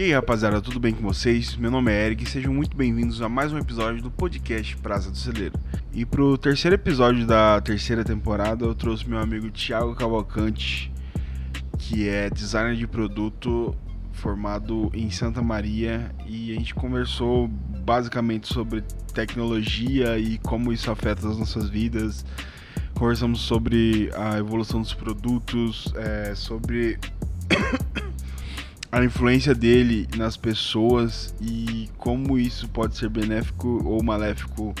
E aí, rapaziada, tudo bem com vocês? Meu nome é Eric e sejam muito bem-vindos a mais um episódio do podcast Praça do Celeiro. E pro terceiro episódio da terceira temporada, eu trouxe meu amigo Thiago Cavalcante, que é designer de produto formado em Santa Maria, e a gente conversou basicamente sobre tecnologia e como isso afeta as nossas vidas. Conversamos sobre a evolução dos produtos, é, sobre a influência dele nas pessoas e como isso pode ser benéfico ou maléfico.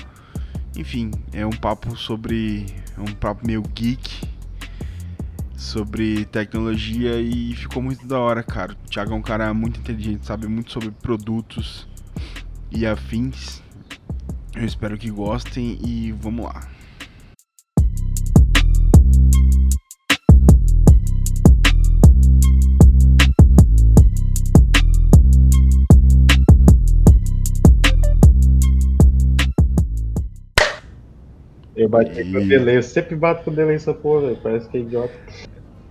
Enfim, é um papo sobre. É um papo meio geek sobre tecnologia e ficou muito da hora, cara. O Thiago é um cara muito inteligente, sabe muito sobre produtos e afins. Eu espero que gostem e vamos lá. Eu bati com o delay, eu sempre bato com o delay essa porra, véio. parece que é idiota.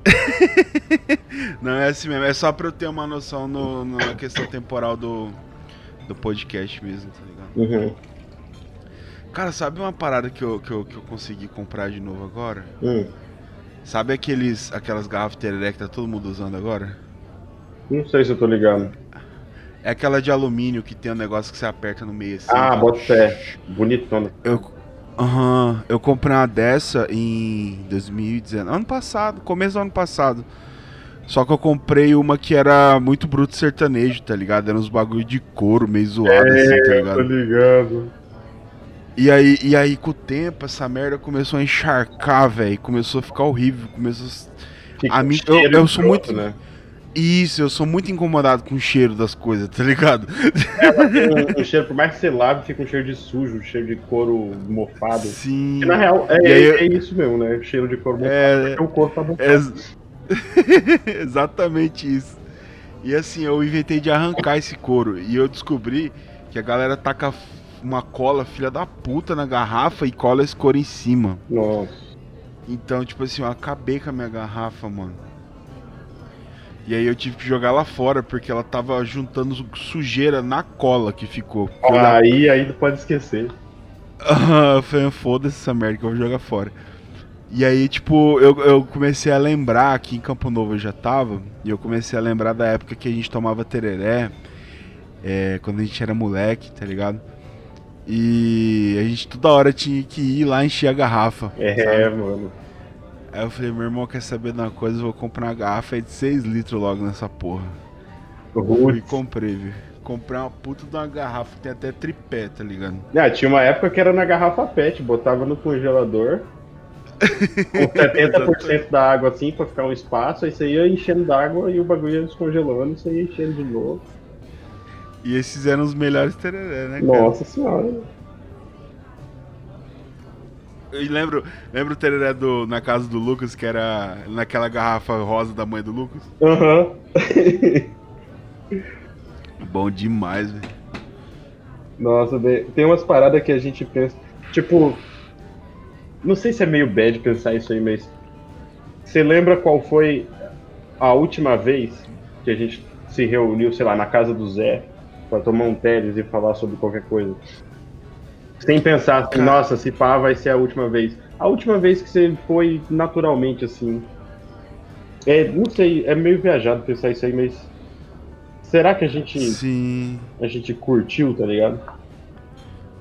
Não é assim mesmo, é só pra eu ter uma noção no, na questão temporal do, do podcast mesmo, tá ligado? Uhum. Cara, sabe uma parada que eu, que eu, que eu consegui comprar de novo agora? Hum. Sabe aqueles, aquelas garrafas tereré que tá todo mundo usando agora? Não sei se eu tô ligado. É aquela de alumínio que tem um negócio que você aperta no meio assim. Ah, bota fé. Bonitona. Eu, Aham, eu comprei uma dessa em 2019, ano passado, começo do ano passado. Só que eu comprei uma que era muito bruto sertanejo, tá ligado? Era uns bagulho de couro meio zoado, é, assim, tá tô ligado? ligado. E aí, e aí, com o tempo, essa merda começou a encharcar, velho. Começou a ficar horrível. Começou a. Fica A mim- eu- eu sou muito- Né? Isso, eu sou muito incomodado com o cheiro das coisas, tá ligado? Um, um cheiro, por mais que você lave, fica um cheiro de sujo, cheiro de couro mofado. Sim. Que na real, é, aí- é isso mesmo, né? Cheiro de couro mofado, É, o couro tá mofado. Ex- Exatamente isso. E assim, eu inventei de arrancar esse couro. E eu descobri que a galera taca uma cola filha da puta na garrafa e cola esse couro em cima. Nossa. Então, tipo assim, eu acabei com a minha garrafa, mano. E aí eu tive que jogar lá fora, porque ela tava juntando sujeira na cola que ficou. Eu Aí, aí não pode esquecer. Ah, eu foda-se essa merda que eu vou jogar fora. E aí, tipo, eu, eu comecei a lembrar, aqui em Campo Novo eu já tava, e eu comecei a lembrar da época que a gente tomava tereré, é, quando a gente era moleque, tá ligado? E a gente toda hora tinha que ir lá encher a garrafa. É, sabe? mano. Aí eu falei, meu irmão quer saber de uma coisa, eu vou comprar uma garrafa de 6 litros logo nessa porra. E Putz. comprei, viu? Comprei uma puta de uma garrafa que tem até tripé, tá ligado? Ah, tinha uma época que era na garrafa PET, botava no congelador. Com 70% da água assim pra ficar um espaço, aí você ia enchendo d'água e o bagulho ia descongelando, você ia enchendo de novo. E esses eram os melhores tereré, né, cara? Nossa senhora. Eu lembro, lembro o tereré do, na casa do Lucas, que era naquela garrafa rosa da mãe do Lucas? Aham. Bom demais, velho. Nossa, tem umas paradas que a gente pensa. Tipo. Não sei se é meio bad pensar isso aí, mas. Você lembra qual foi a última vez que a gente se reuniu, sei lá, na casa do Zé, pra tomar um teles e falar sobre qualquer coisa? Sem pensar assim, Cara. nossa, se pá, vai ser a última vez. A última vez que você foi naturalmente assim. É, não sei, é meio viajado pensar isso aí, mas. Será que a gente, Sim. a gente curtiu, tá ligado?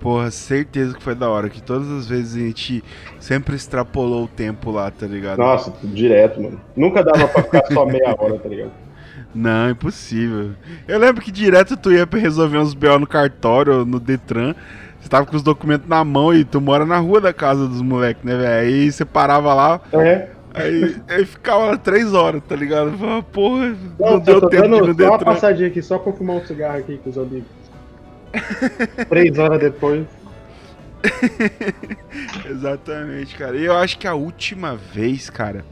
Porra, certeza que foi da hora. Que todas as vezes a gente sempre extrapolou o tempo lá, tá ligado? Nossa, direto, mano. Nunca dava pra ficar só meia hora, tá ligado? Não, impossível. Eu lembro que direto tu ia pra resolver uns BO no cartório, no Detran. Você tava com os documentos na mão e tu mora na rua da casa dos moleques, né, velho? Aí você parava lá, É. aí, aí ficava lá três horas, tá ligado? Eu falava, porra, não, Não, deu tempo de dando no só uma passadinha aqui, só pra fumar um cigarro aqui com os amigos. Três horas depois. Exatamente, cara. E eu acho que a última vez, cara,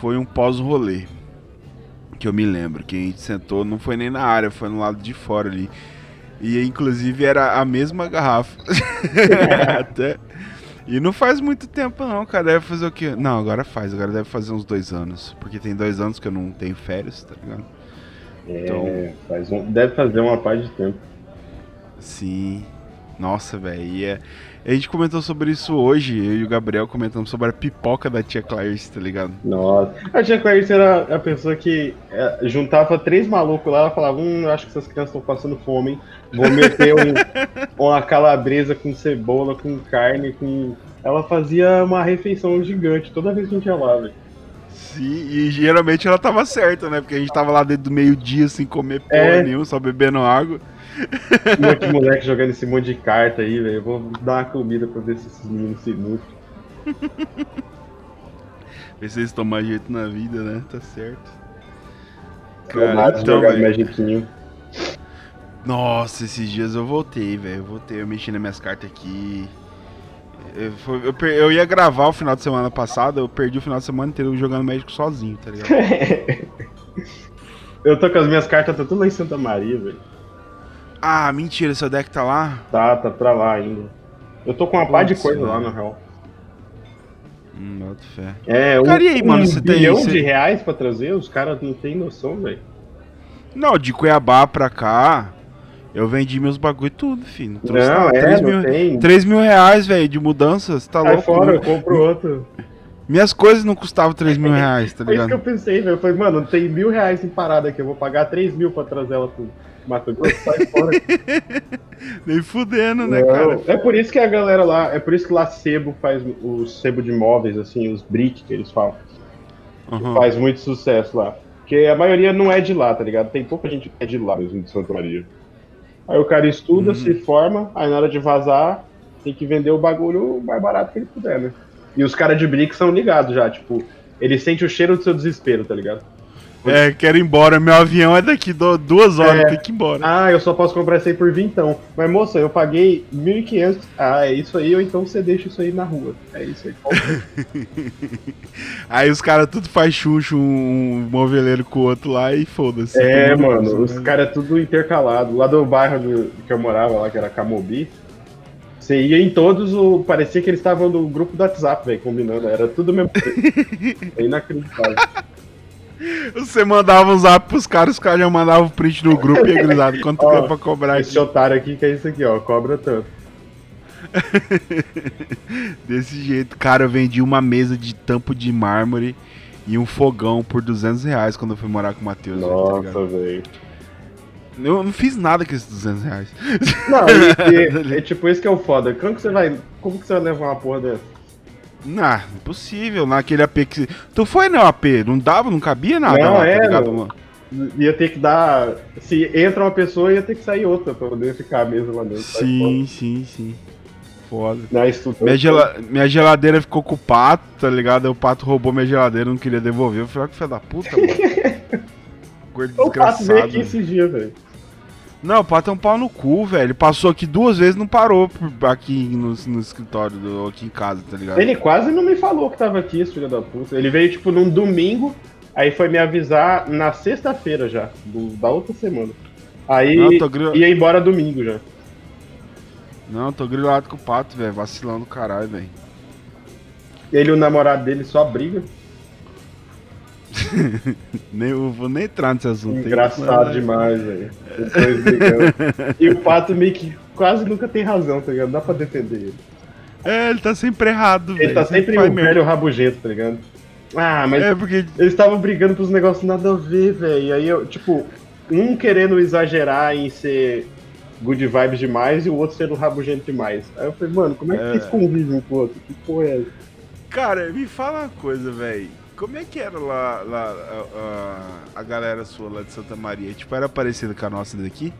foi um pós-rolê. Que eu me lembro, que a gente sentou, não foi nem na área, foi no lado de fora ali. E inclusive era a mesma garrafa. Até. E não faz muito tempo não, cara. Deve fazer o quê? Não, agora faz, agora deve fazer uns dois anos. Porque tem dois anos que eu não tenho férias, tá ligado? É, então, faz um, deve fazer uma parte de tempo. Sim. Nossa, velho. É... A gente comentou sobre isso hoje, eu e o Gabriel comentamos sobre a pipoca da tia Clarice, tá ligado? Nossa. A tia Clarice era a pessoa que é, juntava três malucos lá e falava: Hum, acho que essas crianças estão passando fome, vou meter um, uma calabresa com cebola, com carne, com. Ela fazia uma refeição gigante toda vez que a gente ia lá, velho. Sim, e geralmente ela tava certa, né? Porque a gente tava lá dentro do meio-dia sem comer porra é. nenhuma, só bebendo água. Monte de moleque jogando esse monte de carta aí, velho. Vou dar uma comida pra ver se esses meninos se nutrem. ver se eles tomam jeito na vida, né? Tá certo. Cara, então, véio... Nossa, esses dias eu voltei, velho. Eu voltei, eu mexi nas minhas cartas aqui. Eu, eu, eu, ia gravar o final de semana passado, eu perdi o final de semana inteiro jogando Médico sozinho, tá ligado? eu tô com as minhas cartas, tá tudo lá em Santa Maria, velho. Ah, mentira, seu deck tá lá? Tá, tá pra lá ainda. Eu tô com uma par de coisa lá, na real. Hum, boto fé. É, um, cara, e aí, mano, um você bilhão tem, de reais pra trazer? Os caras não tem noção, velho. Não, de Cuiabá pra cá, eu vendi meus bagulho tudo, filho. Não, não é, 3 mil, tem. 3 mil reais, velho, de mudanças, tá Sai louco? fora, eu compro outro. Minhas coisas não custavam 3 mil reais, tá ligado? É isso que eu pensei, velho. Eu falei, mano, tem mil reais em parada aqui, eu vou pagar 3 mil pra trazer ela tudo. Mato Grosso, sai fora. Nem fudendo, né, cara? É por isso que a galera lá, é por isso que lá Sebo faz o sebo de imóveis, assim, os brick que eles falam. Uhum. Faz muito sucesso lá. Porque a maioria não é de lá, tá ligado? Tem pouca gente que é de lá mesmo, de Santa Maria. Aí o cara estuda, uhum. se forma, aí na hora de vazar, tem que vender o bagulho mais barato que ele puder, né? E os caras de brick são ligados já, tipo, ele sente o cheiro do seu desespero, tá ligado? É, quero ir embora. Meu avião é daqui duas horas, é. tem que ir embora. Ah, eu só posso comprar isso aí por vintão. Mas, moça, eu paguei 1.500. Ah, é isso aí, ou então você deixa isso aí na rua. É isso aí. aí os caras tudo faz chucho, um moveleiro com o outro lá e foda-se. É, mano, isso, os né? caras tudo intercalado. Lá do bairro do, que eu morava, lá que era Camobi, você ia em todos, o... parecia que eles estavam no grupo do WhatsApp, velho, combinando. Era tudo mesmo. é inacreditável. Você mandava um zap pros caras, os caras já mandavam o print no grupo e grisado. Quanto tempo pra cobrar Esse aqui? otário aqui que é isso aqui, ó. Cobra tanto. Desse jeito, cara, eu vendi uma mesa de tampo de mármore e um fogão por 200 reais quando eu fui morar com o Matheus. Tá Nossa, velho. Eu não fiz nada com esses 200 reais. Não, e, e, é tipo isso que é o foda. Como que você vai, como que você vai levar uma porra dessa? Não, impossível. Naquele AP que. Tu foi no AP? Não dava, não cabia nada? Não, lá, tá é. Tá ligado, Ia ter que dar. Se entra uma pessoa, ia ter que sair outra pra poder ficar a mesa lá dentro. Sim, sim, sim. Foda. minha, gela... minha geladeira ficou com o pato, tá ligado? O pato roubou minha geladeira, não queria devolver. Eu falei, olha que filho da puta, mano. Gordo desgraçado. O pato veio aqui esses dias, velho. Não, o Pato é um pau no cu, velho. Passou aqui duas vezes não parou aqui no, no escritório, do, aqui em casa, tá ligado? Ele quase não me falou que tava aqui, esse filho da puta. Ele veio, tipo, num domingo, aí foi me avisar na sexta-feira já, do, da outra semana. Aí não, ia embora domingo já. Não, tô grilado com o Pato, velho. Vacilando caralho, velho. Ele e o namorado dele só briga. nem, eu vou nem entrar nesse assunto. Engraçado aí, demais, velho. e o Pato meio que quase nunca tem razão, tá ligado? Dá pra defender ele. É, ele tá sempre errado, Ele tá sempre, sempre um velho rabugento, tá ligado? Ah, mas é porque... eles estavam brigando pros negócios nada a ver, velho. E aí eu, tipo, um querendo exagerar em ser good vibes demais e o outro sendo rabugento demais. Aí eu falei, mano, como é que é... eles convivem com o outro? Que porra é essa? Cara, me fala uma coisa, velho como é que era lá, lá a, a, galera sua lá de Santa Maria? Tipo, era parecida com a nossa daqui?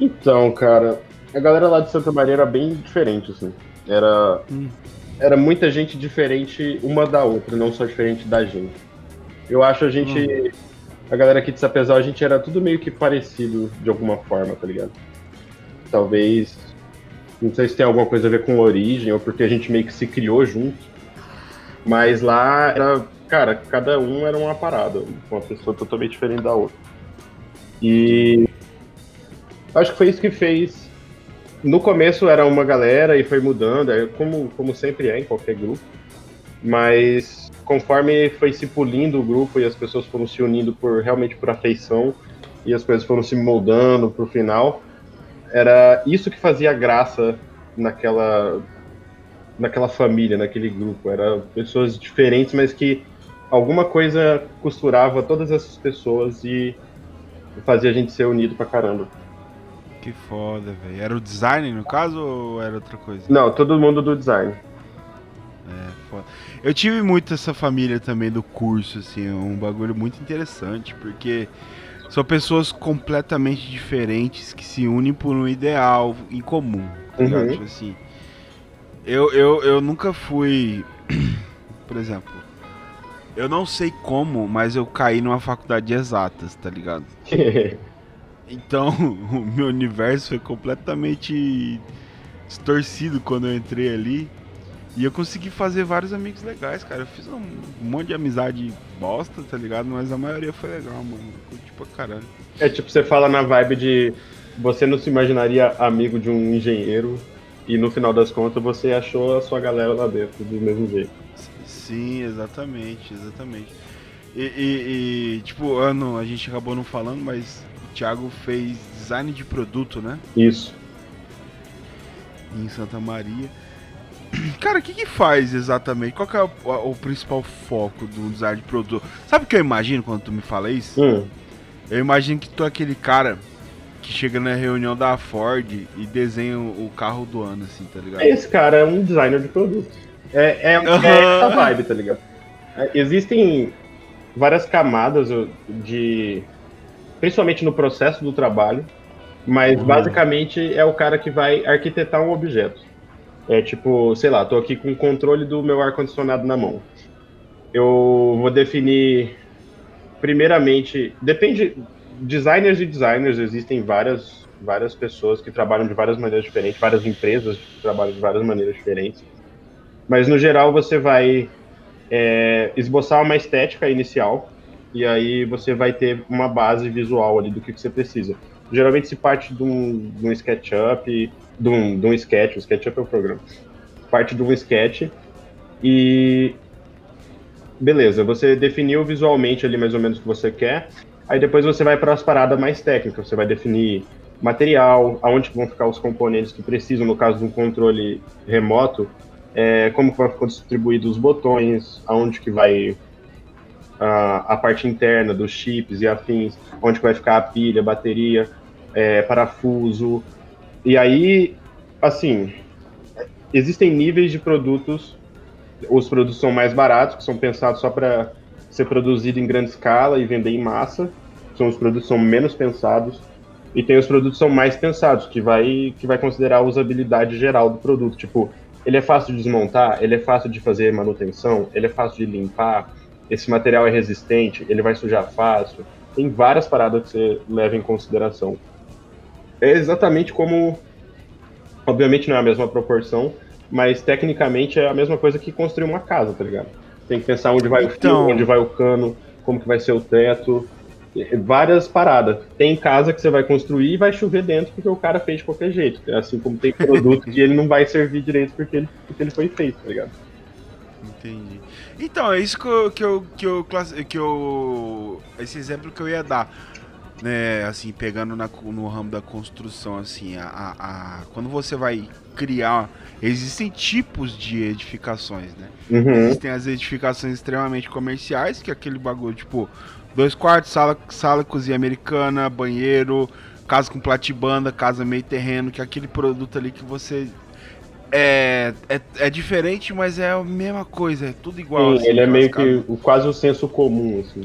Então, cara, a galera lá de Santa Maria era bem diferente, assim. Era, hum. era muita gente diferente uma da outra, não só diferente da gente. Eu acho a gente. Hum. A galera aqui de Sapezal, a gente era tudo meio que parecido de alguma forma, tá ligado? Talvez. Não sei se tem alguma coisa a ver com origem ou porque a gente meio que se criou junto. Mas lá era cara, cada um era uma parada, uma pessoa totalmente diferente da outra. E acho que foi isso que fez. No começo era uma galera e foi mudando, é como, como sempre é em qualquer grupo. Mas conforme foi se pulindo o grupo e as pessoas foram se unindo por realmente por afeição, e as coisas foram se moldando pro final. Era isso que fazia graça naquela naquela família, naquele grupo. Era pessoas diferentes, mas que alguma coisa costurava todas essas pessoas e fazia a gente ser unido pra caramba. Que foda, velho. Era o design no caso ou era outra coisa? Não, todo mundo do design. É, foda. Eu tive muito essa família também do curso, assim, é um bagulho muito interessante, porque são pessoas completamente diferentes que se unem por um ideal em comum. Tá uhum. Tipo assim, eu, eu, eu nunca fui. Por exemplo, eu não sei como, mas eu caí numa faculdade de exatas, tá ligado? então, o meu universo foi completamente distorcido quando eu entrei ali. E eu consegui fazer vários amigos legais, cara. Eu fiz um monte de amizade bosta, tá ligado? Mas a maioria foi legal, mano. Curti pra caralho. É tipo, você fala na vibe de você não se imaginaria amigo de um engenheiro e no final das contas você achou a sua galera lá dentro do mesmo jeito. Sim, exatamente, exatamente. E, e, e, tipo, ano a gente acabou não falando, mas o Thiago fez design de produto, né? Isso. Em Santa Maria. Cara, o que, que faz exatamente? Qual é o, o, principal foco do design de produto? Sabe o que eu imagino quando tu me fala isso? Hum. Eu imagino que tu é aquele cara que chega na reunião da Ford e desenha o carro do ano, assim, tá ligado? Esse cara é um designer de produto. É, é, uhum. é essa vibe, tá ligado? É, existem várias camadas de. Principalmente no processo do trabalho, mas uhum. basicamente é o cara que vai arquitetar um objeto. É tipo, sei lá, tô aqui com o controle do meu ar-condicionado na mão. Eu vou definir, primeiramente, depende, designers e designers, existem várias, várias pessoas que trabalham de várias maneiras diferentes, várias empresas que trabalham de várias maneiras diferentes. Mas no geral você vai é, esboçar uma estética inicial e aí você vai ter uma base visual ali do que, que você precisa. Geralmente se parte de um, de um SketchUp, de um, de um sketch, o SketchUp é o programa, parte de um sketch e beleza, você definiu visualmente ali mais ou menos o que você quer, Aí depois você vai para as paradas mais técnicas, você vai definir material, aonde vão ficar os componentes que precisam, no caso de um controle remoto, é, como vão ficar distribuídos os botões, aonde que vai a, a, parte interna dos chips e afins, onde que vai ficar a pilha, bateria, é, parafuso. E aí, assim, existem níveis de produtos, os produtos são mais baratos, que são pensados só para ser produzido em grande escala e vender em massa. São os produtos são menos pensados. E tem os produtos são mais pensados, que vai, que vai considerar a usabilidade geral do produto. Tipo, ele é fácil de desmontar, ele é fácil de fazer manutenção, ele é fácil de limpar, esse material é resistente, ele vai sujar fácil. Tem várias paradas que você leva em consideração. É exatamente como. Obviamente não é a mesma proporção, mas tecnicamente é a mesma coisa que construir uma casa, tá ligado? Tem que pensar onde vai então... o fio, onde vai o cano, como que vai ser o teto, várias paradas. Tem casa que você vai construir e vai chover dentro porque o cara fez de qualquer jeito. Assim como tem produto que ele não vai servir direito porque ele, porque ele foi feito, tá ligado? Entendi. Então, é isso que eu, que eu, que eu, que eu esse exemplo que eu ia dar né, assim, pegando na, no ramo da construção, assim, a, a, a, quando você vai criar, existem tipos de edificações, né? Uhum. Existem as edificações extremamente comerciais, que é aquele bagulho, tipo, dois quartos, sala, sala cozinha americana, banheiro, casa com platibanda, casa meio terreno, que é aquele produto ali que você é, é, é, diferente, mas é a mesma coisa, é tudo igual. Sim, assim, ele é meio que quase o senso comum, assim.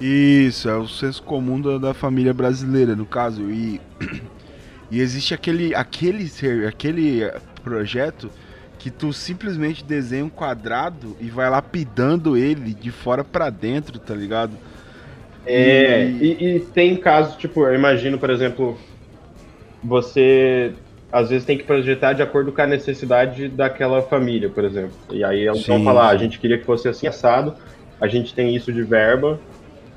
Isso, é o senso comum da, da família brasileira, no caso. E, e existe aquele, aquele, aquele projeto que tu simplesmente desenha um quadrado e vai lapidando ele de fora para dentro, tá ligado? É, e... E, e tem casos, tipo, eu imagino, por exemplo, você às vezes tem que projetar de acordo com a necessidade daquela família, por exemplo. E aí eles vão falar, ah, a gente queria que fosse assim assado, a gente tem isso de verba,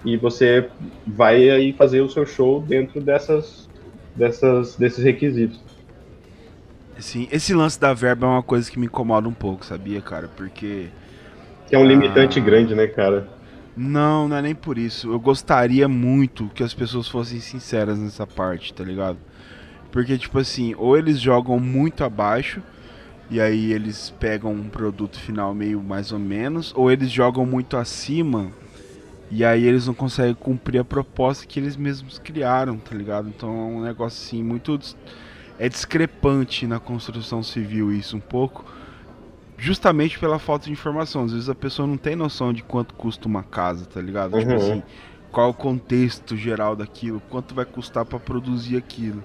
e você vai aí fazer o seu show dentro dessas, dessas desses requisitos. Sim, esse lance da verba é uma coisa que me incomoda um pouco, sabia, cara? Porque. Que é um limitante ah, grande, né, cara? Não, não é nem por isso. Eu gostaria muito que as pessoas fossem sinceras nessa parte, tá ligado? Porque, tipo assim, ou eles jogam muito abaixo, e aí eles pegam um produto final meio mais ou menos, ou eles jogam muito acima, e aí eles não conseguem cumprir a proposta que eles mesmos criaram, tá ligado? Então é um negócio assim, muito. É discrepante na construção civil isso um pouco justamente pela falta de informação. Às vezes a pessoa não tem noção de quanto custa uma casa, tá ligado? Tipo uhum. Tipo assim, qual o contexto geral daquilo, quanto vai custar para produzir aquilo.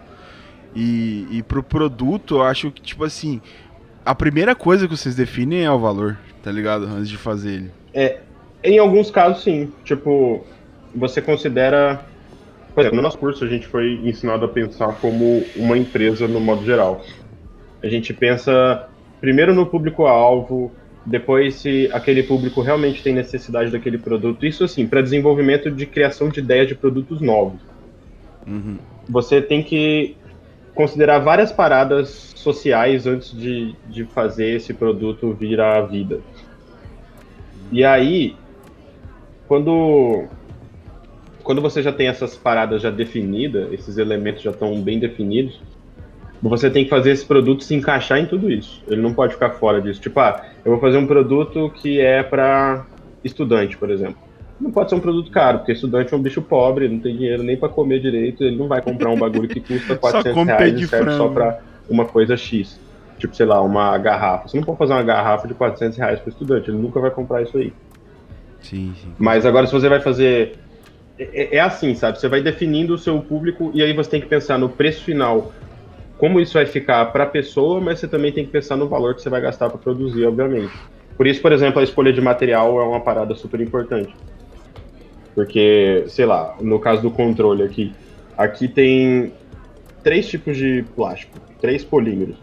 E, e pro produto, eu acho que, tipo assim, a primeira coisa que vocês definem é o valor, tá ligado? Antes de fazer ele. É, em alguns casos, sim. Tipo, você considera. Por exemplo, no nosso curso a gente foi ensinado a pensar como uma empresa no modo geral. A gente pensa primeiro no público-alvo, depois se aquele público realmente tem necessidade daquele produto. Isso, assim, para desenvolvimento de criação de ideias de produtos novos. Uhum. Você tem que considerar várias paradas sociais antes de, de fazer esse produto vir à vida. E aí, quando, quando você já tem essas paradas já definidas, esses elementos já estão bem definidos, você tem que fazer esse produto se encaixar em tudo isso. Ele não pode ficar fora disso. Tipo, ah, eu vou fazer um produto que é para estudante, por exemplo. Não pode ser um produto caro, porque estudante é um bicho pobre, não tem dinheiro nem para comer direito, ele não vai comprar um bagulho que custa 400 reais e serve frango. só para uma coisa X. Tipo, sei lá, uma garrafa. Você não pode fazer uma garrafa de 400 reais para estudante, ele nunca vai comprar isso aí. Sim, sim. Mas agora, se você vai fazer. É, é assim, sabe? Você vai definindo o seu público e aí você tem que pensar no preço final como isso vai ficar para a pessoa, mas você também tem que pensar no valor que você vai gastar para produzir, obviamente. Por isso, por exemplo, a escolha de material é uma parada super importante. Porque, sei lá, no caso do controle aqui, aqui tem três tipos de plástico, três polímeros.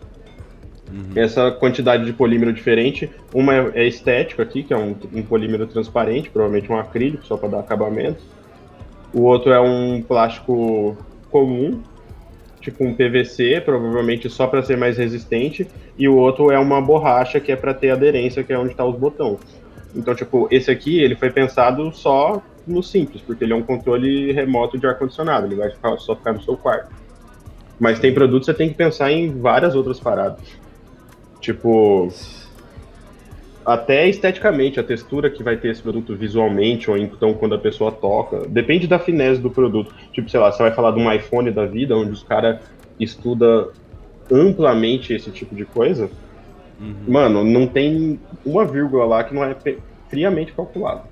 Uhum. Essa quantidade de polímero diferente, uma é estético aqui, que é um, um polímero transparente, provavelmente um acrílico, só para dar acabamento. O outro é um plástico comum, tipo um PVC, provavelmente só para ser mais resistente, e o outro é uma borracha que é para ter aderência, que é onde está os botões. Então, tipo, esse aqui, ele foi pensado só no simples, porque ele é um controle remoto de ar-condicionado, ele vai ficar, só ficar no seu quarto. Mas tem produtos que você tem que pensar em várias outras paradas. Tipo, até esteticamente, a textura que vai ter esse produto visualmente, ou então quando a pessoa toca, depende da finesse do produto. Tipo, sei lá, você vai falar de um iPhone da vida, onde os caras estudam amplamente esse tipo de coisa, uhum. mano, não tem uma vírgula lá que não é friamente calculado.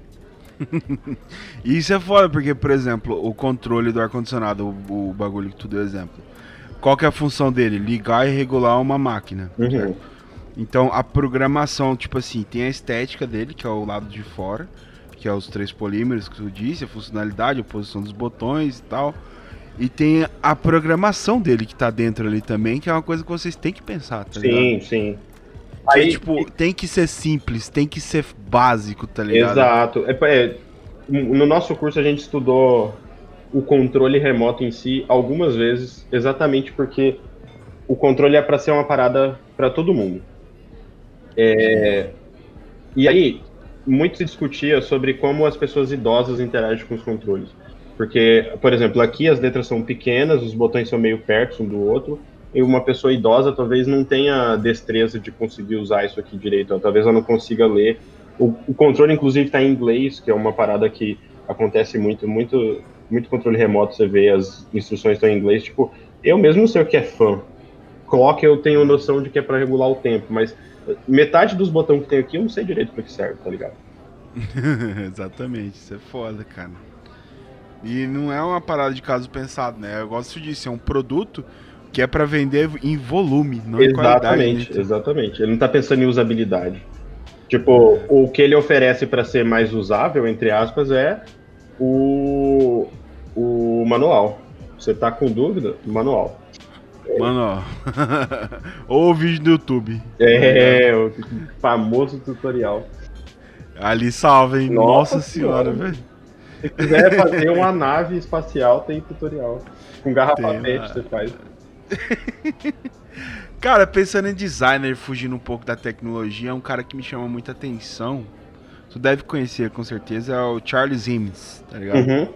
Isso é foda, porque, por exemplo, o controle do ar-condicionado, o, o, bagulho que tu deu exemplo, qual que é a função dele? Ligar e regular uma máquina. Uhum. Então a programação, tipo assim, tem a estética dele, que é o lado de fora, que é os três polímeros que tu disse, a funcionalidade, a posição dos botões e tal. E tem a programação dele que tá dentro ali também, que é uma coisa que vocês têm que pensar, tá sim, ligado? Sim, sim. Aí, tipo, tem que ser simples, tem que ser básico, tá ligado? Exato. É, é, no nosso curso a gente estudou o controle remoto em si algumas vezes, exatamente porque o controle é para ser uma parada para todo mundo. É, e aí, muito se discutia sobre como as pessoas idosas interagem com os controles. Porque, por exemplo, aqui as letras são pequenas, os botões são meio perto um do outro, e uma pessoa idosa talvez não tenha destreza de conseguir usar isso aqui direito, talvez ela não consiga ler. O, o controle, inclusive, está em inglês, que é uma parada que acontece muito, muito, muito controle remoto, você vê as instruções estão em inglês. Tipo, eu mesmo não sei o que é fã. Clock eu tenho noção de que é para regular o tempo, mas metade dos botões que tem aqui eu não sei direito para que serve, tá ligado? Exatamente, isso é foda, cara. E não é uma parada de caso pensado, né? Eu gosto disso, é um produto que é para vender em volume, não exatamente, em qualidade. Né? Exatamente, ele não tá pensando em usabilidade. Tipo, o que ele oferece para ser mais usável, entre aspas, é o, o manual. Você tá com dúvida? Manual. Mano, ou o vídeo do YouTube. É, o famoso tutorial. Ali salve, hein? Nossa, Nossa senhora, velho. Se quiser fazer uma nave espacial, tem tutorial. Com garrafa pet você faz. cara, pensando em designer, fugindo um pouco da tecnologia, é um cara que me chama muita atenção. tu deve conhecer com certeza, é o Charles Sims, tá ligado? Uhum.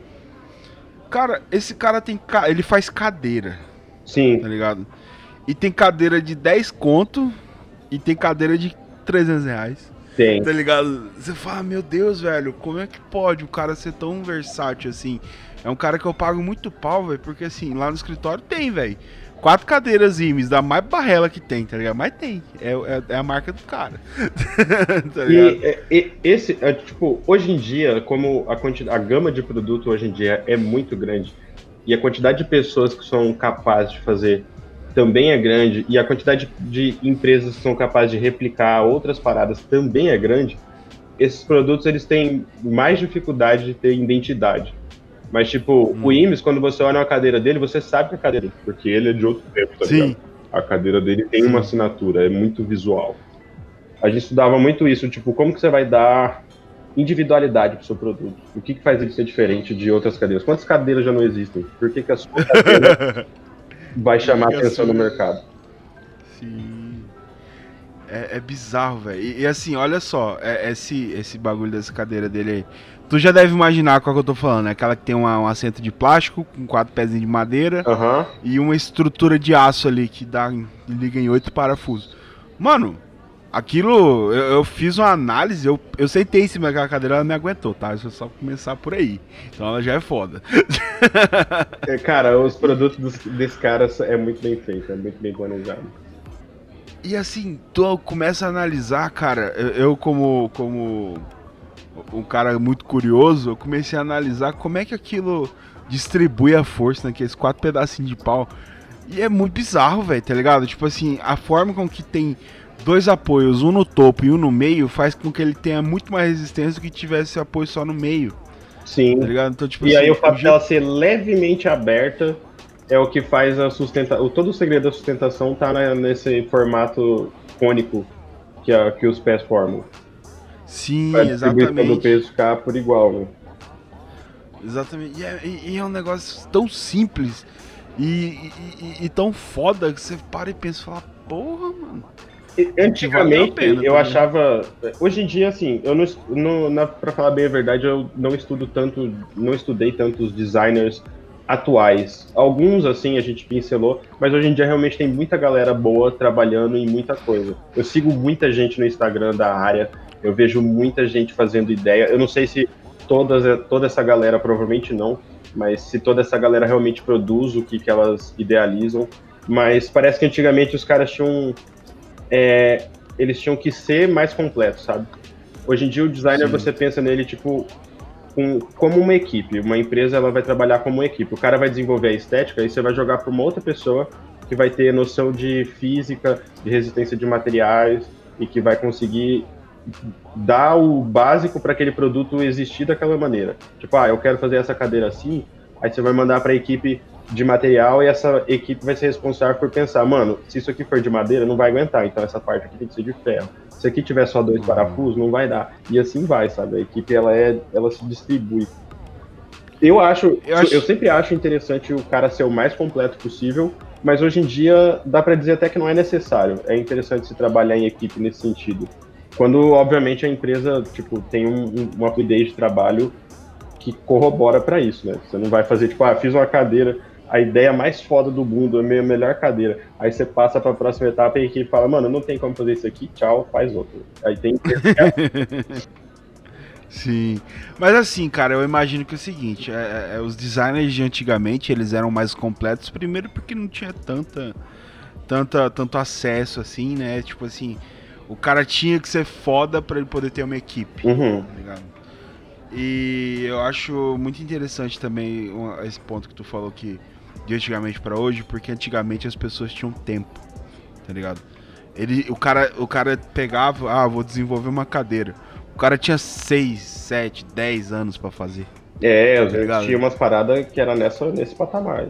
Cara, esse cara tem. Ele faz cadeira. Sim. Tá ligado? E tem cadeira de 10 conto e tem cadeira de 300 reais. Tem. Tá ligado? Você fala, meu Deus, velho, como é que pode o cara ser tão versátil assim? É um cara que eu pago muito pau, velho, porque assim, lá no escritório tem, velho. Quatro cadeiras IMES, da mais barrela que tem, tá ligado? Mas tem. É, é, é a marca do cara. tá e, é, e, esse, é, tipo, hoje em dia, como a, quantidade, a gama de produto hoje em dia é muito grande, e a quantidade de pessoas que são capazes de fazer também é grande e a quantidade de empresas que são capazes de replicar outras paradas também é grande, esses produtos eles têm mais dificuldade de ter identidade. Mas, tipo, hum. o IMES, quando você olha uma cadeira dele, você sabe que é a cadeira dele, porque ele é de outro tempo, tá Sim. Ligado? A cadeira dele tem Sim. uma assinatura, é muito visual. A gente estudava muito isso, tipo, como que você vai dar individualidade pro seu produto? O que, que faz ele ser diferente de outras cadeiras? Quantas cadeiras já não existem? Por que, que a sua cadeira vai chamar atenção no mercado. Sim. É, é bizarro, velho. E, e, assim, olha só, é, esse, esse bagulho dessa cadeira dele aí. Tu já deve imaginar qual que eu tô falando, né? Aquela que tem uma, um assento de plástico, com quatro pezinhos de madeira uhum. e uma estrutura de aço ali que dá, liga em oito parafusos. Mano, Aquilo, eu, eu, fiz uma análise, eu, eu sentei em cima daquela cadeira, ela me aguentou, tá? Deixa eu só começar por aí. Então ela já é foda. É, cara, os produtos dos, desse cara é muito bem feito, é muito bem planejado. E assim, tu começa a analisar, cara, eu, eu como, como um cara muito curioso, eu comecei a analisar como é que aquilo distribui a força naqueles quatro pedacinhos de pau. E é muito bizarro, velho, tá ligado? Tipo assim, a forma com que tem dois apoios, um no topo e um no meio, faz com que ele tenha muito mais resistência do que tivesse apoio só no meio. Sim. Tá ligado? Então, tipo, e assim, aí o fato dela ser levemente aberta é o que faz a sustentação. Todo o segredo da sustentação tá na, nesse formato cônico que, a, que os pés formam. Sim, pra exatamente. o peso ficar por igual, né? Exatamente. E é, e é um negócio tão simples e, e, e, tão foda que você para e pensa e fala, porra, mano. Antigamente, pena, eu achava. Hoje em dia, assim, eu não, na, pra falar bem a verdade, eu não estudo tanto, não estudei tantos designers atuais. Alguns, assim, a gente pincelou, mas hoje em dia realmente tem muita galera boa trabalhando em muita coisa. Eu sigo muita gente no Instagram da área, eu vejo muita gente fazendo ideia. Eu não sei se todas, toda essa galera, provavelmente não, mas se toda essa galera realmente produz o que, que elas idealizam. Mas parece que antigamente os caras tinham é, eles tinham que ser mais completos, sabe? Hoje em dia o designer Sim. você pensa nele tipo com, como uma equipe. Uma empresa ela vai trabalhar como uma equipe. O cara vai desenvolver a estética e você vai jogar para uma outra pessoa que vai ter noção de física, de resistência de materiais e que vai conseguir dar o básico para aquele produto existir daquela maneira. Tipo, ah, eu quero fazer essa cadeira assim, aí você vai mandar para a equipe de material e essa equipe vai ser responsável por pensar, mano, se isso aqui for de madeira, não vai aguentar, então essa parte aqui tem que ser de ferro. Se aqui tiver só dois uhum. parafusos, não vai dar. E assim vai, sabe? A equipe ela é, ela se distribui. Eu acho, eu, acho... eu sempre acho interessante o cara ser o mais completo possível, mas hoje em dia dá para dizer até que não é necessário. É interessante se trabalhar em equipe nesse sentido. Quando, obviamente, a empresa tipo, tem um, um, uma fluidez de trabalho que corrobora para isso, né? Você não vai fazer, tipo, ah, fiz uma cadeira a ideia mais foda do mundo, a minha melhor cadeira. Aí você passa para a próxima etapa e a equipe fala, mano, não tem como fazer isso aqui, tchau, faz outro. Aí tem que. Sim, mas assim, cara, eu imagino que é o seguinte, é, é, os designers de antigamente eles eram mais completos, primeiro porque não tinha tanta, tanta, tanto acesso assim, né? Tipo assim, o cara tinha que ser foda para ele poder ter uma equipe, uhum. tá ligado? E eu acho muito interessante também esse ponto que tu falou que de antigamente para hoje, porque antigamente as pessoas tinham tempo, tá ligado? Ele, o, cara, o cara pegava, ah, vou desenvolver uma cadeira. O cara tinha 6, 7, 10 anos para fazer. É, tá tinha umas paradas que era nessa, nesse patamar.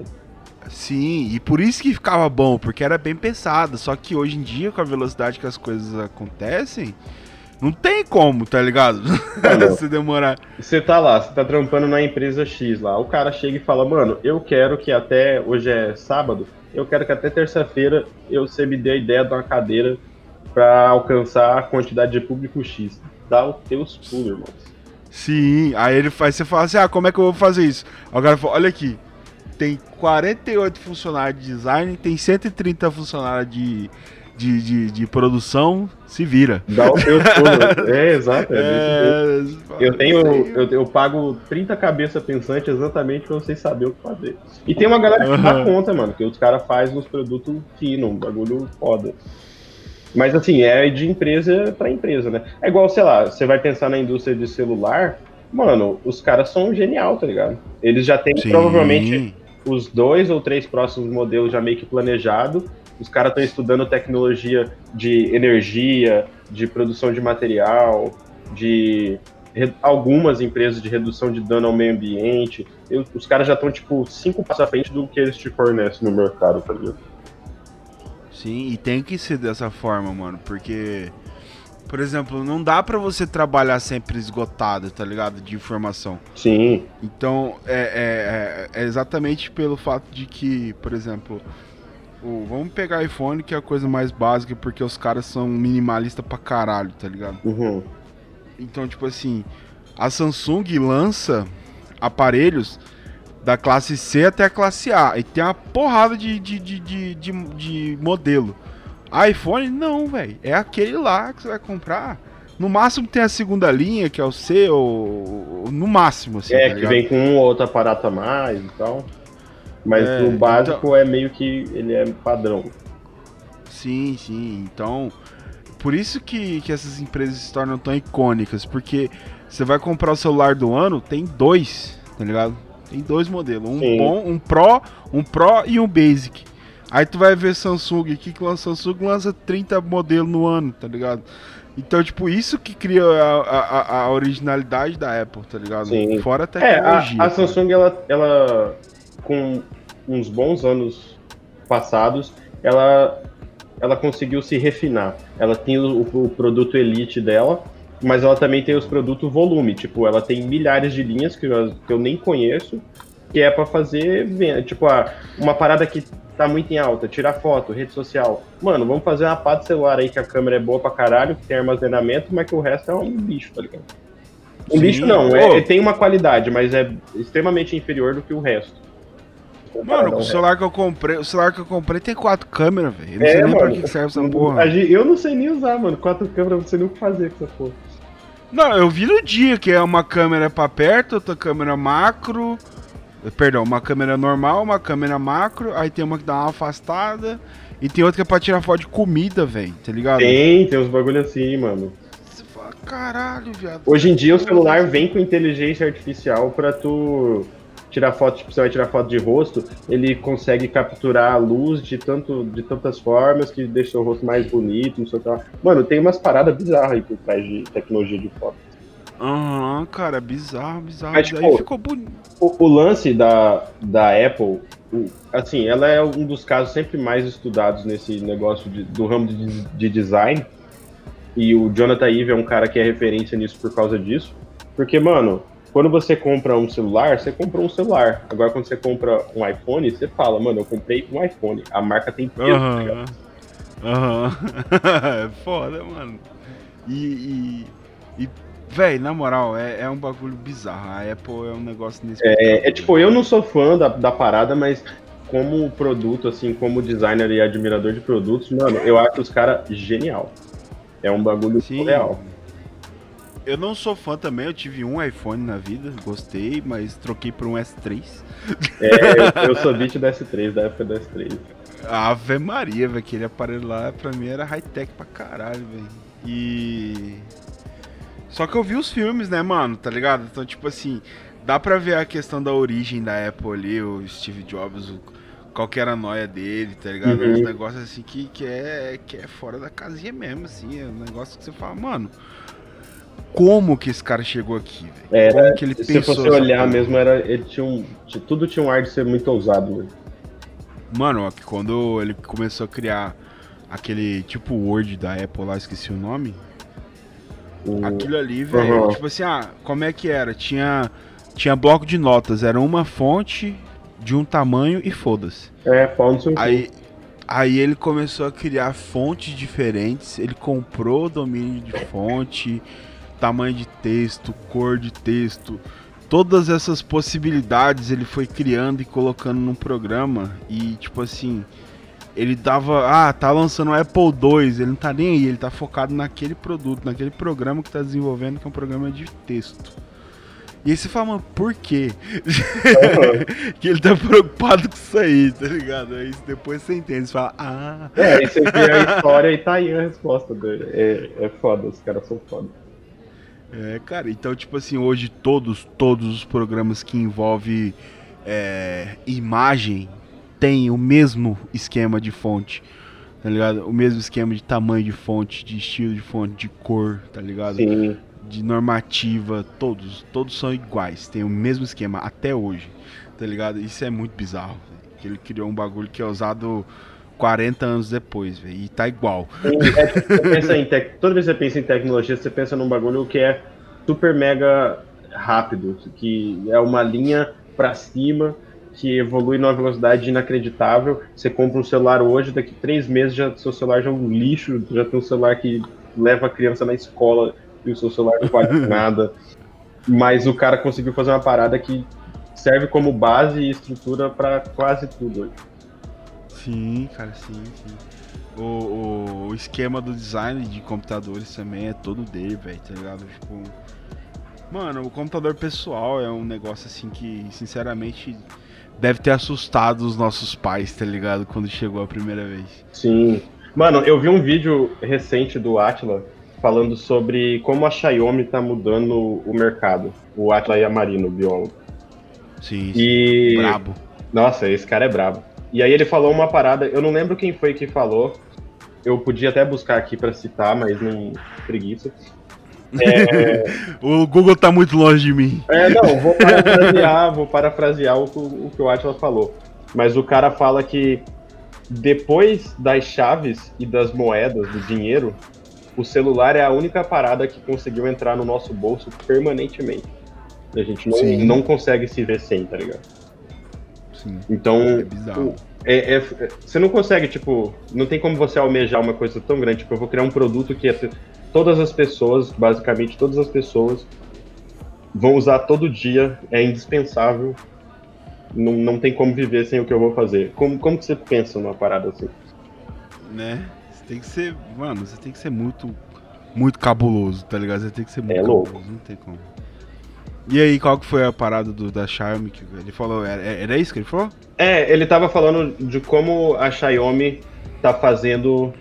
Sim, e por isso que ficava bom, porque era bem pesado. Só que hoje em dia, com a velocidade que as coisas acontecem, não tem como, tá ligado? Se demorar. Você tá lá, você tá trampando na empresa X lá. O cara chega e fala, mano, eu quero que até. Hoje é sábado, eu quero que até terça-feira eu você me dê a ideia de uma cadeira para alcançar a quantidade de público X. dar os teus pulos, irmão. Sim, aí ele faz, você fala assim, ah, como é que eu vou fazer isso? Aí o cara fala, olha aqui, tem 48 funcionários de design, tem 130 funcionários de, de, de, de produção, se vira. Dá o teu é, exato. É, é, eu tenho, eu, eu pago 30 cabeças pensantes exatamente pra vocês saberem o que fazer. E tem uma galera que dá conta, mano, que os caras fazem uns produtos finos, um bagulho foda. Mas assim, é de empresa para empresa, né? É igual, sei lá, você vai pensar na indústria de celular, mano, os caras são genial, tá ligado? Eles já têm Sim. provavelmente os dois ou três próximos modelos já meio que planejado. Os caras estão estudando tecnologia de energia, de produção de material, de algumas empresas de redução de dano ao meio ambiente. Eu, os caras já estão, tipo, cinco passos à frente do que eles te fornecem no mercado, tá ligado? Sim, e tem que ser dessa forma, mano, porque, por exemplo, não dá para você trabalhar sempre esgotado, tá ligado? De informação. Sim. Então, é, é, é exatamente pelo fato de que, por exemplo, o, vamos pegar iPhone, que é a coisa mais básica, porque os caras são minimalistas pra caralho, tá ligado? Uhum. Então, tipo assim, a Samsung lança aparelhos da classe C até a classe A. E tem uma porrada de, de, de, de, de, de modelo. iPhone, não, velho. É aquele lá que você vai comprar. No máximo tem a segunda linha, que é o C, ou, no máximo, assim. É, tá que vem com um ou outro aparato a mais e tal. Mas é, o básico então... é meio que ele é padrão. Sim, sim. Então, por isso que, que essas empresas se tornam tão icônicas, porque você vai comprar o celular do ano, tem dois, tá ligado? Tem dois modelos, um Sim. bom, um Pro, um Pro e um Basic. Aí tu vai ver Samsung aqui que lança Samsung lança 30 modelos no ano, tá ligado? Então, tipo, isso que cria a, a, a originalidade da Apple, tá ligado? Sim. Fora a tecnologia. É, a, a Samsung, ela, ela, com uns bons anos passados, ela, ela conseguiu se refinar. Ela tem o, o produto Elite dela, mas ela também tem os produtos volume, tipo, ela tem milhares de linhas que eu, que eu nem conheço, que é para fazer, tipo, uma parada que tá muito em alta, tirar foto, rede social. Mano, vamos fazer uma pá de celular aí que a câmera é boa pra caralho, que tem armazenamento, mas que o resto é um bicho, tá ligado? Um Sim. bicho não, é, tem uma qualidade, mas é extremamente inferior do que o resto. Mano, o celular que eu comprei, o celular que eu comprei tem quatro câmeras, velho. Não é, sei nem mano, pra que serve essa porra. Eu não sei nem usar, mano. Quatro câmeras, não sei nem o que fazer com essa porra. Não, eu vi no dia que é uma câmera pra perto, outra câmera macro. Perdão, uma câmera normal, uma câmera macro, aí tem uma que dá uma afastada. E tem outra que é pra tirar foto de comida, velho, tá ligado? Tem, tem uns bagulho assim, mano. Você fala, caralho, viado. Hoje em dia o celular vem com inteligência artificial pra tu tirar foto, tipo, você vai tirar foto de rosto, ele consegue capturar a luz de, tanto, de tantas formas que deixa o rosto mais bonito, não sei o que lá. Mano, tem umas paradas bizarras aí por trás de tecnologia de foto. Aham, uhum, cara, bizarro, bizarro. Mas, tipo, ficou bonito. O, o, lance da, da Apple, assim, ela é um dos casos sempre mais estudados nesse negócio de, do ramo de, de design. E o Jonathan Ive é um cara que é referência nisso por causa disso. Porque, mano, quando você compra um celular, você comprou um celular. Agora, quando você compra um iPhone, você fala, mano, eu comprei um iPhone. A marca tem peso, Aham. Aham. é foda, mano. E. e, e Véi, na moral, é, é um bagulho bizarro. A Apple é um negócio nesse. É, é tipo, eu não sou fã da, da parada, mas como produto, assim, como designer e admirador de produtos, mano, eu acho os caras genial. É um bagulho Sim. real. Eu não sou fã também, eu tive um iPhone na vida, gostei, mas troquei por um S3. É, eu, eu sou beat do S3, da época do S3. Ave Maria, velho, aquele aparelho lá pra mim era high-tech pra caralho, velho. E. Só que eu vi os filmes, né, mano, tá ligado? Então, tipo assim, dá pra ver a questão da origem da Apple ali, o Steve Jobs, o... qual que era a noia dele, tá ligado? Uhum. Negócio assim que, que, é, que é fora da casinha mesmo, assim. É um negócio que você fala, mano como que esse cara chegou aqui, velho. Como que ele se pensou. Se você olhar coisa? mesmo, era, ele tinha um, tudo tinha um ar de ser muito ousado, velho. Mano, quando ele começou a criar aquele tipo Word da Apple lá, esqueci o nome. O... Aquilo ali, velho, uhum. tipo assim, ah, como é que era? Tinha, tinha bloco de notas, era uma fonte de um tamanho e foda-se. É, fonte Aí, aí ele começou a criar fontes diferentes, ele comprou o domínio de fonte tamanho de texto, cor de texto, todas essas possibilidades ele foi criando e colocando no programa e tipo assim, ele dava, ah, tá lançando o Apple II, ele não tá nem aí, ele tá focado naquele produto, naquele programa que tá desenvolvendo, que é um programa de texto. E aí você fala, mano, por quê? Uhum. que ele tá preocupado com isso aí, tá ligado? Aí depois você entende, você fala, ah. É, aí você vê a história e tá aí a resposta dele. É, é foda, os caras são foda. É, cara, então, tipo assim, hoje todos, todos os programas que envolvem é, imagem têm o mesmo esquema de fonte, tá ligado? O mesmo esquema de tamanho de fonte, de estilo de fonte, de cor, tá ligado? Sim de normativa, todos, todos são iguais, tem o mesmo esquema até hoje, tá ligado? Isso é muito bizarro, que ele criou um bagulho que é usado 40 anos depois, véio, e tá igual. É, em tec... Toda vez que você pensa em tecnologia, você pensa num bagulho que é super mega rápido, que é uma linha para cima, que evolui numa velocidade inacreditável. Você compra um celular hoje, daqui três meses já seu celular já é um lixo, já tem um celular que leva a criança na escola e o seu celular não vale nada. Mas o cara conseguiu fazer uma parada que serve como base e estrutura para quase tudo hoje. Sim, cara, sim, sim. O, o, esquema do design de computadores também é todo dele, velho, tá ligado? Tipo. Mano, o computador pessoal é um negócio assim que, sinceramente, deve ter assustado os nossos pais, tá ligado? Quando chegou a primeira vez. Sim. Mano, eu vi um vídeo recente do Atila falando sobre como a Xiaomi está mudando o mercado. O Atila Yamarino, o biólogo. Sim, sim. E... Brabo. Nossa, esse cara é brabo. E aí ele falou uma parada, eu não lembro quem foi que falou. Eu podia até buscar aqui para citar, mas não preguiça. É... o Google tá muito longe de mim. É, não, vou parafrasear, vou parafrasear o, o que o Atila falou. Mas o cara fala que depois das chaves e das moedas, do dinheiro, o celular é a única parada que conseguiu entrar no nosso bolso permanentemente. A gente não, não consegue se ver sem, tá ligado? Sim. Então, é bizarro. É, é, você não consegue, tipo, não tem como você almejar uma coisa tão grande. Tipo, eu vou criar um produto que é, todas as pessoas, basicamente todas as pessoas, vão usar todo dia, é indispensável. Não, não tem como viver sem o que eu vou fazer. Como, como que você pensa numa parada assim? Né? tem que ser. Mano, você tem que ser muito. Muito cabuloso, tá ligado? Você tem que ser muito é cabuloso, louco. não tem como. E aí, qual que foi a parada do, da Xiaomi que ele falou? Era, era isso que ele falou? É, ele tava falando de como a Xiaomi tá fazendo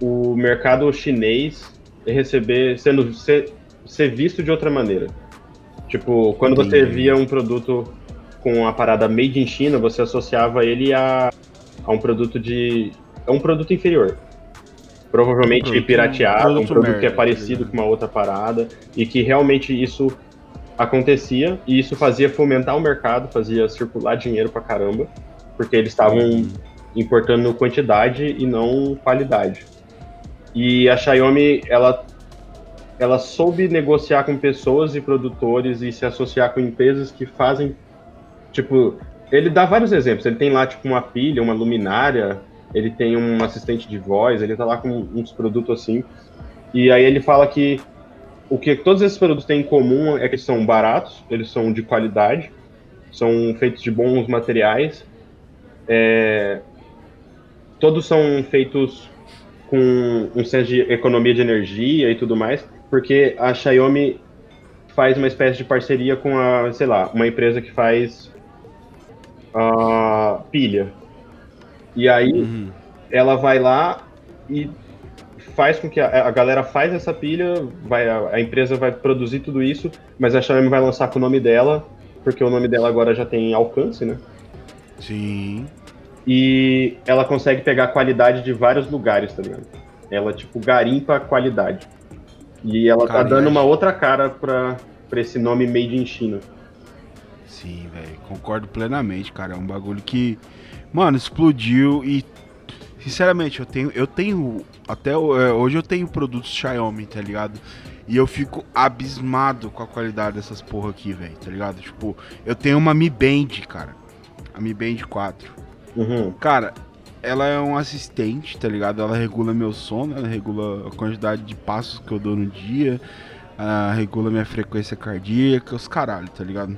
o mercado chinês receber, sendo ser, ser visto de outra maneira. Tipo, quando você via um produto com a parada made in China, você associava ele a, a um produto de, é um produto inferior. Provavelmente um produto, pirateado, um produto, um produto merda, que é parecido tá com uma outra parada, e que realmente isso acontecia, e isso fazia fomentar o mercado, fazia circular dinheiro pra caramba, porque eles estavam importando quantidade e não qualidade. E a Xiaomi, ela, ela soube negociar com pessoas e produtores e se associar com empresas que fazem, tipo, ele dá vários exemplos. Ele tem lá, tipo, uma pilha, uma luminária, ele tem um assistente de voz, ele tá lá com uns produtos assim. E aí ele fala que o que todos esses produtos têm em comum é que são baratos, eles são de qualidade, são feitos de bons materiais, é, todos são feitos com um senso de economia de energia e tudo mais, porque a Xiaomi faz uma espécie de parceria com a, sei lá, uma empresa que faz uh, pilha, e aí uhum. ela vai lá e faz com que a, a, galera faz essa pilha, vai, a, a, empresa vai produzir tudo isso, mas a Xiaomi vai lançar com o nome dela, porque o nome dela agora já tem alcance, né? Sim. E ela consegue pegar a qualidade de vários lugares, tá ligado? Ela, tipo, garimpa a qualidade. E ela tá dando uma outra cara pra, pra esse nome Made in China. Sim, velho. Concordo plenamente, cara. É um bagulho que Mano, explodiu e sinceramente, eu tenho eu tenho até é, hoje eu tenho produtos Xiaomi, tá ligado? E eu fico abismado com a qualidade dessas porra aqui, velho, tá ligado? Tipo, eu tenho uma Mi Band, cara. A Mi Band 4. Uhum. Cara, ela é um assistente, tá ligado? Ela regula meu sono, ela regula a quantidade de passos que eu dou no dia, regula minha frequência cardíaca, os caralho, tá ligado?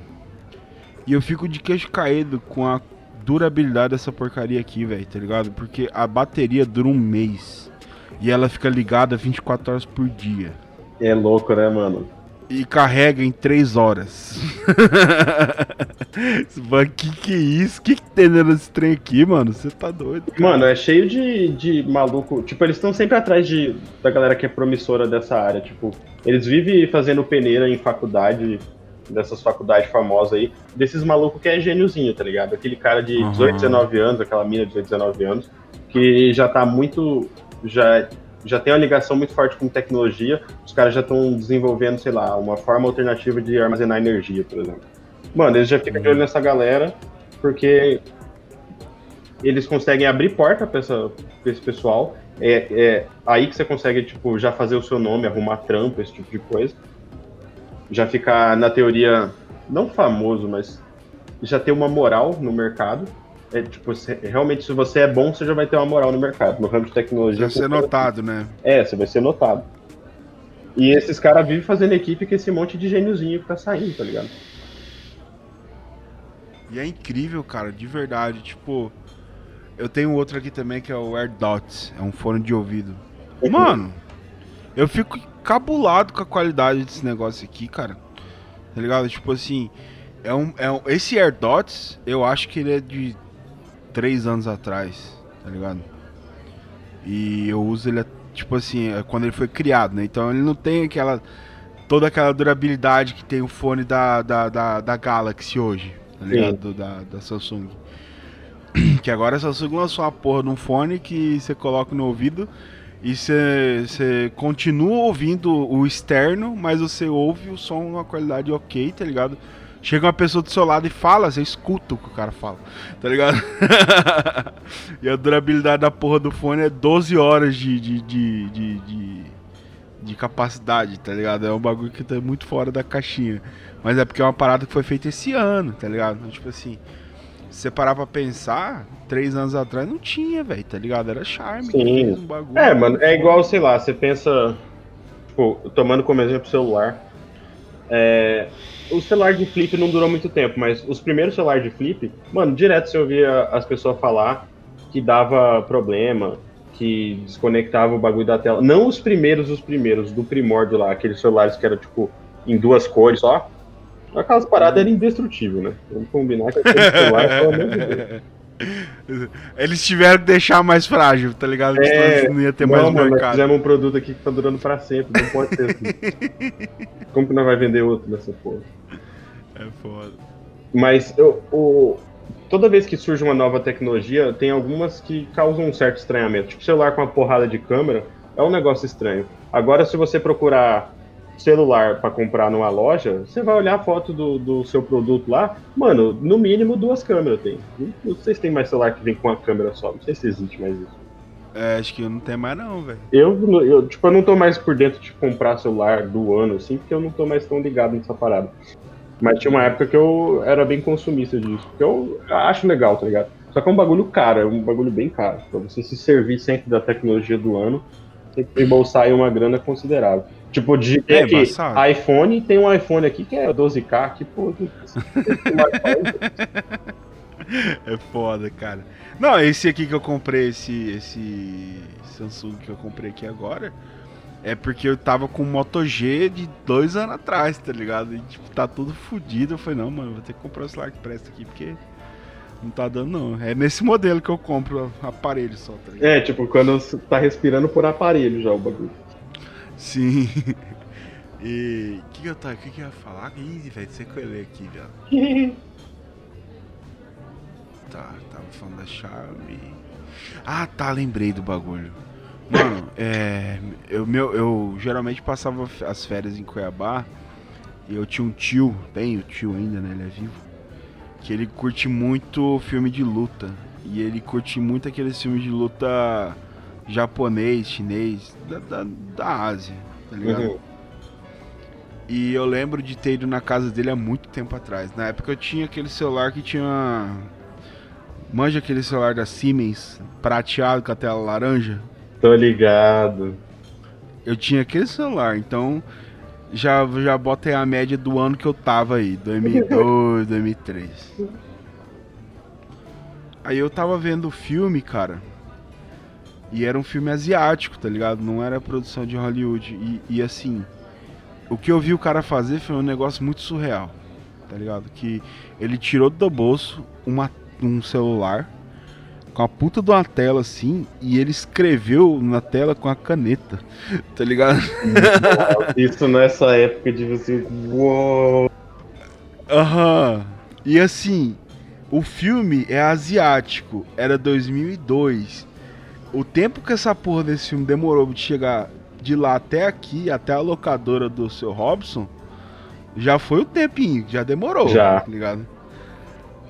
E eu fico de queixo caído com a durabilidade dessa porcaria aqui, velho, tá ligado? Porque a bateria dura um mês e ela fica ligada 24 horas por dia. É louco, né, mano? E carrega em 3 horas. que que é isso? Que que tem nesse trem aqui, mano? Você tá doido? Cara. Mano, é cheio de, de maluco. Tipo, eles estão sempre atrás de, da galera que é promissora dessa área. Tipo, eles vivem fazendo peneira em faculdade, dessas faculdades famosas aí, desses malucos que é gêniozinho, tá ligado? Aquele cara de uhum. 18, 19 anos, aquela mina de 18, 19 anos, que já tá muito. Já já tem uma ligação muito forte com tecnologia, os caras já estão desenvolvendo, sei lá, uma forma alternativa de armazenar energia, por exemplo. Mano, eles já ficam de olho nessa galera, porque eles conseguem abrir porta para esse pessoal. É, é, aí que você consegue, tipo, já fazer o seu nome, arrumar trampo, esse tipo de coisa. Já ficar, na teoria, não famoso, mas já ter uma moral no mercado é, tipo, se, realmente, se você é bom, você já vai ter uma moral no mercado. No ramo de tecnologia. Vai ser notado, assim. né? É, você vai ser notado. E esses caras vivem fazendo equipe com esse monte de gêniozinho que tá saindo, tá ligado? E é incrível, cara, de verdade. Tipo, eu tenho outro aqui também que é o AirDots. É um fone de ouvido. Uhum. Mano, eu fico cabulado com a qualidade desse negócio aqui, cara. Tá ligado? Tipo assim, é um, é um, esse AirDots, eu acho que ele é de três anos atrás, tá ligado? E eu uso ele, tipo assim, é quando ele foi criado, né? Então ele não tem aquela. toda aquela durabilidade que tem o fone da, da, da, da Galaxy hoje, tá ligado? Da, da Samsung. Que agora a Samsung lançou uma porra de um fone que você coloca no ouvido e você continua ouvindo o externo, mas você ouve o som numa qualidade ok, tá ligado? Chega uma pessoa do seu lado e fala, você escuta o que o cara fala, tá ligado? e a durabilidade da porra do fone é 12 horas de, de, de, de, de, de capacidade, tá ligado? É um bagulho que tá muito fora da caixinha. Mas é porque é uma parada que foi feita esse ano, tá ligado? Tipo assim, se você parar pra pensar, três anos atrás não tinha, velho, tá ligado? Era charme. Sim. Um bagulho, é, mano, é igual, sei lá, você pensa, tipo, tomando como exemplo o celular. É, o celular de flip não durou muito tempo, mas os primeiros celulares de flip, mano, direto você ouvia as pessoas falar que dava problema, que desconectava o bagulho da tela. Não os primeiros, os primeiros, do primórdio lá, aqueles celulares que eram, tipo, em duas cores só. Aquelas paradas eram indestrutíveis, né? Vamos combinar que aquele celular, pelo amor de Deus. Eles tiveram que deixar mais frágil, tá ligado? É, não ia ter não, mais mano, mercado. Nós fizemos um produto aqui que tá durando pra sempre, não pode ser assim. Como que nós vai vender outro dessa porra? É foda. Mas eu, o, toda vez que surge uma nova tecnologia, tem algumas que causam um certo estranhamento. Tipo, celular com uma porrada de câmera é um negócio estranho. Agora, se você procurar celular para comprar numa loja, você vai olhar a foto do, do seu produto lá, mano, no mínimo duas câmeras tem. Não sei se tem mais celular que vem com uma câmera só, não sei se existe mais isso. É, acho que não tem mais não, velho. Eu, eu, tipo, eu não tô mais por dentro de comprar celular do ano, assim, porque eu não tô mais tão ligado nessa parada. Mas tinha uma época que eu era bem consumista disso, porque eu acho legal, tá ligado? Só que é um bagulho caro, é um bagulho bem caro. Pra você se servir sempre da tecnologia do ano, tem que embolsar aí uma grana considerável. Tipo, de é, que iPhone tem um iPhone aqui que é 12K, que pô. é foda, cara. Não, esse aqui que eu comprei, esse, esse Samsung que eu comprei aqui agora, é porque eu tava com Moto G de dois anos atrás, tá ligado? E tipo, tá tudo fodido. Eu falei, não, mano, vou ter que comprar o celular que presta aqui, porque não tá dando não. É nesse modelo que eu compro aparelho só, tá ligado? É, tipo, quando tá respirando por aparelho já o bagulho. Sim. E. O que, eu tava. O que, que eu ia falar? Ih, velho, você colheu aqui, velho. tá, tava falando da chave. Ah, tá, lembrei do bagulho. Mano, é. Eu, meu, eu geralmente passava as férias em Cuiabá e eu tinha um tio, tenho tio ainda, né? Ele é vivo. Que ele curte muito filme de luta. E ele curte muito aqueles filmes de luta japonês, chinês, da, da, da Ásia tá ligado? Uhum. E eu lembro de ter ido na casa dele há muito tempo atrás. Na época eu tinha aquele celular que tinha Manja aquele celular da Siemens, prateado com a tela laranja? Tô ligado. Eu tinha aquele celular, então já, já botei a média do ano que eu tava aí, 2002, 2003. Aí eu tava vendo o filme, cara. E era um filme asiático, tá ligado? Não era produção de Hollywood. E, e assim, o que eu vi o cara fazer foi um negócio muito surreal, tá ligado? Que ele tirou do bolso uma, um celular com a puta de uma tela assim e ele escreveu na tela com a caneta, tá ligado? Isso nessa época de você. Uou! Aham. E assim, o filme é asiático, era 2002. O tempo que essa porra desse filme demorou de chegar de lá até aqui, até a locadora do seu Robson, já foi o tempinho, já demorou, Já. tá ligado?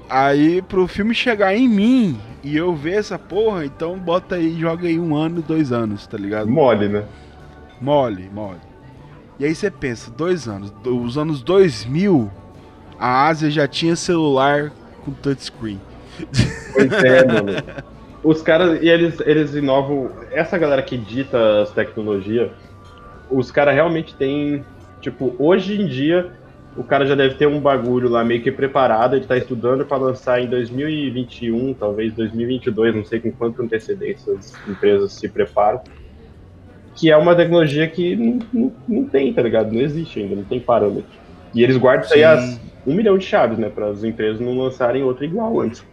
Aí pro filme chegar em mim e eu ver essa porra, então bota aí, joga aí um ano, dois anos, tá ligado? Mole, né? Mole, mole. E aí você pensa, dois anos, os anos 2000, a Ásia já tinha celular com touchscreen. Pois é, mano. Os caras, e eles, eles inovam. Essa galera que dita as tecnologias, os caras realmente têm. Tipo, hoje em dia, o cara já deve ter um bagulho lá meio que preparado, ele tá estudando pra lançar em 2021, talvez 2022, não sei com quanto antecedência as empresas se preparam. Que é uma tecnologia que não, não, não tem, tá ligado? Não existe ainda, não tem parâmetro. E eles guardam isso aí Sim. as um milhão de chaves, né? Para as empresas não lançarem outra igual antes.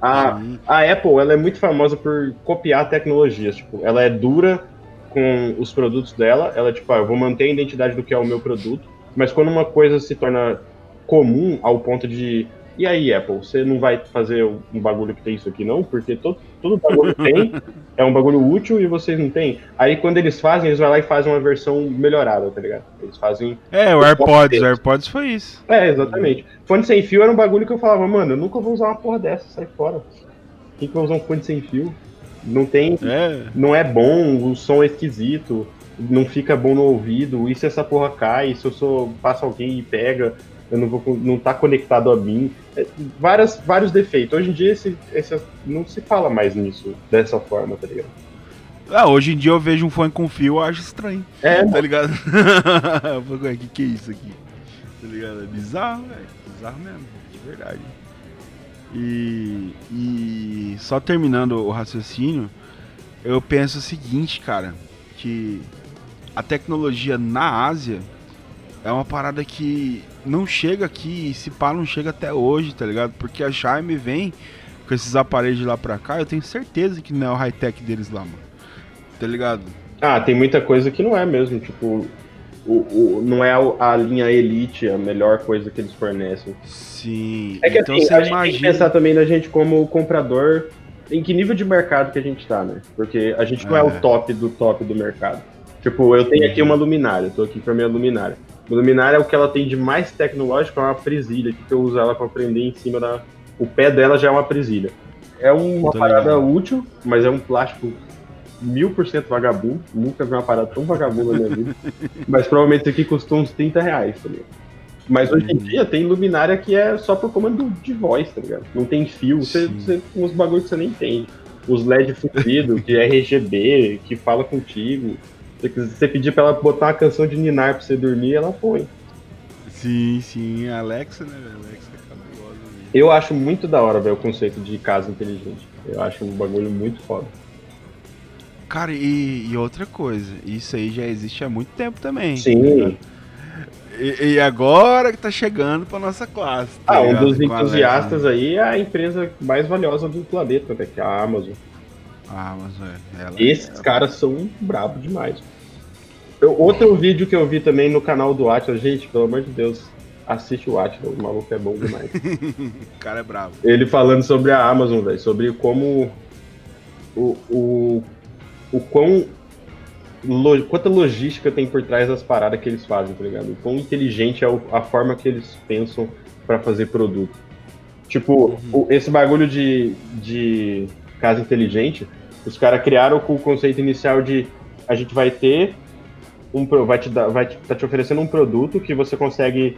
A, Sim. a Apple, ela é muito famosa por copiar tecnologias. Tipo, ela é dura com os produtos dela. Ela, tipo, ah, eu vou manter a identidade do que é o meu produto. Mas quando uma coisa se torna comum ao ponto de. E aí, Apple, você não vai fazer um bagulho que tem isso aqui, não? Porque todo, todo bagulho tem, é um bagulho útil e vocês não têm. Aí quando eles fazem, eles vão lá e fazem uma versão melhorada, tá ligado? Eles fazem É, o AirPods, o AirPods foi isso. é, exatamente. Fone sem fio era um bagulho que eu falava, mano, eu nunca vou usar uma porra dessa, sai fora. Quem que vai usar um fone sem fio? Não tem. É, Não é bom, o som é esquisito, não fica bom no ouvido, e se essa porra cai, se eu sou. passa alguém e pega, eu não vou não tá conectado a mim. É, várias, vários defeitos. Hoje em dia esse, esse- não se fala mais nisso dessa forma, tá ligado? Ah, hoje em dia eu vejo um fone com fio, eu acho estranho. É, Tá ligado? "Ué, que que é isso aqui? Tá ligado? É bizarro, velho. Bizarro mesmo, de verdade. E, e só terminando o raciocínio, eu penso o seguinte, cara, que a tecnologia na Ásia é uma parada que não chega aqui, e se pá, não chega até hoje, tá ligado? Porque a Xiaomi vem com esses aparelhos de lá pra cá, eu tenho certeza que não é o high-tech deles lá, mano. Tá ligado? Ah, tem muita coisa que não é mesmo, tipo, o, o- não é a, a linha Elite a melhor coisa que eles fornecem. Sim. É que então assim, você a gente tem que imagina. pensar também na gente como comprador, em que nível de mercado que a gente tá, né? Porque a gente não é, É. o top do top do mercado. Tipo, eu tenho aqui uma luminária, tô aqui com a minha luminária. Luminária é o que ela tem de mais tecnológico, é uma presilha, que eu uso ela pra prender em cima da... O pé dela já é uma presilha. É uma Tô parada ligado. útil, mas é um plástico mil por cento vagabundo. Nunca vi uma parada tão vagabunda na minha vida. Mas provavelmente isso aqui custou uns 30 reais, tá ligado? Mas hoje em Uhum. dia tem luminária que é só por comando de voz, tá ligado? Não tem fio, você, você tem uns bagulhos que você nem entende. Os LED fudido, que é RGB, que fala contigo. Se você- pedir pra ela botar uma canção de Ninar pra você dormir, ela põe. Sim, sim. A Alexa, né, velho? Alexa é cabulosa. Eu acho muito da hora, velho, o conceito de casa inteligente. Eu acho um bagulho muito foda. Cara, e, e outra coisa, isso aí já existe há muito tempo também. Sim. E, e agora que tá chegando pra nossa classe. tá Ah, um dos entusiastas aí é a empresa mais valiosa do planeta, né? Que é a Amazon. Ah, mas é. Ela, Esses é- caras são bravos demais. Eu- outro vídeo que eu vi também no canal do Atlas, gente, pelo amor de Deus, assiste o Atlas, o maluco é bom demais. O cara é bravo. Ele falando sobre a Amazon, velho, sobre como o, o, o quão lo- quanta logística tem por trás das paradas que eles fazem, tá ligado? O quão inteligente é a forma que eles pensam pra fazer produto. Tipo, o- esse bagulho de, de casa inteligente, os caras criaram com o conceito inicial de a gente vai ter um vai te dar, vai te, tá te oferecendo um produto que você consegue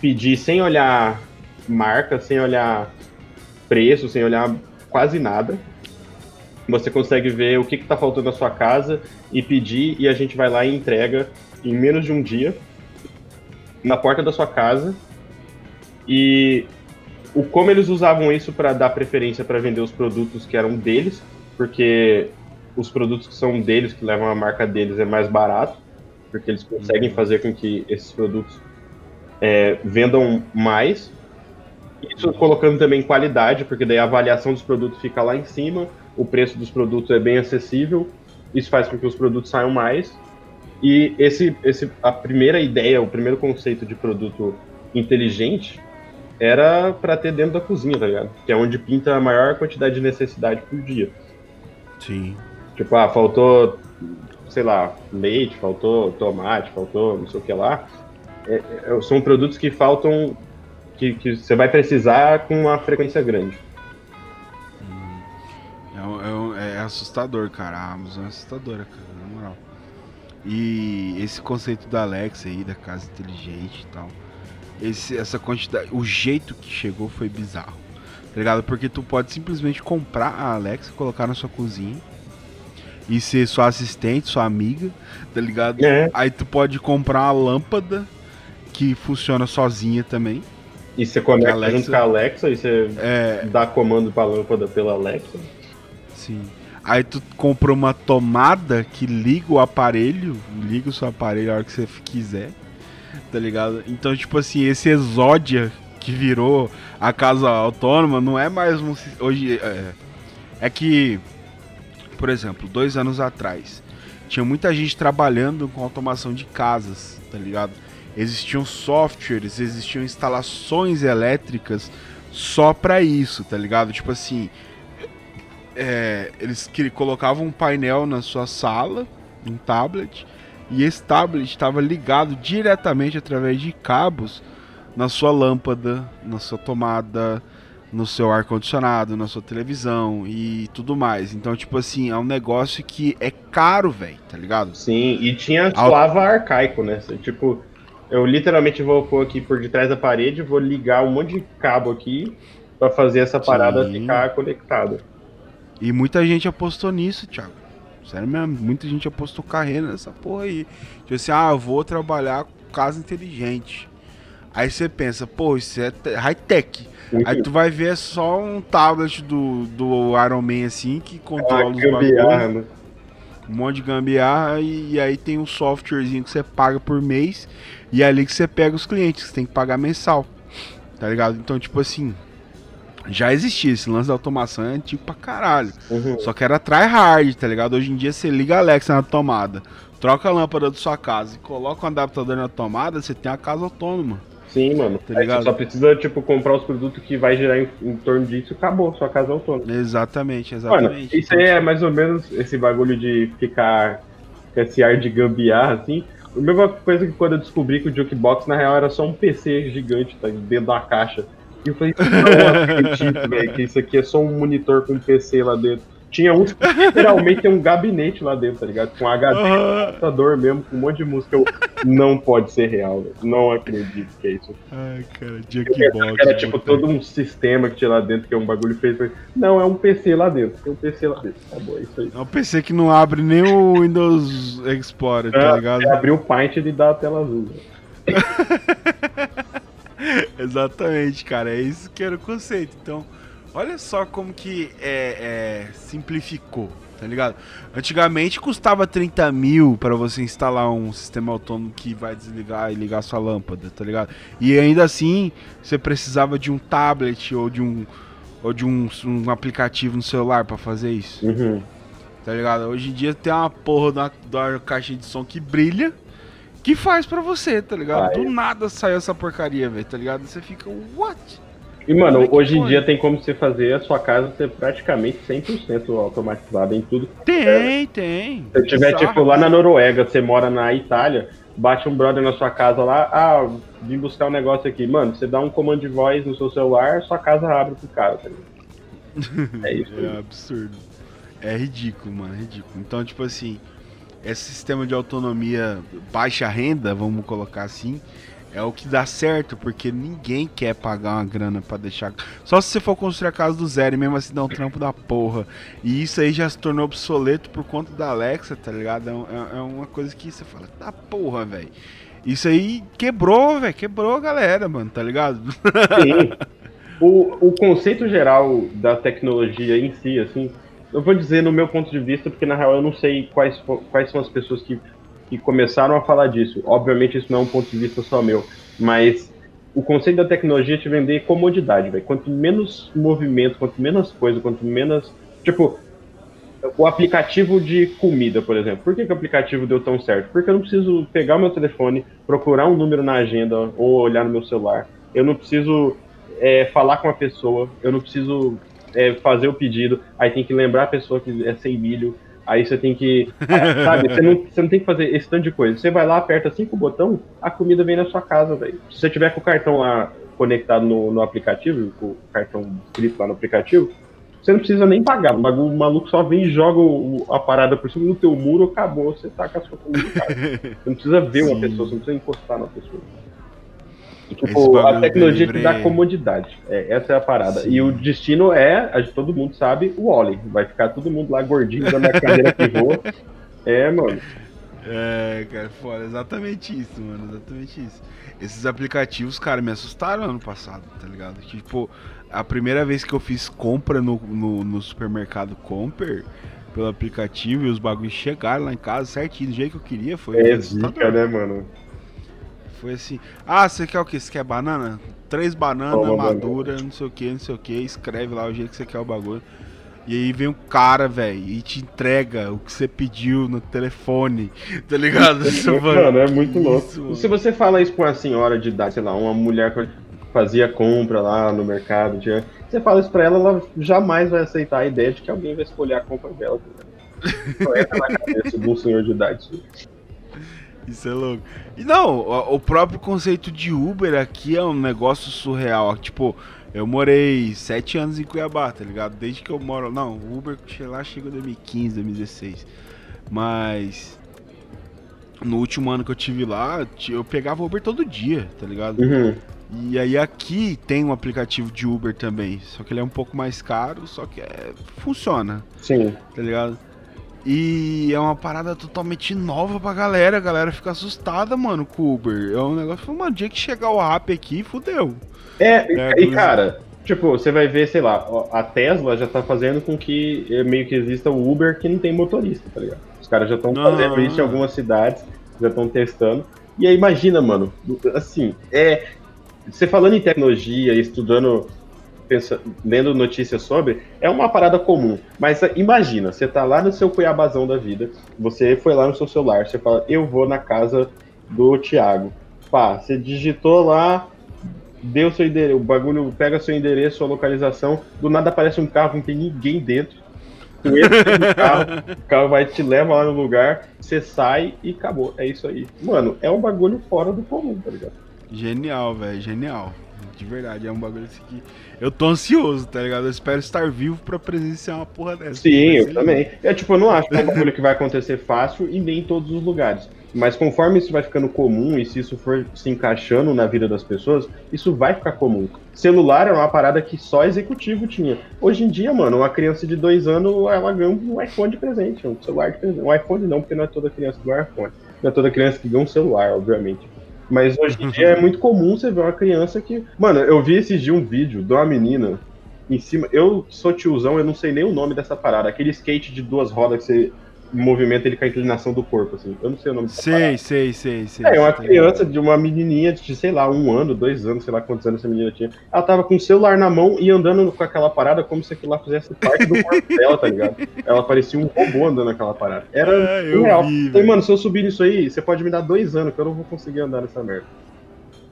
pedir sem olhar marca, sem olhar preço, sem olhar quase nada. Você consegue ver o que está faltando na sua casa e pedir, e a gente vai lá e entrega em menos de um dia na porta da sua casa. E o como eles usavam isso para dar preferência para vender os produtos que eram deles, porque os produtos que são deles, que levam a marca deles, é mais barato, porque eles conseguem fazer com que esses produtos é, vendam mais. Isso colocando também qualidade, porque daí a avaliação dos produtos fica lá em cima, o preço dos produtos é bem acessível, isso faz com que os produtos saiam mais. E esse, esse, a primeira ideia, o primeiro conceito de produto inteligente era para ter dentro da cozinha, tá ligado? Que é onde pinta a maior quantidade de necessidade por dia. Sim. Tipo, ah, faltou, sei lá, leite, faltou tomate, faltou não sei o que lá. É, é, são produtos que faltam, que, que você vai precisar com uma frequência grande. Hum. É, é, é assustador, cara. A Amazon é assustadora, cara, na moral. E esse conceito da Alexa aí, da casa inteligente e tal. Esse, essa quantidade. O jeito que chegou foi bizarro. Tá ligado? Porque tu pode simplesmente comprar a Alexa, colocar na sua cozinha e ser sua assistente, sua amiga, tá ligado? É. Aí tu pode comprar uma lâmpada que funciona sozinha também. E você conecta Alexa... junto com a Alexa e você é... dá comando pra lâmpada pela Alexa. Sim. Aí tu compra uma tomada que liga o aparelho, liga o seu aparelho a hora que você quiser, tá ligado? Então, tipo assim, esse Exódia que virou a casa autônoma não é mais um. Hoje. É, é que, por exemplo, dois anos atrás, tinha muita gente trabalhando com automação de casas, tá ligado? Existiam softwares, existiam instalações elétricas só para isso, tá ligado? Tipo assim, é, eles colocavam um painel na sua sala, um tablet, e esse tablet estava ligado diretamente através de cabos na sua lâmpada, na sua tomada, no seu ar condicionado, na sua televisão e tudo mais. Então, tipo assim, é um negócio que é caro, velho, tá ligado? Sim, e tinha suava arcaico, né? Tipo, eu literalmente vou pôr aqui por detrás da parede, vou ligar um monte de cabo aqui para fazer essa parada Sim. ficar conectada. E muita gente apostou nisso, Thiago. Sério mesmo, muita gente apostou carreira nessa porra aí. Tipo assim, ah, eu vou trabalhar com casa inteligente. Aí você pensa, pô, isso é high-tech. Uhum. Aí tu vai ver só um tablet do, do Iron Man assim que controla ah, os bagulhos. Né? Um monte de gambiarra e, e, aí tem um softwarezinho que você paga por mês e é ali que você pega os clientes, você tem que pagar mensal. Tá ligado? Então, tipo assim, já existia esse lance da automação é antigo pra caralho. Uhum. Só que era tryhard, tá ligado? Hoje em dia você liga a Alexa na tomada, troca a lâmpada da sua casa e coloca um adaptador na tomada, você tem a casa autônoma. Sim, mano. Tá ligado? Você só precisa, tipo, comprar os produtos que vai gerar em, em torno disso e acabou, sua casa é autônoma. Exatamente, exatamente. Mano, isso aí é mais ou menos esse bagulho de ficar com esse ar de gambiarra, assim. A mesma coisa que quando eu descobri que o Jukebox, na real, era só um PC gigante, tá? Dentro da caixa. E eu falei, não acredito, velho, que isso aqui é só um monitor com um PC lá dentro. Tinha uns que literalmente tem um gabinete lá dentro, tá ligado? Com HD, uhum. computador mesmo, com um monte de música. Eu, não pode ser real, velho. Não acredito que é isso. Ai, cara, Jukebox. Era tipo todo um sistema que tinha lá dentro, que é um bagulho feito. Não, é um PC lá dentro. Tem um PC lá dentro. Tá bom, é isso aí. É um PC que não abre nem o Windows Explorer, tá é, ligado? É abrir o Paint e dá a tela azul. Exatamente, cara. É isso que era o conceito. Então, olha só como que é, é, simplificou, tá ligado? Antigamente custava 30 mil para você instalar um sistema autônomo que vai desligar e ligar sua lâmpada, tá ligado? E ainda assim, você precisava de um tablet ou de um, ou de um, um aplicativo no celular para fazer isso. Uhum. Tá ligado? Hoje em dia tem uma porra da, da caixa de som que brilha que faz para você, tá ligado? Do nada sai essa porcaria, velho, tá ligado? Você fica, what? E, mano, hoje em dia tem como você fazer a sua casa ser praticamente 100% automatizada em tudo. Tem, tem. Se tiver, tipo, lá na Noruega, você mora na Itália, bate um brother na sua casa lá, ah, vim buscar um negócio aqui. Mano, você dá um comando de voz no seu celular, sua casa abre pro cara, tá ligado? É isso. é absurdo. É ridículo, mano, é ridículo. Então, tipo assim, esse sistema de autonomia baixa renda, vamos colocar assim, é o que dá certo, porque ninguém quer pagar uma grana para deixar. Só se você for construir a casa do zero e mesmo assim dá um trampo da porra. E isso aí já se tornou obsoleto por conta da Alexa, tá ligado? É, é, é uma coisa que você fala, tá porra, velho. Isso aí quebrou, velho. Quebrou a galera, mano, tá ligado? Sim. O, o conceito geral da tecnologia em si, assim, eu vou dizer no meu ponto de vista, porque na real eu não sei quais, quais são as pessoas que que começaram a falar disso. Obviamente isso não é um ponto de vista só meu, mas o conceito da tecnologia é te vender comodidade, velho. Quanto menos movimento, quanto menos coisa, quanto menos. Tipo, o aplicativo de comida, por exemplo. Por que, que o aplicativo deu tão certo? Porque eu não preciso pegar o meu telefone, procurar um número na agenda ou olhar no meu celular. Eu não preciso é, falar com a pessoa, eu não preciso é, fazer o pedido, aí tem que lembrar a pessoa que é sem milho, Aí você tem que. Sabe, você não, você não tem que fazer esse tanto de coisa. Você vai lá, aperta cinco botão, a comida vem na sua casa, velho. Se você tiver com o cartão lá conectado no, no aplicativo, com o cartão escrito lá no aplicativo, você não precisa nem pagar. O maluco só vem e joga o, a parada por cima do teu muro, acabou, você tá com a sua comida em casa. Você não precisa ver Sim. uma pessoa, você não precisa encostar na pessoa. Tipo, a tecnologia te dá comodidade. É, essa é a parada. Sim. E o destino é, todo mundo sabe, o Wally. Vai ficar todo mundo lá gordinho dando a cadeira pivô. É, mano. É, cara, foda. Exatamente isso, mano. Exatamente isso. Esses aplicativos, cara, me assustaram ano passado, tá ligado? Tipo, a primeira vez que eu fiz compra no, no, no supermercado Comper pelo aplicativo e os bagulhos chegaram lá em casa certinho, do jeito que eu queria, foi. É zica, né, mano? Foi assim, ah, você quer o que? Você quer banana? Três bananas maduras, não sei o que, não sei o que, escreve lá o jeito que você quer o bagulho. E aí vem um cara, velho, e te entrega o que você pediu no telefone, tá ligado? mano, é muito louco. Se você fala isso com uma senhora de idade, sei lá, uma mulher que fazia compra lá no mercado, tinha... você fala isso pra ela, ela jamais vai aceitar a ideia de que alguém vai escolher a compra dela. Tá Não entra na cabeça um senhor de idade. Isso é louco. E não, o, próprio conceito de Uber aqui é um negócio surreal. Tipo, eu morei sete anos em Cuiabá, tá ligado? Desde que eu moro. Não, o Uber lá chegou em 2015, 2016. Mas. No último ano que eu tive lá, eu pegava Uber todo dia, tá ligado? Uhum. E aí aqui tem um aplicativo de Uber também. Só que ele é um pouco mais caro, só que é, funciona. Sim. Tá ligado? E é uma parada totalmente nova pra galera. A galera fica assustada, mano, com o Uber. É um negócio, mano, dia que chegar o rap aqui, fudeu. É, é e cara, tipo, você vai ver, sei lá, a Tesla já tá fazendo com que eh, meio que exista o Uber que não tem motorista, tá ligado? Os caras já estão fazendo isso em algumas cidades, já estão testando. E aí imagina, mano, assim, é. Você falando em tecnologia, estudando lendo notícias sobre, é uma parada comum. Mas imagina, você tá lá no seu Cuiabazão da vida, você foi lá no seu celular, você fala, eu vou na casa do Thiago. Pá, você digitou lá, deu seu endereço, o bagulho pega seu endereço, sua localização, do nada aparece um carro, não tem ninguém dentro. Tu entra no carro, o carro vai te leva lá no lugar, você sai e acabou. É isso aí. Mano, é um bagulho fora do comum, tá ligado? Genial, velho, genial. De verdade, é um bagulho assim que. Eu tô ansioso, tá ligado? Eu espero estar vivo pra presenciar uma porra dessa. Sim, eu também. É tipo, eu não acho que é um bagulho que vai acontecer fácil e nem em todos os lugares. Mas conforme isso vai ficando comum e se isso for se encaixando na vida das pessoas, isso vai ficar comum. Celular é uma parada que só executivo tinha. Hoje em dia, mano, uma criança de dois anos, ela ganha um iPhone de presente, um celular de presente. Um iPhone não, porque não é toda criança que ganha um iPhone. Não é toda criança que ganha um celular, obviamente. Mas hoje em dia é muito comum você ver uma criança que. Mano, eu vi esses dias um vídeo de uma menina em cima. Eu sou tiozão, eu não sei nem o nome dessa parada. Aquele skate de duas rodas que você movimenta ele com a inclinação do corpo, assim. Eu não sei o nome Sei, parada. sei, sei, sei. É, uma criança de uma menininha de, sei lá, um ano, dois anos, sei lá quantos anos essa menina tinha. Ela tava com o celular na mão e andando com aquela parada como se aquilo lá fizesse parte do corpo dela, tá ligado? Ela parecia um robô andando naquela parada. Era é, real. Então, mano, se eu subir nisso aí, você pode me dar dois anos que eu não vou conseguir andar nessa merda.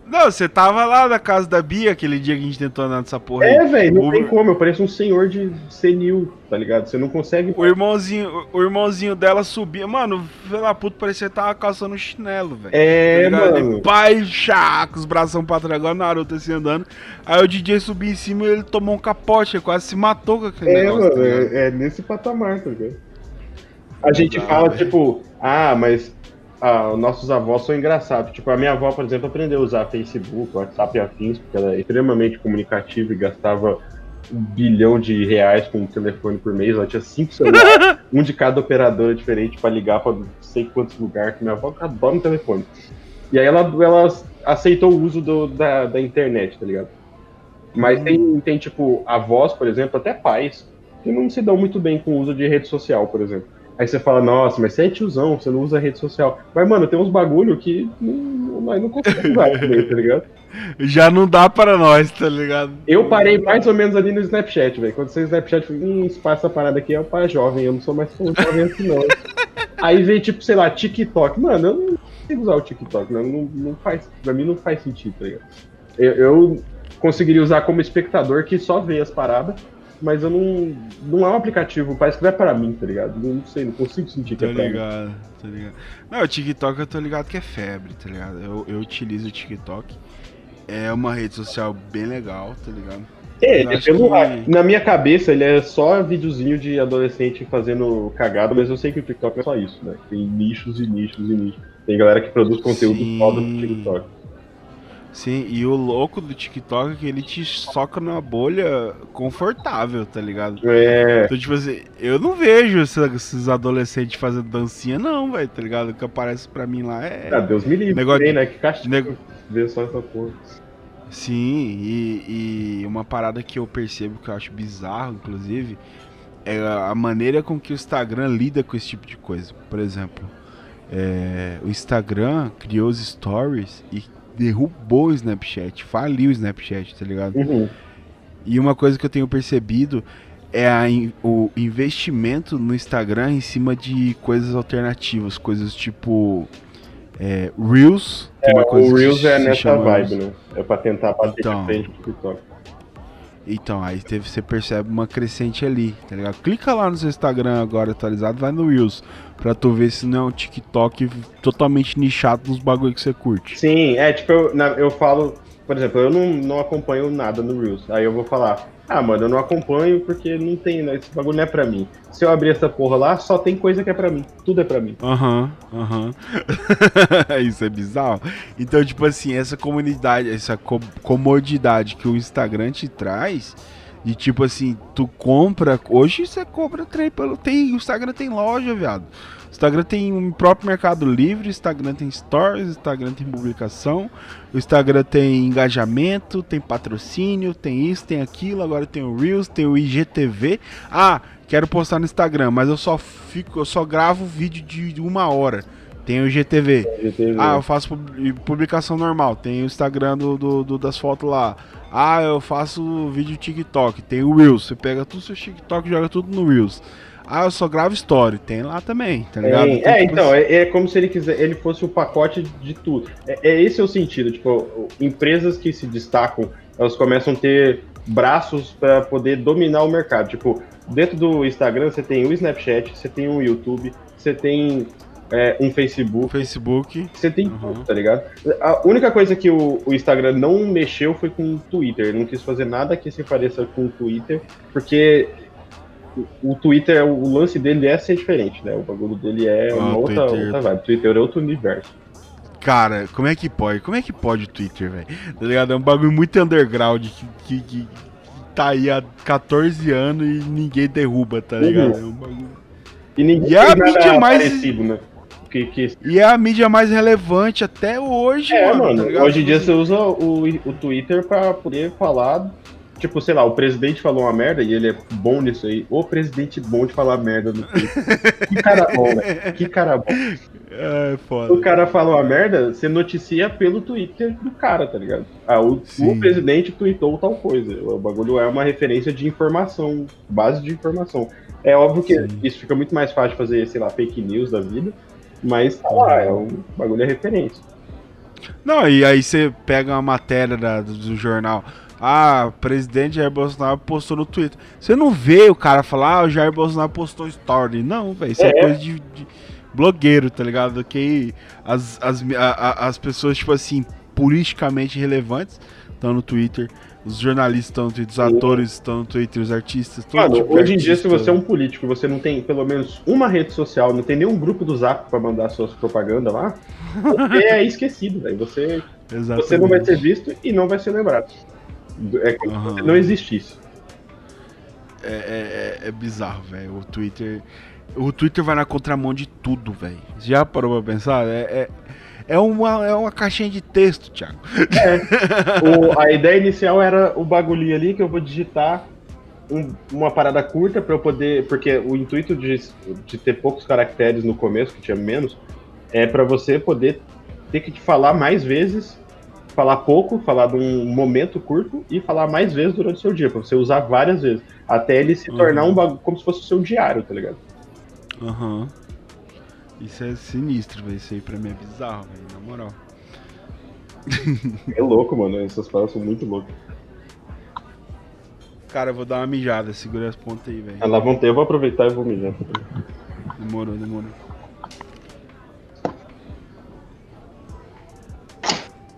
Não, você tava lá na casa da Bia aquele dia que a gente tentou andar nessa porra É, velho, não o... tem como, eu pareço um senhor de senil, tá ligado? Você não consegue. O irmãozinho, o irmãozinho dela subia. Mano, pela puta, parecia que tava calçando um chinelo, velho. É, tá mano. pai, chaco, os bração pra trás, igual Naruto assim andando. Aí o DJ subiu em cima e ele tomou um capote, quase se matou com aquele é, negócio. Mano, tá é, é, nesse patamar, tá ligado? A gente fala, tipo, ah, mas ah, nossos avós são engraçados. Tipo, a minha avó, por exemplo, aprendeu a usar Facebook, WhatsApp e afins, porque ela é extremamente comunicativa e gastava um bilhão de reais com um telefone por mês. Ela tinha cinco celulares, um de cada operadora diferente para ligar para não sei quantos lugares. Que minha avó adora um telefone. E aí ela, ela aceitou o uso do, da, da internet, tá ligado? Mas tem, tem, tipo, avós, por exemplo, até pais, que não se dão muito bem com o uso de rede social, por exemplo. Aí você fala, nossa, mas você é tiozão, você não usa rede social. Mas, mano, tem uns bagulho que nós não conseguimos usar também, tá ligado? Já não dá para nós, tá ligado? Eu parei mais ou menos ali no Snapchat, velho. Quando você Snapchat, eu falei, hum, espaço essa parada aqui é para jovem, eu não sou mais tão jovem assim, não. Aí veio, tipo, sei lá, TikTok. Mano, eu não consigo usar o TikTok, não, não, não faz, pra mim não faz sentido, tá ligado? Eu, eu conseguiria usar como espectador que só vê as paradas, mas eu não. Não é um aplicativo, parece que não é para mim, tá ligado? Não, sei, não consigo sentir que tô é pra ligado, mim. Tô ligado. Não, o TikTok eu tô ligado que é febre, tá ligado? Eu, eu utilizo o TikTok. É uma rede social bem legal, tá ligado? É, ele é pelo, que... na minha cabeça ele é só videozinho de adolescente fazendo cagada, mas eu sei que o TikTok é só isso, né? Tem nichos e nichos e nichos. Tem galera que produz conteúdo Sim. foda no TikTok. Sim, e o louco do TikTok é que ele te soca numa bolha confortável, tá ligado? É. Então, tipo assim, eu não vejo esses adolescentes fazendo dancinha, não, velho, tá ligado? O que aparece pra mim lá é. Ah, Deus me livre, negócio tem, né? Que castigo. Nego... Ver só essa porra. Sim, e, e uma parada que eu percebo que eu acho bizarro, inclusive, é a maneira com que o Instagram lida com esse tipo de coisa. Por exemplo, é, o Instagram criou os stories e derrubou o Snapchat, faliu o Snapchat, tá ligado? Uhum. E uma coisa que eu tenho percebido é a, o investimento no Instagram em cima de coisas alternativas, coisas tipo é, Reels. É, o Reels é nessa vibe, né? É pra tentar bater então, de frente pro TikTok. Então, aí teve, você percebe uma crescente ali, tá ligado? Clica lá no seu Instagram agora atualizado, vai no Reels, pra tu ver se não é um TikTok totalmente nichado nos bagulho que você curte. Sim, é tipo, eu, eu falo, por exemplo, eu não, não acompanho nada no Reels, aí eu vou falar, ah, mano, eu não acompanho porque não tem, né? Esse bagulho não é pra mim. Se eu abrir essa porra lá, só tem coisa que é pra mim. Tudo é pra mim. Aham, uhum, aham. Uhum. Isso é bizarro. Então, tipo assim, essa comunidade, essa co comodidade que o Instagram te traz. E tipo assim, tu compra. Hoje você compra trem pelo. Tem, o Instagram tem loja, viado. Instagram tem um próprio Mercado Livre, Instagram tem stories, Instagram tem publicação, o Instagram tem engajamento, tem patrocínio, tem isso, tem aquilo, agora tem o Reels, tem o IGTV. Ah, quero postar no Instagram, mas eu só fico, eu só gravo vídeo de uma hora. Tem o IGTV. Ah, eu faço publicação normal. Tem o Instagram do, do, do, das fotos lá. Ah, eu faço vídeo TikTok. Tem o Reels. Você pega tudo seu TikTok e joga tudo no Reels. Ah, eu só gravo story. Tem lá também, tá ligado? É, é então, é, é, como se ele quiser, ele fosse o pacote de tudo. É, é esse é o sentido. Tipo, empresas que se destacam, elas começam a ter braços para poder dominar o mercado. Tipo, dentro do Instagram você tem o Snapchat, você tem o YouTube, você tem é, um Facebook. Facebook. Você tem uhum. tudo, tá ligado? A única coisa que o, o, Instagram não mexeu foi com o Twitter. Ele não quis fazer nada que se pareça com o Twitter, porque o Twitter, o lance dele é ser diferente, né? O bagulho dele é ah, uma outra, outra vibe. O Twitter é outro universo. Cara, como é que pode? Como é que pode o Twitter, velho? Tá ligado? É um bagulho muito underground que, que, que, tá aí há 14 anos e ninguém derruba, tá ligado? Uhum. É um bagulho. E ninguém e é a mídia mais parecido, né? Que, que... E é a mídia mais relevante até hoje, é, mano. mano tá hoje em dia você usa o, o Twitter pra poder falar Tipo, sei lá, o presidente falou uma merda e ele é bom nisso aí. O presidente bom de falar merda no Twitter. que cara bom? Que cara bom. É, foda. O cara falou uma merda, você noticia pelo Twitter do cara, tá ligado? Ah, o, o presidente tweetou tal coisa. O bagulho é uma referência de informação, base de informação. É óbvio que Sim. isso fica muito mais fácil de fazer, sei lá, fake news da vida, mas tá lá, é um bagulho é referência. Não, e aí você pega uma matéria da, do jornal ah, presidente Jair Bolsonaro postou no Twitter. Você não vê o cara falar, ah, o Jair Bolsonaro postou story. Não, velho. Isso é, é coisa de, de, blogueiro, tá ligado? Que as, as, a, a, as pessoas, tipo assim, politicamente relevantes, estão no Twitter, os jornalistas estão no Twitter, os atores estão no Twitter, os artistas. Todo Mano, tipo hoje em dia, se você é um político você não tem pelo menos uma rede social, não tem nenhum grupo do Zap pra mandar suas propagandas lá, você é esquecido, velho. Você, Exatamente. você não vai ser visto e não vai ser lembrado. É como Aham. se não existisse. É, é- é- é bizarro, velho. O Twitter. O Twitter vai na contramão de tudo, velho. Já parou pra pensar? É, é, é uma, é uma caixinha de texto, Thiago. O- a ideia inicial era o bagulhinho ali que eu vou digitar um- uma parada curta pra eu poder. Porque o intuito de, de ter poucos caracteres no começo, que tinha menos, é pra você poder ter que te falar mais vezes, falar pouco, falar de um momento curto e falar mais vezes durante o seu dia, pra você usar várias vezes. Até ele se Uhum. tornar um bagulho como se fosse o seu diário, tá ligado? Aham. Isso é sinistro, velho. Isso aí pra mim é bizarro, velho. Na moral. É louco, mano. Essas paradas são muito loucas. Cara, eu vou dar uma mijada. Segura as pontas aí, velho. Lá vão ter, eu vou aproveitar e vou mijar. Demorou, demorou.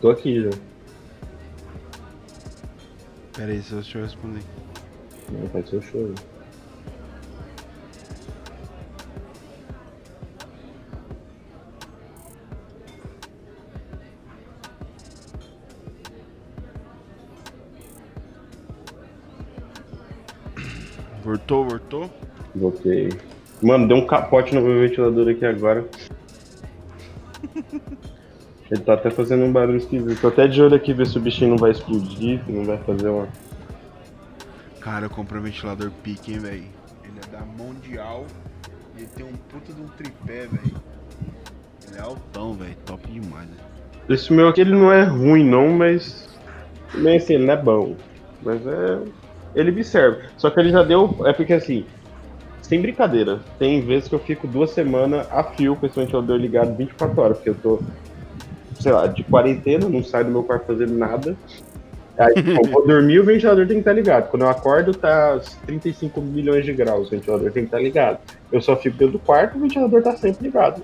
Tô aqui já. Pera aí, deixa eu responder. Não, faz seu show. né? Voltou, voltou? Voltei. Mano, deu um capote no meu ventilador aqui agora. Ele tá até fazendo um barulho esquisito. Tô até de olho aqui ver se o bichinho não vai explodir, se não vai fazer uma. Cara, eu comprei um ventilador pique, hein, velho. Ele é da Mundial e ele tem um puta de um tripé, velho. Ele é altão, velho. Top demais, velho. Esse meu aqui ele não é ruim não, mas. Nem assim, ele não é bom. Mas é. Ele me serve. Só que ele já deu. É porque assim. Sem brincadeira. Tem vezes que eu fico duas semanas a fio com esse ventilador ligado 24 horas, porque eu tô. Sei lá, de quarentena, não saio do meu quarto fazendo nada. Aí, eu vou dormir, o ventilador tem que estar ligado. Quando eu acordo, tá 35 milhões de graus, o ventilador tem que estar ligado. Eu só fico dentro do quarto, o ventilador tá sempre ligado.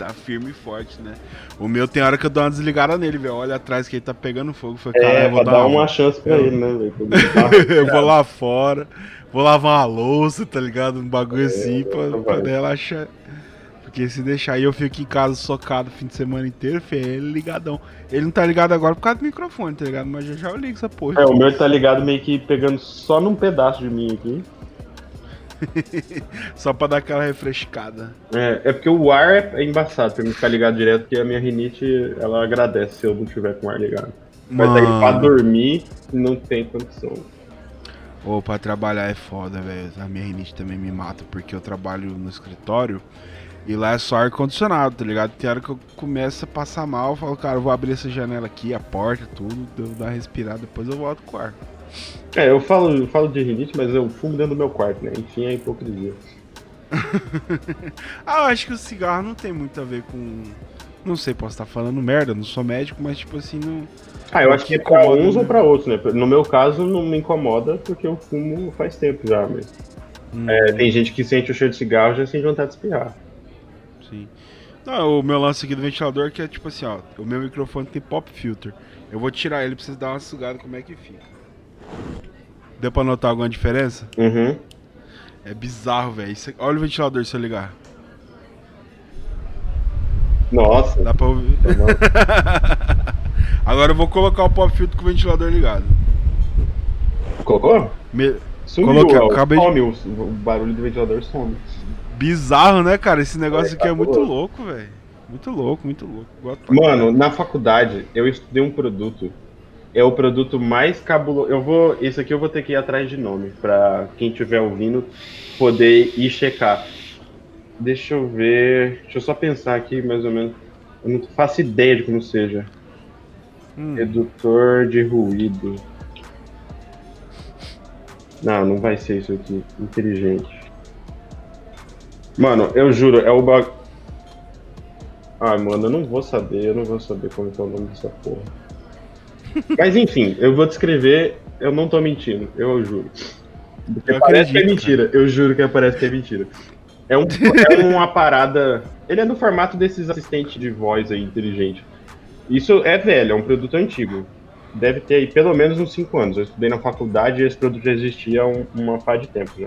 Tá firme e forte, né? O meu tem hora que eu dou uma desligada nele, velho. Olha atrás que ele tá pegando fogo. Falei, cara, É, eu vou dar dar uma uma chance pra ele, né, velho? Eu vou lá fora, vou lavar uma louça, tá ligado? Um bagulho É, assim pra poder relaxar. Porque se deixar aí eu fico em casa socado o fim de semana inteiro, filho, ele ligadão. Ele não tá ligado agora por causa do microfone, tá ligado? Mas já já eu ligo essa porra. É, o meu tá ligado meio que pegando só num pedaço de mim aqui. Só pra dar aquela refrescada. É, é porque o ar é embaçado pra mim ficar ligado direto, porque a minha rinite, ela agradece se eu não tiver com o ar ligado. Mas aí pra dormir, não tem condição. Ou pra trabalhar é foda, velho. A minha rinite também me mata, porque eu trabalho no escritório e lá é só ar-condicionado, tá ligado? Tem hora que eu começo a passar mal, eu falo, cara, eu vou abrir essa janela aqui, a porta, tudo, eu dar uma respirada, depois eu volto com o ar. É, eu falo, eu falo de rinite, mas eu fumo dentro do meu quarto, né? Enfim, é hipocrisia. ah, eu acho que o cigarro não tem muito a ver com. Não sei, posso estar falando merda, não sou médico, mas tipo assim, não. Ah, eu acho que é pra uns ou pra outros, né? No meu caso, não me incomoda porque eu fumo faz tempo já, mas. Hum. É, tem gente que sente o cheiro de cigarro e já sente vontade de espirrar. Sim. Não, o meu lance aqui do ventilador que é tipo assim, ó. O meu microfone tem pop filter. Eu vou tirar ele pra vocês dar uma sugada como é que fica. Deu pra notar alguma diferença? Uhum. É bizarro, velho. Olha o ventilador se eu ligar. Nossa. Dá pra ouvir? Tá Agora eu vou colocar o pop filter com o ventilador ligado. Colocou? Me... Sumiu, Coloquei, ó, acabei some, de... o barulho do ventilador some. Bizarro, né, cara? Esse negócio é, aqui é muito louco, velho. Muito louco, muito louco. Mano, na faculdade eu estudei um produto é o produto mais cabuloso. Eu vou, esse aqui eu vou ter que ir atrás de nome para quem estiver ouvindo poder ir checar. Deixa eu ver, deixa eu só pensar aqui mais ou menos. Eu não faço ideia de como seja. Hum. Redutor de ruído. Não, não vai ser isso aqui. Inteligente. Mano, eu juro, é o bag. Ah, mano, eu não vou saber, eu não vou saber como é o nome dessa porra. Mas enfim, eu vou descrever, eu não tô mentindo, eu juro. Porque eu parece acredito, que é mentira, cara. eu juro que parece que é mentira. É, um, é uma parada. Ele é no formato desses assistentes de voz aí, inteligente. Isso é velho, é um produto antigo. Deve ter aí pelo menos uns 5 anos. Eu estudei na faculdade e esse produto já existia há um, uma par de tempo já.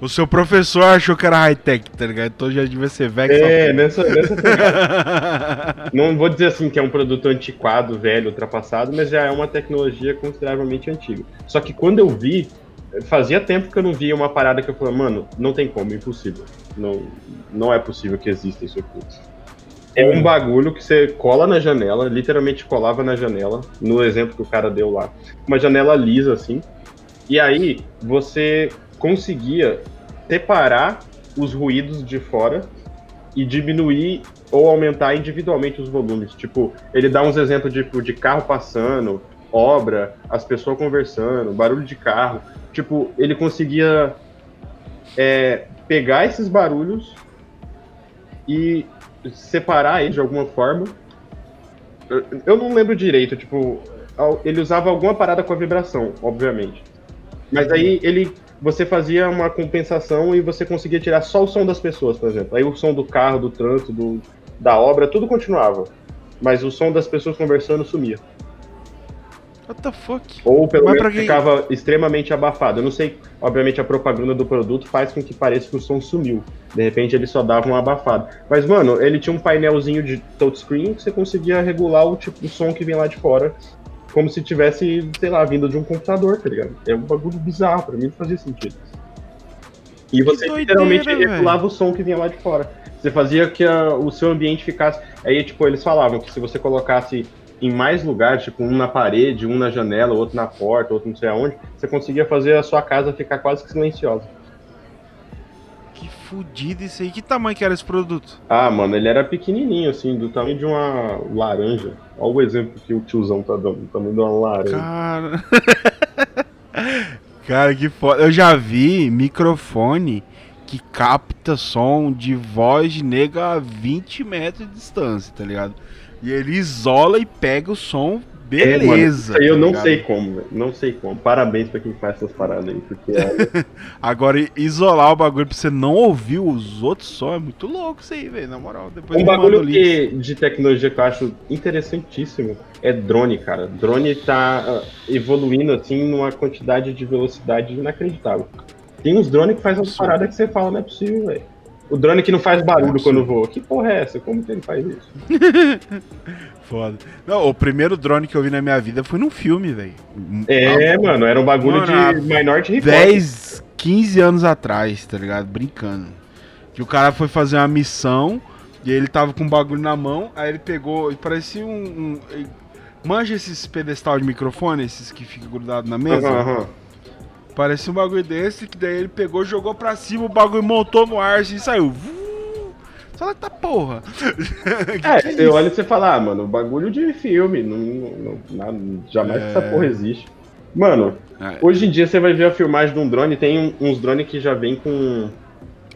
O seu professor achou que era high-tech, tá ligado? Então já devia ser velho. É, nessa, nessa Não vou dizer assim que é um produto antiquado, velho, ultrapassado, mas já é uma tecnologia consideravelmente antiga. Só que quando eu vi, fazia tempo que eu não via uma parada que eu falei, mano, não tem como, impossível. Não, não é possível que exista isso aqui. É um bagulho que você cola na janela, literalmente colava na janela, no exemplo que o cara deu lá. Uma janela lisa, assim. E aí, você conseguia separar os ruídos de fora e diminuir ou aumentar individualmente os volumes. Tipo, ele dá uns exemplos de, tipo, de carro passando, obra, as pessoas conversando, barulho de carro. Tipo, ele conseguia é, pegar esses barulhos e separar eles de alguma forma. Eu não lembro direito, tipo, ele usava alguma parada com a vibração, obviamente. Mas aí ele você fazia uma compensação e você conseguia tirar só o som das pessoas, por exemplo. Aí o som do carro, do trânsito, do, da obra, tudo continuava. Mas o som das pessoas conversando sumia. What the fuck? Ou pelo Mas menos ficava extremamente abafado. Eu não sei, obviamente a propaganda do produto faz com que pareça que o som sumiu. De repente ele só dava um abafado. Mas, mano, ele tinha um painelzinho de touchscreen que você conseguia regular o tipo de som que vinha lá de fora como se tivesse, sei lá, vindo de um computador, tá ligado? É um bagulho bizarro, pra mim não fazia sentido. E você doideira, literalmente regulava o som que vinha lá de fora. Você fazia que a, o seu ambiente ficasse. Aí, tipo, eles falavam que se você colocasse em mais lugares, tipo, um na parede, um na janela, outro na porta, outro não sei aonde, você conseguia fazer a sua casa ficar quase que silenciosa fudido isso aí. Que tamanho que era esse produto? Ah, mano, ele era pequenininho, assim, do tamanho de uma laranja. Olha o exemplo que o tiozão tá dando, do tamanho de uma laranja. Cara... Cara, que foda. Eu já vi microfone que capta som de voz de nega a 20 metros de distância, tá ligado? E ele isola e pega o som Beleza. É, eu tá não ligado? sei como, velho. Não sei como. Parabéns pra quem faz essas paradas aí. Porque é... Agora, isolar o bagulho pra você não ouvir os outros só é muito louco isso aí, velho. Na moral. Depois um bagulho que, de tecnologia que eu acho interessantíssimo é drone, cara. Drone tá uh, evoluindo assim numa quantidade de velocidade inacreditável. Tem uns drones que fazem umas paradas que você fala, não é possível, velho. O drone que não faz barulho quando voa. Que porra é essa? Como que ele faz isso? Foda. Não, o primeiro drone que eu vi na minha vida foi num filme, velho. É, mano, era um bagulho Mano, de Minority Report. 10, 15 anos atrás, tá ligado? Brincando. Que o cara foi fazer uma missão e ele tava com um bagulho na mão, aí ele pegou e parecia um. um- manja esses pedestal de microfone, esses que ficam grudados na mesa? Aham, aham. Parecia um bagulho desse, que daí ele pegou, jogou pra cima, o bagulho montou no ar assim, e saiu. Vuu. Só tá porra. É, você isso? olha e você fala, ah, mano, bagulho de filme. Não, não- nada- jamais É. essa porra existe. Mano, É. hoje em dia você vai ver a filmagem de um drone, tem uns drones que já vem com.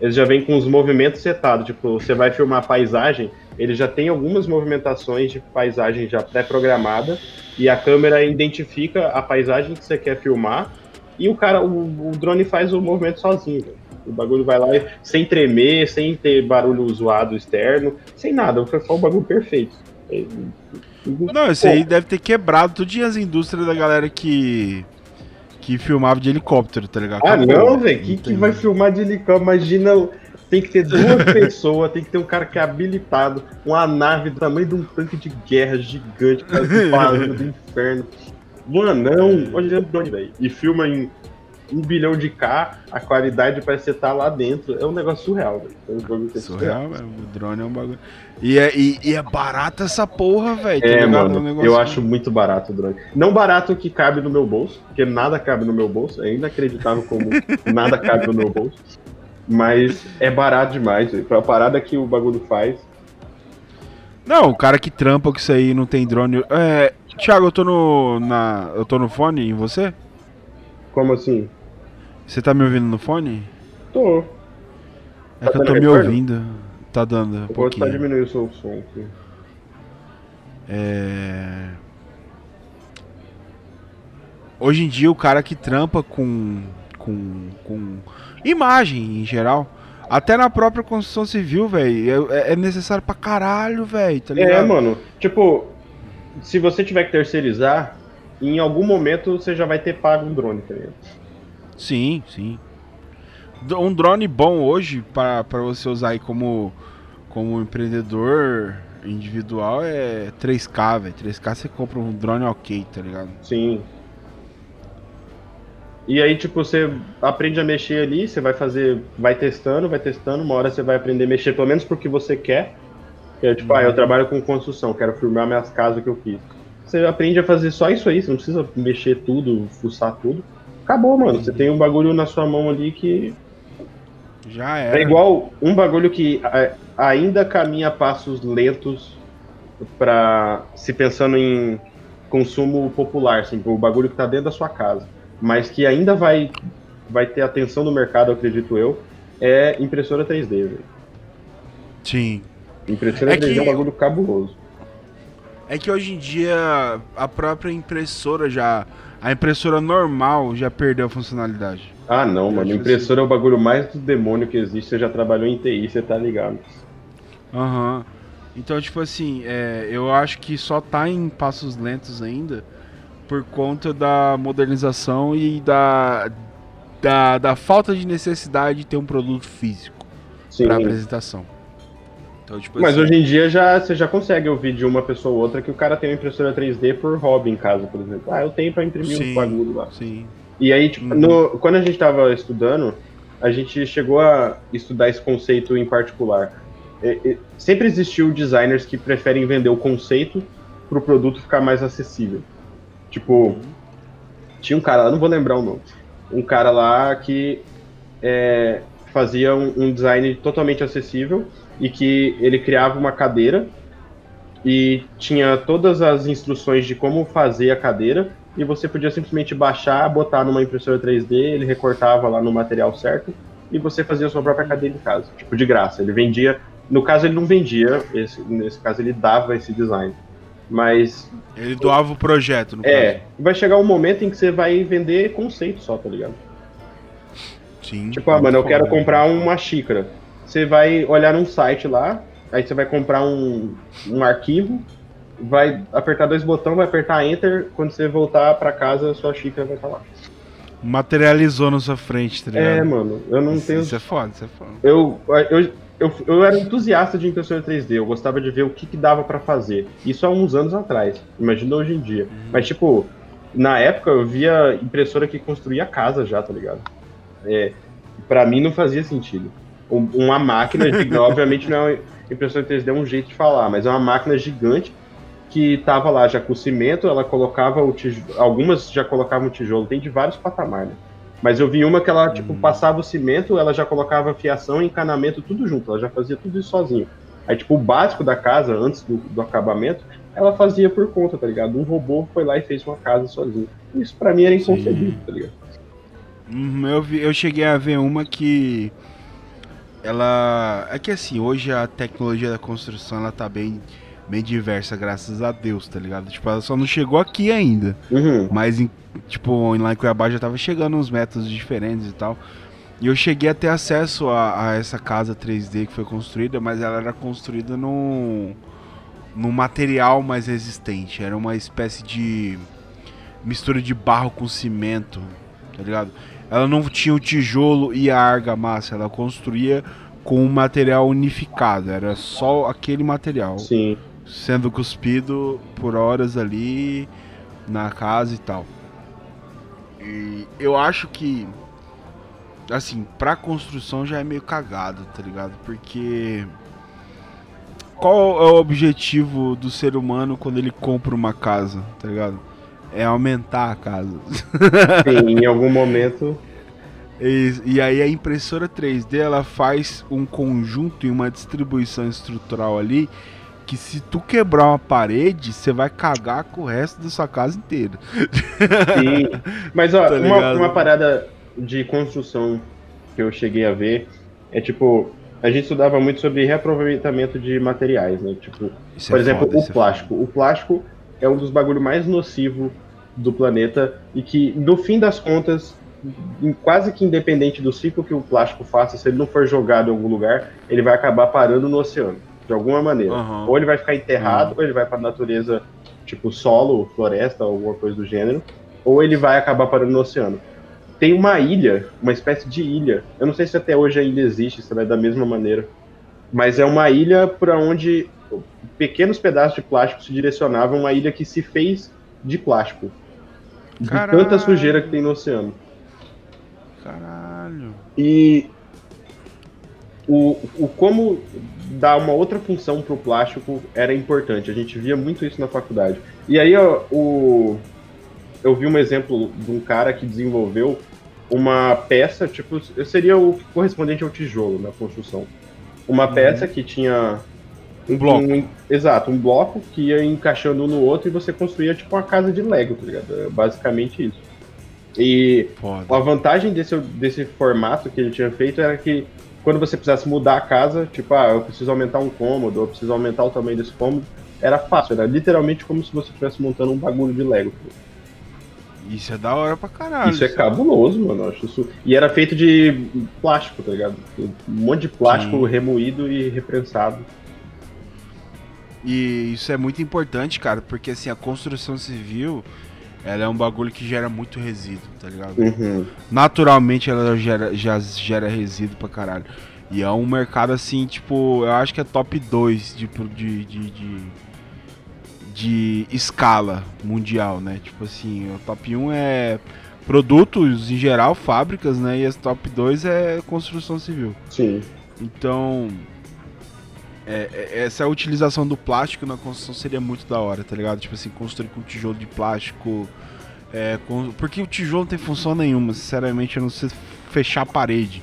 Eles já vêm com os movimentos setados. Tipo, você vai filmar a paisagem, ele já tem algumas movimentações de paisagem já pré-programada. E a câmera identifica a paisagem que você quer filmar. E o cara, o, o drone faz o movimento sozinho. velho. O bagulho vai lá sem tremer, sem ter barulho zoado externo, sem nada. Foi só o bagulho perfeito. É, Não, isso aí deve ter quebrado tudinho as indústrias da galera que. que filmava de helicóptero, tá ligado? Ah, Acabou, não, velho. Quem que vai filmar de helicóptero? Imagina. Tem que ter duas pessoas, tem que ter um cara que é habilitado, uma nave do tamanho de um tanque de guerra gigante, barulho do inferno. Mano, não, olha o drone, velho. E filma em um bilhão de K, a qualidade parece você tá lá dentro. É um negócio surreal, velho. É um que é Surreal, velho. O drone é um bagulho. E é, e, e é barato essa porra, velho. tá É, mano, negócio- eu acho muito barato o drone. Não barato que cabe no meu bolso, porque nada cabe no meu bolso. É inacreditável como nada cabe no meu bolso. Mas é barato demais, velho. Pra parada que o bagulho faz. Não, o cara que trampa com isso aí não tem drone. É. Thiago, eu tô no. Na, eu tô no fone em você? Como assim? Você tá me ouvindo no fone? Tô. É Tá que eu tô me retorno? ouvindo. Tá dando. Um Eu vou tentar diminuir o seu som aqui. É... Hoje em dia o cara que trampa com, com, com imagem em geral, até na própria construção civil, velho, é, é necessário pra caralho, velho, tá ligado? É, mano. Tipo, se você tiver que terceirizar, em algum momento você já vai ter pago um drone, tá ligado? Sim, sim. Um drone bom hoje para você usar aí como, como empreendedor individual é 3K, velho. 3K você compra um drone ok, tá ligado? Sim. E aí, tipo, você aprende a mexer ali, você vai fazer, vai testando, vai testando, uma hora você vai aprender a mexer, pelo menos porque você quer. Que é, tipo, ah, eu trabalho com construção, quero filmar minhas casas que eu fiz. Você aprende a fazer só isso aí, você não precisa mexer tudo, fuçar tudo. Acabou, mano. Você tem um bagulho na sua mão ali que. Já era. É igual um bagulho que ainda caminha a passos lentos para se pensando em consumo popular, assim, o bagulho que tá dentro da sua casa, mas que ainda vai vai ter atenção do mercado, acredito eu, é impressora 3D. velho. Sim. Impressora É 3D é um que- bagulho cabuloso. É que hoje em dia a própria impressora já. A impressora normal já perdeu a funcionalidade. Ah, não, mano. Impressora é o bagulho mais do demônio que existe. Você já trabalhou em TI, você tá ligado. Aham. Então, tipo assim, é, eu acho que só tá em passos lentos ainda por conta da modernização e da, da, da falta de necessidade de ter um produto físico para apresentação. Então, tipo Mas assim, hoje em dia já, você já consegue ouvir de uma pessoa ou outra que o cara tem uma impressora 3D por hobby em casa, por exemplo. Ah, eu tenho pra imprimir Sim. um bagulho lá. Sim. E aí, tipo, Uhum. no- quando a gente tava estudando, a gente chegou a estudar esse conceito em particular. É, é, sempre existiu designers que preferem vender o conceito pro produto ficar mais acessível. Tipo, tinha um cara lá, não vou lembrar o nome, um cara lá que é, fazia um, um design totalmente acessível e que ele criava uma cadeira e tinha todas as instruções de como fazer a cadeira e você podia simplesmente baixar, botar numa impressora 3D, ele recortava lá no material certo e você fazia a sua própria cadeira em casa, tipo de graça. Ele vendia, no caso ele não vendia, esse- nesse caso ele dava esse design. Mas Ele doava o projeto, no é, vai chegar um momento em que você vai vender conceito só, tá ligado? caso. Sim. Tipo, ah, mano, eu quero comprar uma xícara. Você vai olhar num site lá, aí você vai comprar um, um arquivo, vai apertar dois botões, vai apertar Enter, quando você voltar pra casa, sua xícara vai estar lá. Materializou na sua frente, tá ligado? É, mano, eu não isso, tenho. Isso é foda, isso é foda. Eu, eu, eu, eu era entusiasta de impressora 3D, eu gostava de ver o que, que dava pra fazer. Isso há uns anos atrás, imagina hoje em dia. Mas, tipo, na época eu via impressora que construía casa já, tá ligado? É, pra mim não fazia sentido. Um- Uma máquina, gigante, obviamente não é impressora 3D é um jeito de falar, mas é uma máquina gigante que tava lá já com cimento, ela colocava o tijolo, algumas já colocavam tijolo, tem de vários patamares, né? Mas eu vi uma que ela, tipo, Uhum. passava o cimento, ela já colocava fiação e encanamento tudo junto, ela já fazia tudo isso sozinho. Aí, tipo, o básico da casa, antes do, do acabamento, ela fazia por conta, tá ligado? Um robô foi lá e fez uma casa sozinho. Isso pra mim era inconcebível, Sim. tá ligado? Uhum, eu, vi- eu cheguei a ver uma que ela é que assim hoje a tecnologia da construção ela tá bem bem diversa graças a Deus tá ligado? Tipo ela só não chegou aqui ainda. Uhum. mas em, tipo lá em Cuiabá já tava chegando uns métodos diferentes e tal. E eu cheguei a ter acesso a, a essa casa 3D que foi construída mas ela era construída num num material mais resistente. Era uma espécie de mistura de barro com cimento tá ligado ela não tinha o tijolo e a argamassa, ela construía com um material unificado, era só aquele material Sim. sendo cuspido por horas ali na casa e tal. E eu acho que assim, pra construção já é meio cagado, tá ligado? Porque qual é o objetivo do ser humano quando ele compra uma casa, tá ligado? É aumentar a casa. Sim, em algum momento. E, e aí a impressora 3D ela faz um conjunto e uma distribuição estrutural ali que se tu quebrar uma parede, você vai cagar com o resto da sua casa inteira. Sim. Mas, ó, Tá uma, uma parada de construção que eu cheguei a ver é tipo. A gente estudava muito sobre reaproveitamento de materiais, né? Tipo, Isso por é exemplo, foda, o é plástico. O plástico é um dos bagulhos mais nocivos do planeta e que, no fim das contas, quase que independente do ciclo que o plástico faça, se ele não for jogado em algum lugar, ele vai acabar parando no oceano, de alguma maneira. Aham. Ou ele vai ficar enterrado, ou ele vai para a natureza, tipo solo, floresta, alguma coisa do gênero, ou ele vai acabar parando no oceano. Tem uma ilha, uma espécie de ilha. Eu não sei se até hoje ainda existe, se ela é da mesma maneira. Mas é uma ilha para onde pequenos pedaços de plástico se direcionavam, uma ilha que se fez de plástico. De Caralho. tanta sujeira que tem no oceano. Caralho. E o, o como dar uma outra função pro plástico era importante. A gente via muito isso na faculdade. E aí ó, o, eu vi um exemplo de um cara que desenvolveu uma peça, tipo, seria o correspondente ao tijolo na construção. Uma peça que tinha Um bloco. um- exato, um bloco que ia encaixando um no outro e você construía tipo uma casa de Lego, tá ligado? É basicamente isso. E Foda. a vantagem desse, desse formato que ele tinha feito era que quando você precisasse mudar a casa, tipo, ah, eu preciso aumentar um cômodo, eu preciso aumentar o tamanho desse cômodo, era fácil, era literalmente como se você estivesse montando um bagulho de Lego. Isso é da hora pra caralho. isso é cabuloso, mano. acho isso. E era feito de plástico, tá ligado? Um monte de plástico Sim. remoído e reprensado. E isso é muito importante, cara, porque assim, a construção civil, ela é um bagulho que gera muito resíduo, tá ligado? Uhum. naturalmente ela gera, já gera resíduo pra caralho. E é um mercado assim, tipo, eu acho que é top 2 de, de, de, de, de escala mundial, né? Tipo assim, o top 1 é produtos em geral, fábricas, né? E as top 2 é construção civil. Sim. Então, é- é- essa utilização do plástico na construção seria muito da hora, tá ligado? Tipo assim, construir com tijolo de plástico. é, com- porque o tijolo não tem função nenhuma, sinceramente, a não ser fechar a parede.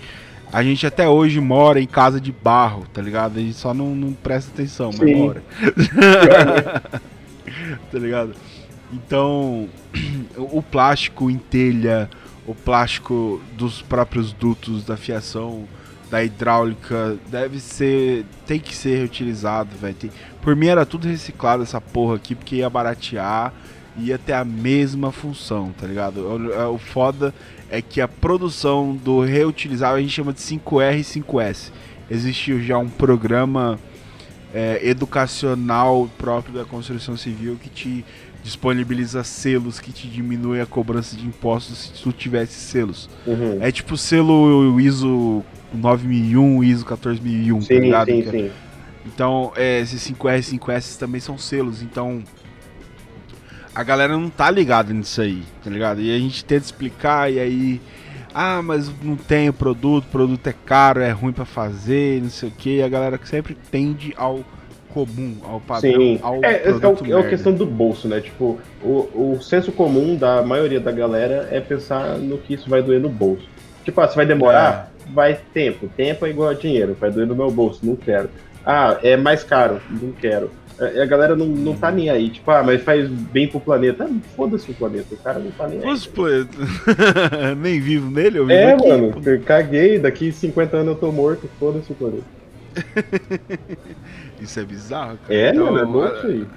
A gente até hoje mora em casa de barro, tá ligado? A gente só não, não presta atenção, mas Sim. mora. tá ligado? Então, o plástico em telha, o plástico dos próprios dutos da fiação, da hidráulica, deve ser. tem que ser reutilizado, velho. Tem- Por mim era tudo reciclado essa porra aqui, porque ia baratear, ia ter a mesma função, tá ligado? O, o foda é que a produção do reutilizável a gente chama de 5R e 5S. Existiu já um programa é, educacional próprio da construção civil que te disponibiliza selos que te diminuem a cobrança de impostos se tu tivesse selos. Uhum. É tipo selo ISO 9001, ISO 14001, tá Sim, ligado? sim, Que- sim. Então, é, esses 5R, 5S também são selos, então a galera não tá ligada nisso aí, tá ligado? E a gente tenta explicar e aí, ah, mas não tem o produto, o produto é caro, é ruim pra fazer, não sei o que, e a galera sempre tende ao comum, ao padrão, Sim. ao É, é, é, o- é a questão do bolso, né? Tipo, o, o senso comum da maioria da galera é pensar no que isso vai doer no bolso. Tipo, ah, se vai demorar, vai tempo. Tempo é igual a dinheiro, vai doer no meu bolso, não quero. Ah, é mais caro, não quero. É, A galera não, não tá nem aí, tipo, ah, mas faz bem pro planeta. Ah, Foda-se o planeta, o cara não tá nem aí. Planeta. Nem vivo nele, eu vivo É, aqui. mano, pô. caguei, daqui 50 anos eu tô morto, foda-se o planeta. Isso é bizarro, cara. É, Então, mano, é louco aí.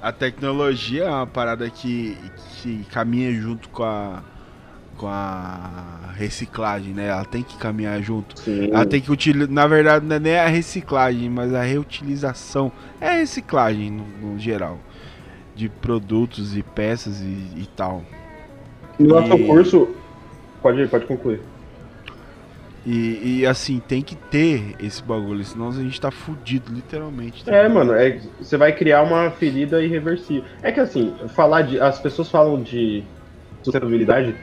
A tecnologia é uma parada que, que caminha junto com a, com a reciclagem, né? Ela tem que caminhar junto. Sim. Ela tem que utilizar. Na verdade, não é nem a reciclagem, mas a reutilização. É a reciclagem no, no geral. De produtos e peças e, e tal. No nosso E- curso. Pode, pode concluir. E, e, assim, tem que ter esse bagulho, senão a gente tá fudido, literalmente. tá É, mano, é, você vai criar uma ferida irreversível. É que assim, falar de. As pessoas falam de sustentabilidade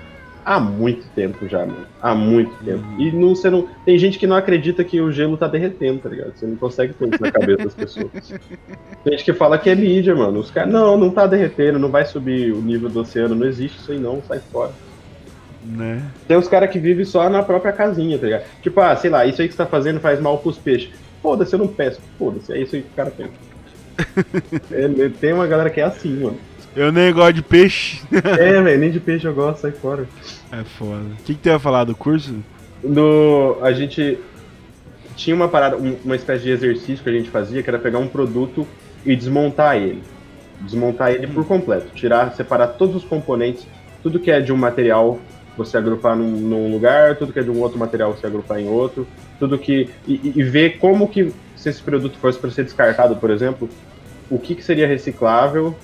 há muito tempo já, mano. Há muito tempo. Uhum. E não, você não. Tem gente que não acredita que o gelo tá derretendo, tá ligado? Você não consegue pôr isso na cabeça das pessoas. Tem gente que fala que é mídia, mano. Os caras, não, não tá derretendo, não vai subir o nível do oceano, não existe isso aí não, sai fora. Né? Tem uns caras que vivem só na própria casinha, tá ligado? Tipo, ah, sei lá, isso aí que você tá fazendo faz mal pros peixes. Foda-se, eu não pesco. Foda-se, é isso aí que o cara pensa. É, tem uma galera que é assim, mano. Eu nem gosto de peixe. É, velho, nem de peixe eu gosto, sai fora. É foda. O que, que tu ia falar do curso? No, a gente tinha uma parada, um- uma espécie de exercício que a gente fazia, que era pegar um produto e desmontar ele. Desmontar ele por completo. Tirar, separar todos os componentes, tudo que é de um material você agrupar num, num lugar, tudo que é de um outro material você agrupar em outro, tudo que. E, e- ver como que, se esse produto fosse para ser descartado, por exemplo, o que, que seria reciclável,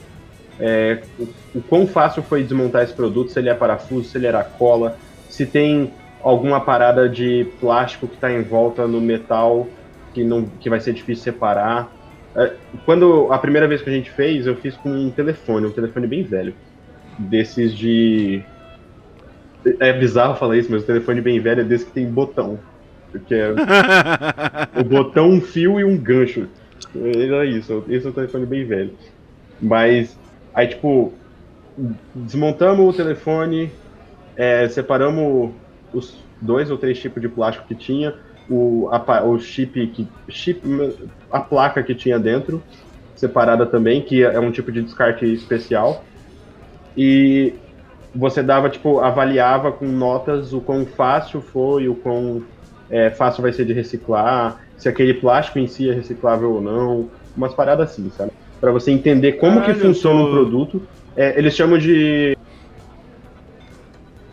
é, o, o quão fácil foi desmontar esse produto, se ele é parafuso, se ele era cola, se tem alguma parada de plástico que está em volta no metal que não que vai ser difícil separar. É, Quando a primeira vez que a gente fez, eu fiz com um telefone, um telefone bem velho, desses de é bizarro falar isso, mas o telefone bem velho é desse que tem botão, que é o botão, um fio e um gancho. Era isso, esse é o telefone bem velho. Mas aí tipo desmontamos o telefone, é, separamos os dois ou três tipos de plástico que tinha, o, a, o chip, que, chip, a placa que tinha dentro, separada também, que é um tipo de descarte especial. E você dava, tipo, avaliava com notas o quão fácil foi, o quão é, fácil vai ser de reciclar, se aquele plástico em si é reciclável ou não, umas paradas assim, sabe? Para você entender como Caralho, que funciona tô- um produto. É, eles chamam de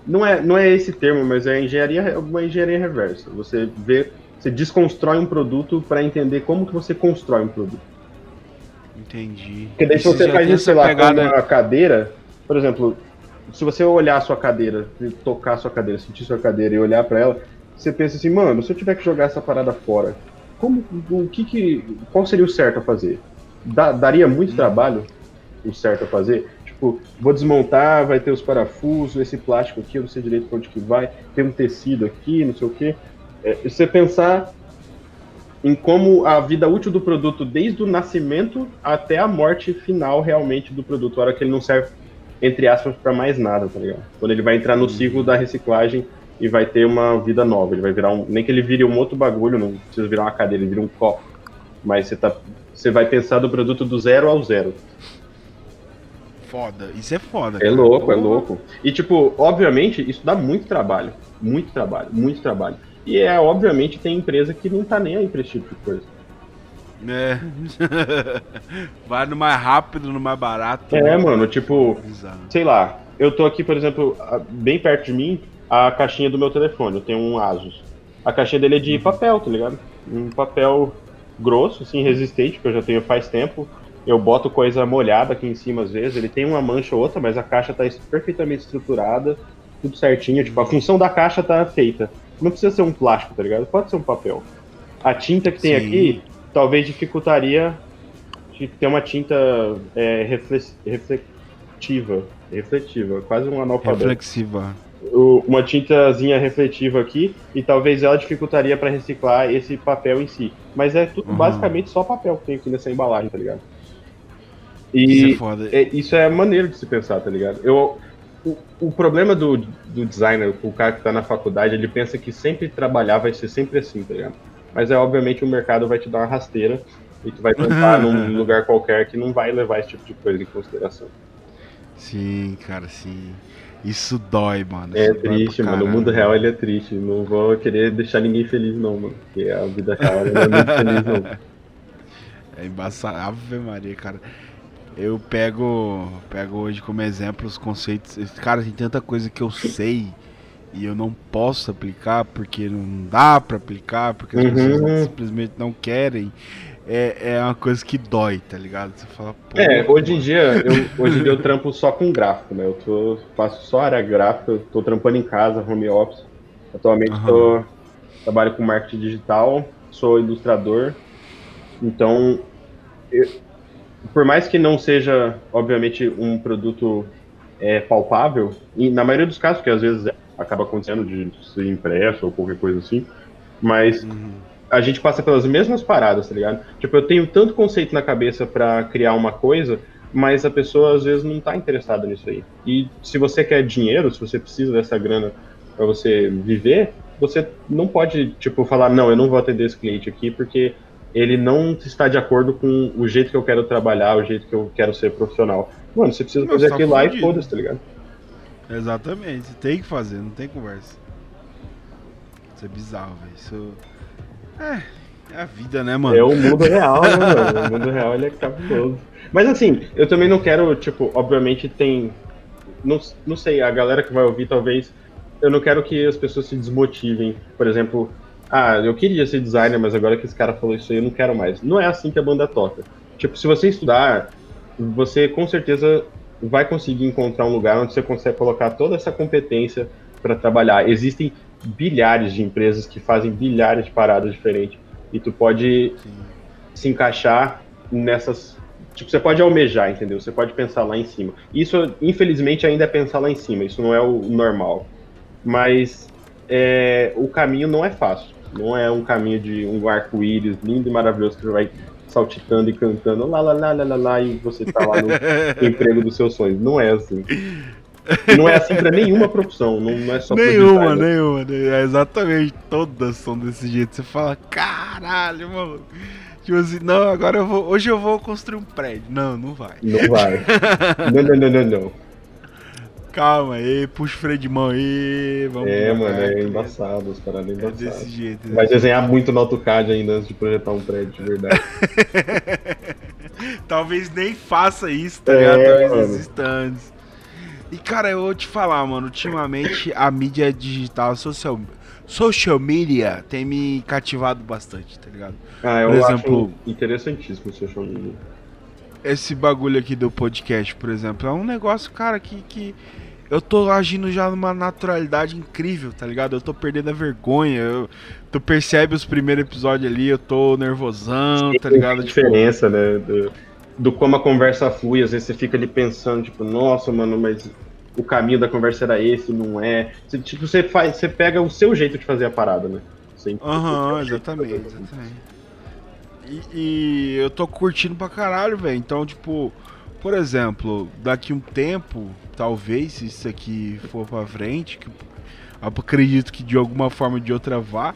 não é, não é esse termo, mas é engenharia, uma engenharia reversa. Você vê, você desconstrói um produto para entender como que você constrói um produto. Entendi. Porque daí se você faz isso, sei lá, pegada- com uma cadeira, por exemplo, se você olhar a sua cadeira, tocar a sua cadeira, sentir sua cadeira e olhar para ela, você pensa assim, mano, se eu tiver que jogar essa parada fora, como, o que que, qual seria o certo a fazer? Dá- daria muito Hum. trabalho o certo a fazer? Tipo, vou desmontar, vai ter os parafusos, esse plástico aqui, eu não sei direito pra onde que vai, tem um tecido aqui, não sei o quê. É, você pensar em como a vida útil do produto, desde o nascimento até a morte final realmente do produto, a hora que ele não serve, entre aspas, para mais nada, tá ligado? Quando ele vai entrar no ciclo da reciclagem e vai ter uma vida nova, ele vai virar um. Nem que ele vire um outro bagulho, não precisa virar uma cadeira, ele vira um copo. Mas você, tá, você vai pensar do produto do zero ao zero. Foda. Isso é foda. É louco, é louco. E, tipo, obviamente, isso dá muito trabalho. Muito trabalho, muito trabalho. E é, obviamente, tem empresa que não tá nem aí pra esse tipo de coisa. É. Vai no mais rápido, no mais barato. É, né? mano, tipo, Bizarro. sei lá, eu tô aqui, por exemplo, bem perto de mim, a caixinha do meu telefone, eu tenho um Asus. A caixinha dele é de papel, tá ligado? Um papel grosso, assim, resistente, que eu já tenho faz tempo. eu boto coisa molhada aqui em cima às vezes, ele tem uma mancha ou outra, mas a caixa tá perfeitamente estruturada, tudo certinho, tipo, a função da caixa tá feita. Não precisa ser um plástico, tá ligado? Pode ser um papel. A tinta que tem Sim. aqui talvez dificultaria de ter uma tinta é, refletiva. Refletiva, quase um analfabeto. Reflexiva. Uma tintazinha refletiva aqui e talvez ela dificultaria para reciclar esse papel em si. Mas é tudo Uhum. basicamente só papel que tem aqui nessa embalagem, tá ligado? Isso E é foda. é- isso é maneiro de se pensar, tá ligado? Eu, o, o problema do, do designer, o cara que tá na faculdade, ele pensa que sempre trabalhar vai ser sempre assim, tá ligado? Mas é obviamente o mercado vai te dar uma rasteira e tu vai tentar num lugar qualquer que não vai levar esse tipo de coisa em consideração. Sim, cara, sim. Isso dói, mano. É Isso triste, mano. O caralho. mundo real ele é triste. Não vou querer deixar ninguém feliz, não, mano. Porque a vida real não é muito feliz, não. É embaçado. Ave Maria, cara. Eu pego, pego hoje como exemplo os conceitos. Cara, tem tanta coisa que eu sei e eu não posso aplicar porque não dá pra aplicar, porque as Uhum. pessoas simplesmente não querem. É, é uma coisa que dói, tá ligado? Você fala, pô. É, hoje em dia, eu, hoje em dia eu trampo só com gráfico, né? Eu tô, faço só área gráfica, tô trampando em casa, home office. Atualmente Aham. tô, trabalho com marketing digital, sou ilustrador. Então, eu- por mais que não seja, obviamente, um produto é, palpável, e na maioria dos casos, que às vezes acaba acontecendo de ser impresso ou qualquer coisa assim, mas Uhum. a gente passa pelas mesmas paradas, tá ligado? Tipo, eu tenho tanto conceito na cabeça pra criar uma coisa, mas a pessoa às vezes não tá interessada nisso aí. E se você quer dinheiro, se você precisa dessa grana pra você viver, você não pode, tipo, falar, não, eu não vou atender esse cliente aqui porque ele não está de acordo com o jeito que eu quero trabalhar, o jeito que eu quero ser profissional. Mano, você precisa fazer tá aquilo lá e foda-se, tá ligado? Exatamente, tem que fazer, não tem conversa. Isso é bizarro, velho. Isso. É, é a vida, né, mano? É o mundo real, né, mano? O mundo real ele é cabuloso. Mas assim, eu também não quero, tipo, obviamente tem. Não, não sei, a galera que vai ouvir talvez. Eu não quero que as pessoas se desmotivem. Por exemplo, ah, eu queria ser designer, mas agora que esse cara falou isso aí, eu não quero mais. Não é assim que a banda toca. Tipo, se você estudar, você com certeza vai conseguir encontrar um lugar onde você consegue colocar toda essa competência para trabalhar. Existem bilhares de empresas que fazem bilhares de paradas diferentes e tu pode Sim. se encaixar nessas. Tipo, você pode almejar, entendeu? Você pode pensar lá em cima. Isso, infelizmente, ainda é pensar lá em cima. Isso não é o normal. Mas é, o caminho não é fácil. Não é um caminho de um arco-íris lindo e maravilhoso que você vai saltitando e cantando lá, lá, lá, lá, lá, lá e você tá lá no emprego dos seus sonhos. Não é assim. Não é assim pra nenhuma profissão. Não, é só Nenhuma, nenhuma. né? É exatamente. Todas são desse jeito. Você fala, caralho, mano. Tipo assim, não, agora eu vou. Hoje eu vou construir um prédio. Não, não vai. Não vai. Não, não, não, não, não. Calma aí, puxa o freio de mão aí. Vamos É, mano, é embaçado, as paradas É embaçadas. desse jeito. Vai desenhar muito no AutoCAD ainda antes de projetar um prédio, de verdade. Talvez nem faça isso, tá É, ligado? Talvez exista antes. E cara, eu vou te falar, mano, ultimamente a mídia digital, social, social media, tem me cativado bastante, tá ligado? Ah, eu Por exemplo- acho interessantíssimo o social media. Esse bagulho aqui do podcast, por exemplo, é um negócio, cara, que, que eu tô agindo já numa naturalidade incrível, tá ligado? Eu tô perdendo a vergonha. Eu, tu percebe os primeiros episódios ali, eu tô nervosão, tá ligado? Tipo, diferença, né? Do, do como a conversa flui, às vezes você fica ali pensando, tipo, nossa, mano, mas o caminho da conversa era esse, não é. Você, tipo, você faz, você pega o seu jeito de fazer a parada, né? Aham, você- exatamente, exatamente. E, e eu tô curtindo pra caralho, velho. Então, tipo, por exemplo, daqui um tempo, talvez, se isso aqui for pra frente, que acredito que de alguma forma ou de outra vá,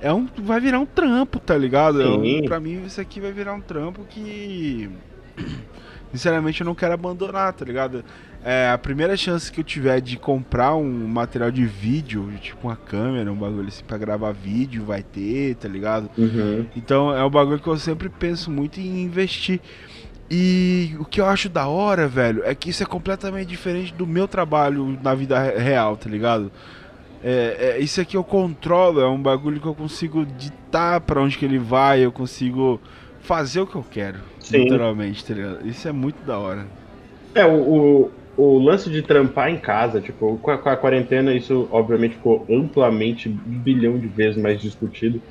é um, vai virar um trampo, tá ligado? É pra mim, isso aqui vai virar um trampo que. Sinceramente, eu não quero abandonar, tá ligado? É, a primeira chance que eu tiver de comprar um material de vídeo, tipo uma câmera, um bagulho assim pra gravar vídeo, vai ter, tá ligado? Uhum. Então é um bagulho que eu sempre penso muito em investir. E o que eu acho da hora, velho, é que isso é completamente diferente do meu trabalho na vida re- real, tá ligado? É, é, isso aqui eu controlo, é um bagulho que eu consigo ditar pra onde que ele vai, eu consigo fazer o que eu quero. Sim. Literalmente, tá ligado? Isso é muito da hora. É, o, o, o lance de trampar em casa, tipo, com a, com a quarentena, isso obviamente ficou amplamente, um bilhão de vezes mais discutido.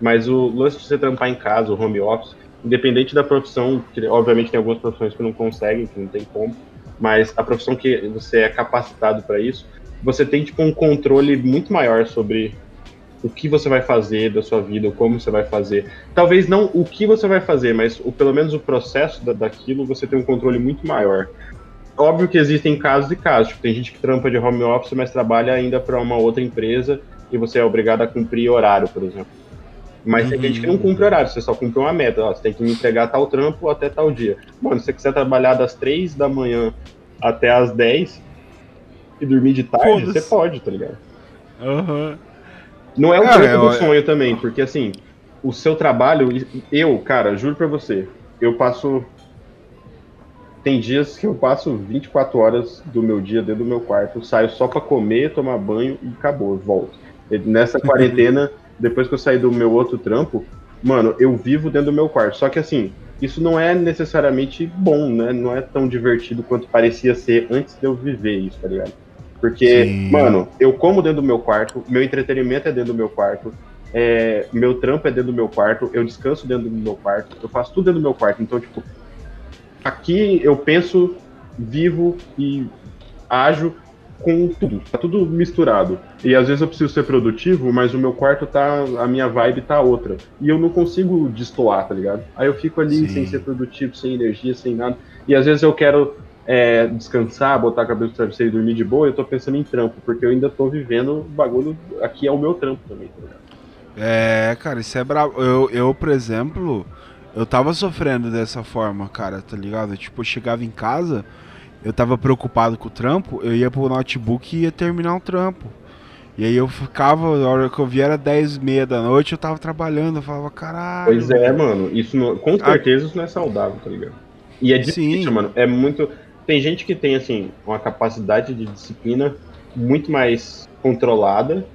Mas o lance de você trampar em casa, o home office, independente da profissão, que obviamente tem algumas profissões que não conseguem, que não tem como, mas a profissão que você é capacitado para isso, você tem tipo um controle muito maior sobre o que você vai fazer da sua vida, como você vai fazer. Talvez não o que você vai fazer, mas o, pelo menos o processo da, daquilo você tem um controle muito maior. Óbvio que existem casos e casos. Tipo, tem gente que trampa de home office, mas trabalha ainda para uma outra empresa e você é obrigado a cumprir horário, por exemplo. Mas tem gente que não cumpre horário, você só cumpre uma meta. Ó, você tem que me entregar tal trampo até tal dia. Mano, se você quiser trabalhar das 3 da manhã até as 10 e dormir de tarde, você pode, tá ligado? Aham. Não é o Cara, trampo do eu- sonho também, porque assim, o seu trabalho, eu, cara, juro pra você, eu passo. Tem dias que eu passo 24 horas do meu dia dentro do meu quarto, saio só pra comer, tomar banho e acabou, volto. E nessa quarentena, depois que eu saí do meu outro trampo, mano, eu vivo dentro do meu quarto. Só que assim, isso não é necessariamente bom, né? Não é tão divertido quanto parecia ser antes de eu viver isso, tá ligado? Porque, Sim. mano, eu como dentro do meu quarto, meu entretenimento é dentro do meu quarto, é, meu trampo é dentro do meu quarto, eu descanso dentro do meu quarto, eu faço tudo dentro do meu quarto. Então, tipo, aqui eu penso, vivo e ajo com tudo, tá tudo misturado. E às vezes eu preciso ser produtivo, mas o meu quarto tá, a minha vibe tá outra. E eu não consigo destoar, tá ligado? Aí eu fico ali Sim. sem ser produtivo, sem energia, sem nada. E às vezes eu quero é, descansar, botar a cabeça no travesseiro e dormir de boa, eu tô pensando em trampo, porque eu ainda tô vivendo o bagulho, aqui é o meu trampo também, tá ligado? É, cara, isso é brabo. Eu, eu, por exemplo, eu tava sofrendo dessa forma, cara, tá ligado? Tipo, eu chegava em casa, eu tava preocupado com o trampo, eu ia pro notebook e ia terminar o trampo. E aí eu ficava, a hora que eu vi era 10 e meia da noite, eu tava trabalhando, eu falava, caralho. Pois é, mano, isso não- com certeza isso não é saudável, tá ligado? E é difícil, Sim. mano, é muito... Tem gente que tem, assim, uma capacidade de disciplina muito mais controlada,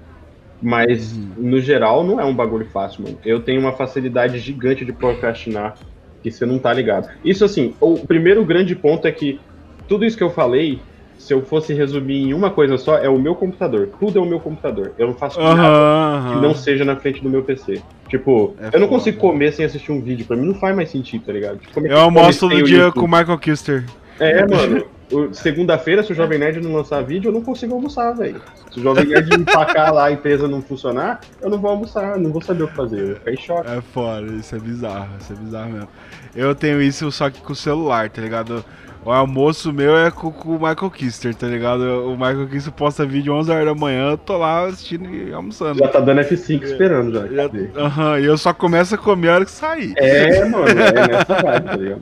mas, Uhum. no geral, não é um bagulho fácil, mano. Eu tenho uma facilidade gigante de procrastinar, que você não tá ligado. Isso, assim, o primeiro grande ponto é que tudo isso que eu falei, se eu fosse resumir em uma coisa só, é o meu computador. Tudo é o meu computador. Eu não faço nada Aham, que não seja na frente do meu PC. Tipo, É eu não foda. consigo comer sem assistir um vídeo. Pra mim não faz mais sentido, tá ligado? Tipo, é Eu almoço todo dia YouTube? com o Michael Kister. É, mano. Segunda-feira, se o Jovem Nerd não lançar vídeo, eu não consigo almoçar, velho. Se o Jovem Nerd empacar lá, a empresa não funcionar, eu não vou almoçar, não vou saber o que fazer. Eu vou ficar em choque. É foda, isso é bizarro, isso é bizarro mesmo. Eu tenho isso só que com o celular, tá ligado? O almoço meu é com, com o Michael Kister, tá ligado? O Michael Kister posta vídeo 11 horas da manhã, eu tô lá assistindo e almoçando. Já tá dando F5 esperando já. Já- e eu só começo a comer a hora que sair. É, mano, é nessa vibe, tá ligado?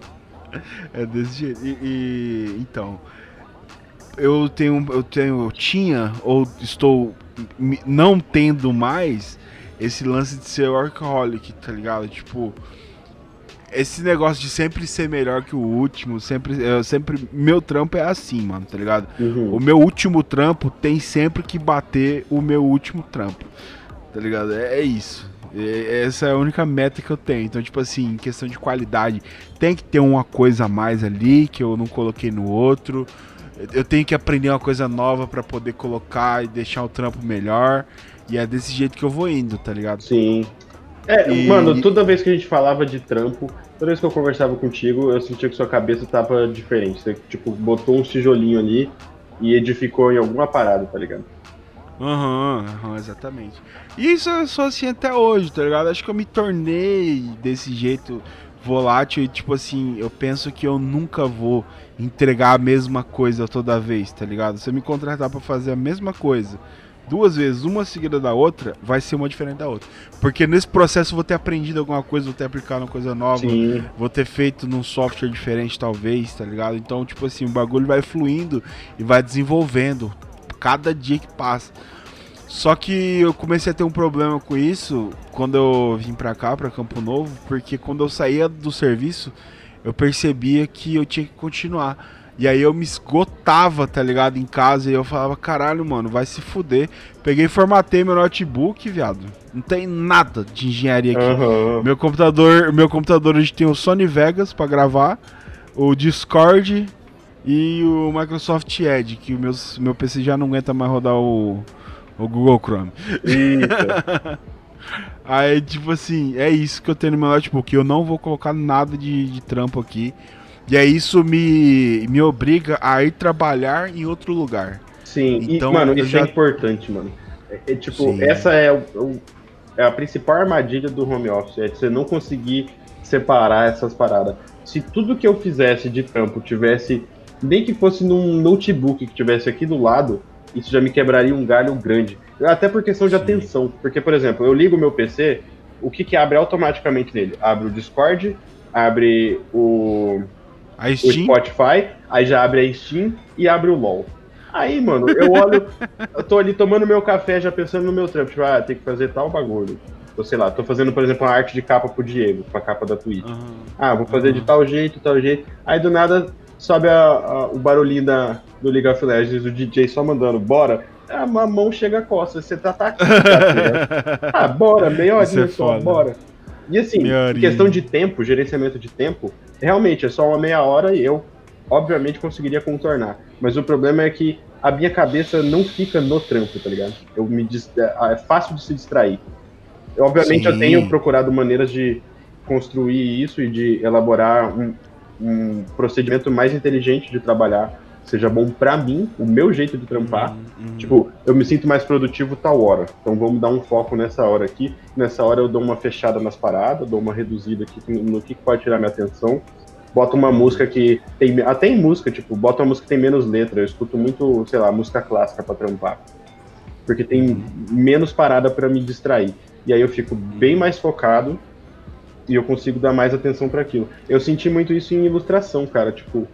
É desse jeito. E, e- então, eu tenho, eu tenho, eu tinha ou estou não tendo mais esse lance de ser workaholic, tá ligado? Tipo, esse negócio de sempre ser melhor que o último, sempre, eu sempre, meu trampo é assim, mano, tá ligado? Uhum. O meu último trampo tem sempre que bater o meu último trampo. Tá ligado? É, é isso. É- essa é a única meta que eu tenho. Então, tipo assim, em questão de qualidade, tem que ter uma coisa a mais ali que eu não coloquei no outro. Eu tenho que aprender uma coisa nova pra poder colocar e deixar o trampo melhor. E é desse jeito que eu vou indo, tá ligado? Sim. É, E- mano, toda vez que a gente falava de trampo, toda vez que eu conversava contigo, eu sentia que sua cabeça tava diferente. Você, tipo, botou um tijolinho ali e edificou em alguma parada, tá ligado? Aham, aham, exatamente. E isso eu sou assim até hoje, tá ligado? Acho que eu me tornei desse jeito volátil e, tipo assim, eu penso que eu nunca vou entregar a mesma coisa toda vez, tá ligado? Se eu me contratar pra fazer a mesma coisa duas vezes, uma seguida da outra, vai ser uma diferente da outra. Porque nesse processo eu vou ter aprendido alguma coisa, vou ter aplicado uma coisa nova, Sim. vou ter feito num software diferente, talvez, tá ligado? Então, tipo assim, o bagulho vai fluindo e vai desenvolvendo cada dia que passa. Só que eu comecei a ter um problema com isso quando eu vim pra cá, pra Campo Novo, porque quando eu saía do serviço, eu percebia que eu tinha que continuar. E aí eu me esgotava, tá ligado, em casa. E eu falava, caralho, mano, vai se fuder. Peguei e formatei meu notebook, viado. Não tem nada de engenharia aqui. Aham. Meu computador, meu computador hoje tem o Sony Vegas pra gravar, o Discord e o Microsoft Edge, que o meus, meu PC já não aguenta mais rodar o, o Google Chrome. Eita. Aí, tipo assim, é isso que eu tenho no meu notebook. Eu não vou colocar nada de, de trampo aqui. E aí isso me, me obriga a ir trabalhar em outro lugar. Sim, Então, e, mano, isso já- é importante, mano. É, é tipo, Sim. essa é, o- o- é a principal armadilha do home office, é você não conseguir separar essas paradas. Se tudo que eu fizesse de trampo tivesse, nem que fosse num notebook que tivesse aqui do lado, isso já me quebraria um galho grande. Até por questão de Sim. atenção. Porque, por exemplo, eu ligo o meu PC, o que que abre automaticamente nele? Abre o Discord, abre o A o Steam, Spotify, aí já abre a Steam e abre o LoL. Aí, mano, eu olho, eu tô ali tomando meu café, já pensando no meu trampo, tipo, ah, tem que fazer tal bagulho. Ou sei lá, tô fazendo, por exemplo, uma arte de capa pro Diego, pra capa da Twitch. Aham. Ah, vou fazer de Aham. tal jeito, tal jeito. Aí do nada sobe a- a- o barulhinho da, do League of Legends, o DJ só mandando, bora. A mão chega a costa, você tá, tá aqui, cara. Ah, bora, meia Isso é só, foda. bora. E assim, questão de tempo, gerenciamento de tempo, realmente é só uma meia hora e eu, obviamente, conseguiria contornar. Mas o problema é que a minha cabeça não fica no trampo, tá ligado? Eu me dis- é é fácil de se distrair. Eu, obviamente, eu Sim. tenho procurado maneiras de construir isso e de elaborar um, um procedimento mais inteligente de trabalhar, seja bom pra mim, o meu jeito de trampar. Uhum, uhum. Tipo, eu me sinto mais produtivo tal hora. Então vamos dar um foco nessa hora aqui. Nessa hora eu dou uma fechada nas paradas, dou uma reduzida aqui no que pode tirar minha atenção. Boto uma música que tem. Até em música, tipo, bota uma música que tem menos letra. Eu escuto muito, sei lá, música clássica pra trampar. Porque tem menos parada pra me distrair. E aí eu fico bem mais focado e eu consigo dar mais atenção pra aquilo. Eu senti muito isso em ilustração, cara. Tipo,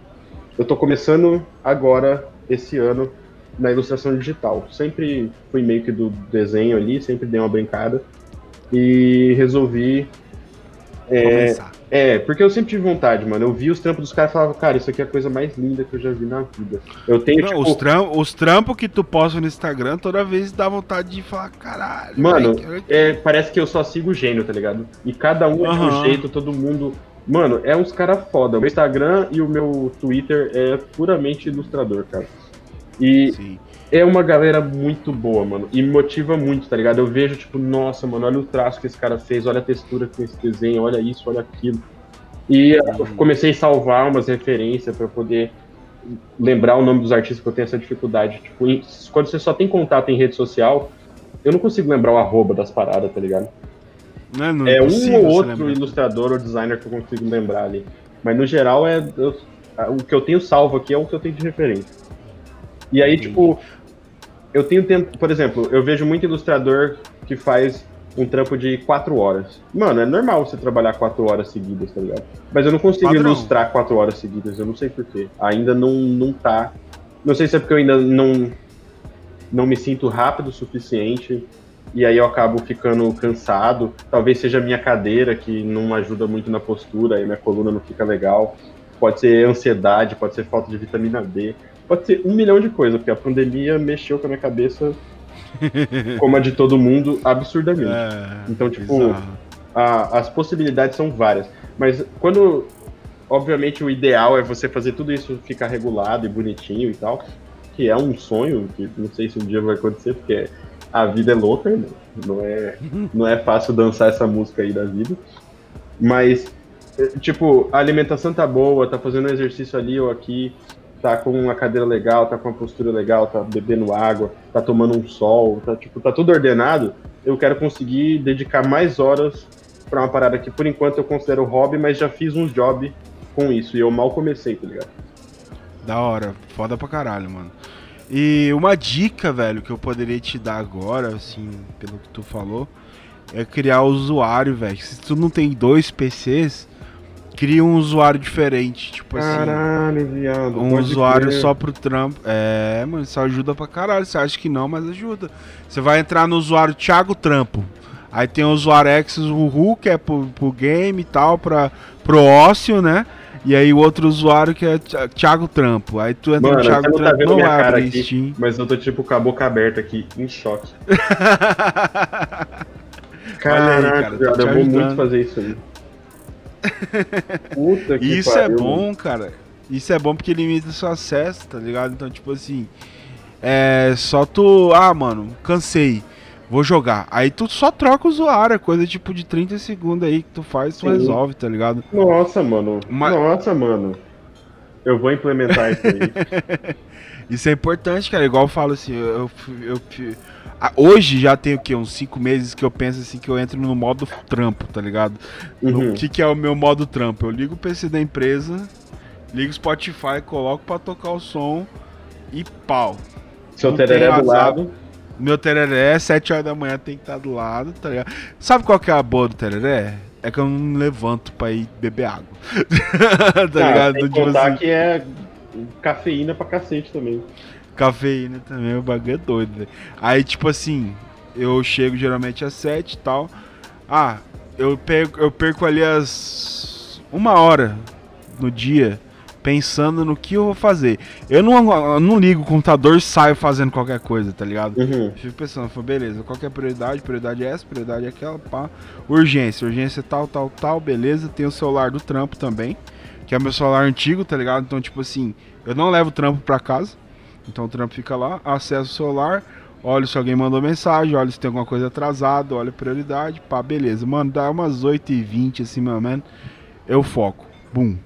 eu tô começando agora, esse ano, na ilustração digital. Sempre fui meio que do desenho ali, sempre dei uma brincada. E resolvi. É, Começar. é, porque eu sempre tive vontade, mano. Eu vi os trampos dos caras e falava, cara, isso aqui é a coisa mais linda que eu já vi na vida. Eu tenho, Não, tipo, os, tram os trampos que tu posta no Instagram, toda vez dá vontade de falar, caralho. Mano, velho, que- é, parece que eu só sigo o gênio, tá ligado? E cada um é de um jeito, todo mundo. Mano, é uns caras foda. O meu Instagram e o meu Twitter é puramente ilustrador, cara. E Sim. é uma galera muito boa, mano. E me motiva muito, tá ligado? Eu vejo, tipo, nossa, mano, olha o traço que esse cara fez, olha a textura que tem esse desenho, olha isso, olha aquilo. E eu comecei a salvar umas referências pra poder lembrar o nome dos artistas que eu tenho essa dificuldade. Tipo, quando você só tem contato em rede social, eu não consigo lembrar o arroba das paradas, tá ligado? Não, não É um ou outro ilustrador ou designer que eu consigo lembrar ali. Mas no geral é eu- o que eu tenho salvo aqui é o que eu tenho de referência. E aí, Entendi. tipo, eu tenho tempo, por exemplo, eu vejo muito ilustrador que faz um trampo de quatro horas. Mano, é normal você trabalhar quatro horas seguidas, tá ligado? Mas eu não consigo Padrão. ilustrar quatro horas seguidas, eu não sei porquê. Ainda não, não tá. Não sei se é porque eu ainda não, não me sinto rápido o suficiente e aí eu acabo ficando cansado. Talvez seja a minha cadeira que não ajuda muito na postura, aí minha coluna não fica legal. Pode ser ansiedade, pode ser falta de vitamina D, pode ser um milhão de coisas, porque a pandemia mexeu com a minha cabeça, como a de todo mundo, absurdamente. É, Então, tipo. A- as possibilidades são várias. Mas quando. Obviamente, o ideal é você fazer tudo isso ficar regulado e bonitinho e tal. Que é um sonho, que não sei se um dia vai acontecer, porque a vida é louca, né? não é, não é fácil dançar essa música aí da vida. Mas, eh, tipo, a alimentação tá boa, tá fazendo um exercício ali ou aqui, tá com uma cadeira legal, tá com uma postura legal, tá bebendo água, tá tomando um sol, tá, tipo, tá tudo ordenado. Eu quero conseguir dedicar mais horas pra uma parada que por enquanto eu considero hobby, mas já fiz uns job com isso e eu mal comecei, tá ligado? Da hora, foda pra caralho, mano. E uma dica, velho, que eu poderia te dar agora, assim, pelo que tu falou, é criar usuário, velho. Se tu não tem dois PCs, cria um usuário diferente, tipo assim. Caralho, viado. Um usuário crer. só pro trampo. É, mano, isso ajuda pra caralho. Você acha que não, mas ajuda. Você vai entrar no usuário Thiago Trampo. Aí tem o usuário Exos Uhu, que é pro, pro game e tal, pra, pro ócio, né? E aí o outro usuário que é Thi- Thiago Trampo. Aí tu entra Mano, no Thiago não tá Trampo, vendo não minha cara abrir aqui, Steam. mas eu tô tipo com a boca aberta aqui, em choque. Olha aí, Caraca, cara, te eu vou muito fazer isso aí. Puta que Isso é pariu, bom, mano. cara. Isso é bom porque limita seu acesso, tá ligado? Então, tipo assim, é só tu, ah, mano, cansei, vou jogar. Aí tu só troca o usuário, é coisa tipo de 30 segundos aí que tu faz, tu Sim. resolve, tá ligado? Nossa, mano. Nossa, mano. Eu vou implementar isso aí. Isso é importante, cara. Igual eu falo assim, eu, eu, eu- hoje já tem o quê? Uns 5 meses que eu penso assim que eu entro no modo trampo, tá ligado? Uhum. O que, que é o meu modo trampo? Eu ligo o PC da empresa, ligo o Spotify, coloco pra tocar o som e pau. Seu tereré do lado. Meu tereré, 7 horas da manhã tem que estar do lado, tá ligado? Sabe qual que é a boa do tereré? É que eu não levanto pra ir beber água. tá Ah, ligado? Tem que Tipo contar assim, que é cafeína pra cacete também. Cafeína também, o bagulho é doido, velho. Aí, tipo assim, eu chego geralmente às 7 e tal. Ah, eu perco, eu perco ali as. Uma hora no dia pensando no que eu vou fazer. Eu não, eu não ligo o computador e saio fazendo qualquer coisa, tá ligado? Uhum. Fico pensando, falei, beleza, qual que é a prioridade? Prioridade é essa, prioridade é aquela, pá. Urgência, urgência é tal, tal, tal, beleza. Tem o celular do trampo também, que é meu celular antigo, tá ligado? Então, tipo assim, eu não levo o trampo pra casa. Então o trampo fica lá, acesso o celular, olho se alguém mandou mensagem, olho se tem alguma coisa atrasada, olho a prioridade, pá, beleza. Mano, dá umas 8h20 assim, meu mano, eu foco. Bum.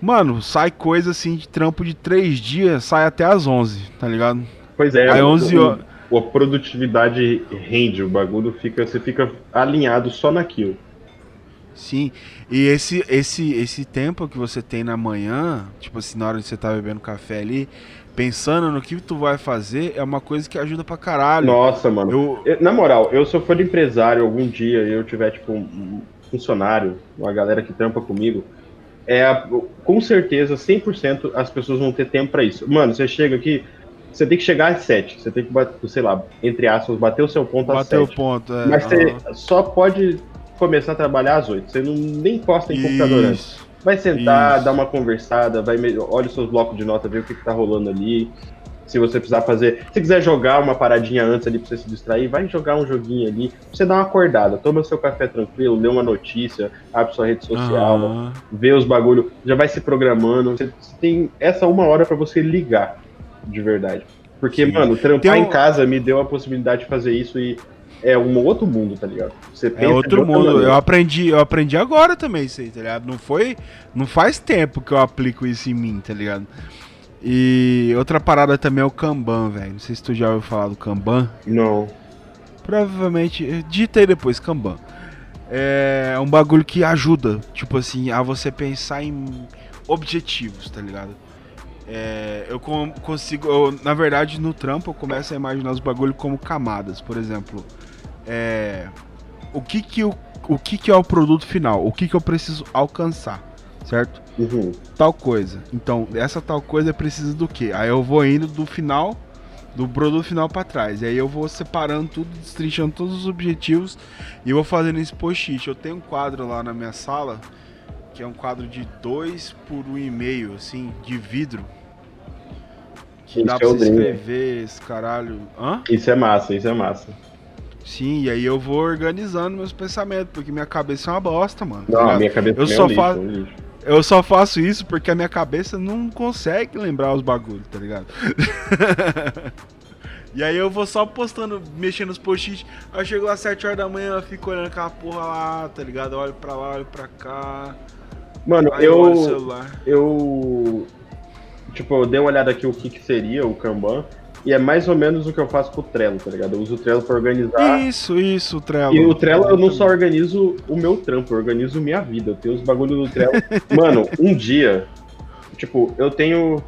Mano, sai coisa assim de trampo de 3 dias, sai até às 11, tá ligado? Pois é. Aí o- 11 o- horas. A produtividade rende, o bagulho fica. Você fica alinhado só naquilo. Sim, e esse, esse, esse tempo que você tem na manhã, tipo assim, na hora que você tá bebendo café ali, pensando no que tu vai fazer, é uma coisa que ajuda pra caralho. Nossa, mano. Eu, Eu- Na moral, eu se eu for empresário algum dia e eu tiver, tipo, um funcionário, uma galera que trampa comigo, é a- com certeza, 100% as pessoas vão ter tempo pra isso. Mano, você chega aqui, você tem que chegar às 7, você tem que, bater, sei lá, entre aspas, bater o seu ponto às bateu o 7. ponto. É, Mas você só pode começar a trabalhar às 8. Você não, nem encosta em computador antes. Isso. Vai sentar, Isso. dar uma conversada, vai olha os seus blocos de nota, ver o que, que tá rolando ali. Se você precisar fazer. Se quiser jogar uma paradinha antes ali pra você se distrair, vai jogar um joguinho ali. Pra você dar uma acordada. Toma seu café tranquilo, lê uma notícia, abre sua rede social, vê os bagulho, já vai se programando. Você tem essa uma hora pra você ligar, de verdade. Porque, Sim. mano, trampar um- em casa me deu a possibilidade de fazer isso e é um outro mundo, tá ligado? Você É outro mundo. Eu aprendi, eu aprendi agora também isso aí, tá ligado? Não foi. Não faz tempo que eu aplico isso em mim, tá ligado? E outra parada também é o Kanban, velho. Não sei se tu já ouviu falar do Kanban. Não. Provavelmente. Digita aí depois, Kanban. É um bagulho que ajuda, tipo assim, a você pensar em objetivos, tá ligado? É, eu consigo. eu, na verdade, no trampo eu começo a imaginar os bagulhos como camadas. Por exemplo, é, o, que, que, o, o que, que é o produto final? O que, que eu preciso alcançar, certo? Uhum. tal coisa. Então, essa tal coisa precisa do quê? Aí eu vou indo do final, do produto final pra trás. E aí eu vou separando tudo, destrinchando todos os objetivos e eu vou fazendo esse post-it. Eu tenho um quadro lá na minha sala, que é um quadro de 2 por 1,5, assim, de vidro. Que Isso dá é pra o você escrever esse caralho. Hã? Isso é massa, isso é massa. Sim, e aí eu vou organizando meus pensamentos, porque minha cabeça é uma bosta, mano. tá Não, a ligado? minha cabeça Eu é só um lixo, faço- é um lixo. Eu só faço isso porque a minha cabeça não consegue lembrar os bagulhos, tá ligado? e aí eu vou só postando, mexendo nos post-it. Aí eu chego lá às 7 horas da manhã, eu fico olhando aquela porra lá, tá ligado? Eu olho pra lá, olho pra cá. Mano, Aí eu olho o eu, celular. eu. Tipo, eu dei uma olhada aqui o que, que seria o Kanban. E é mais ou menos o que eu faço com o Trello, tá ligado? Eu uso o Trello pra organizar. Isso, isso, Trello. E o Trello eu não só organizo o meu trampo, eu organizo minha vida. Eu tenho os bagulhos do Trello. Mano, um dia, tipo, eu tenho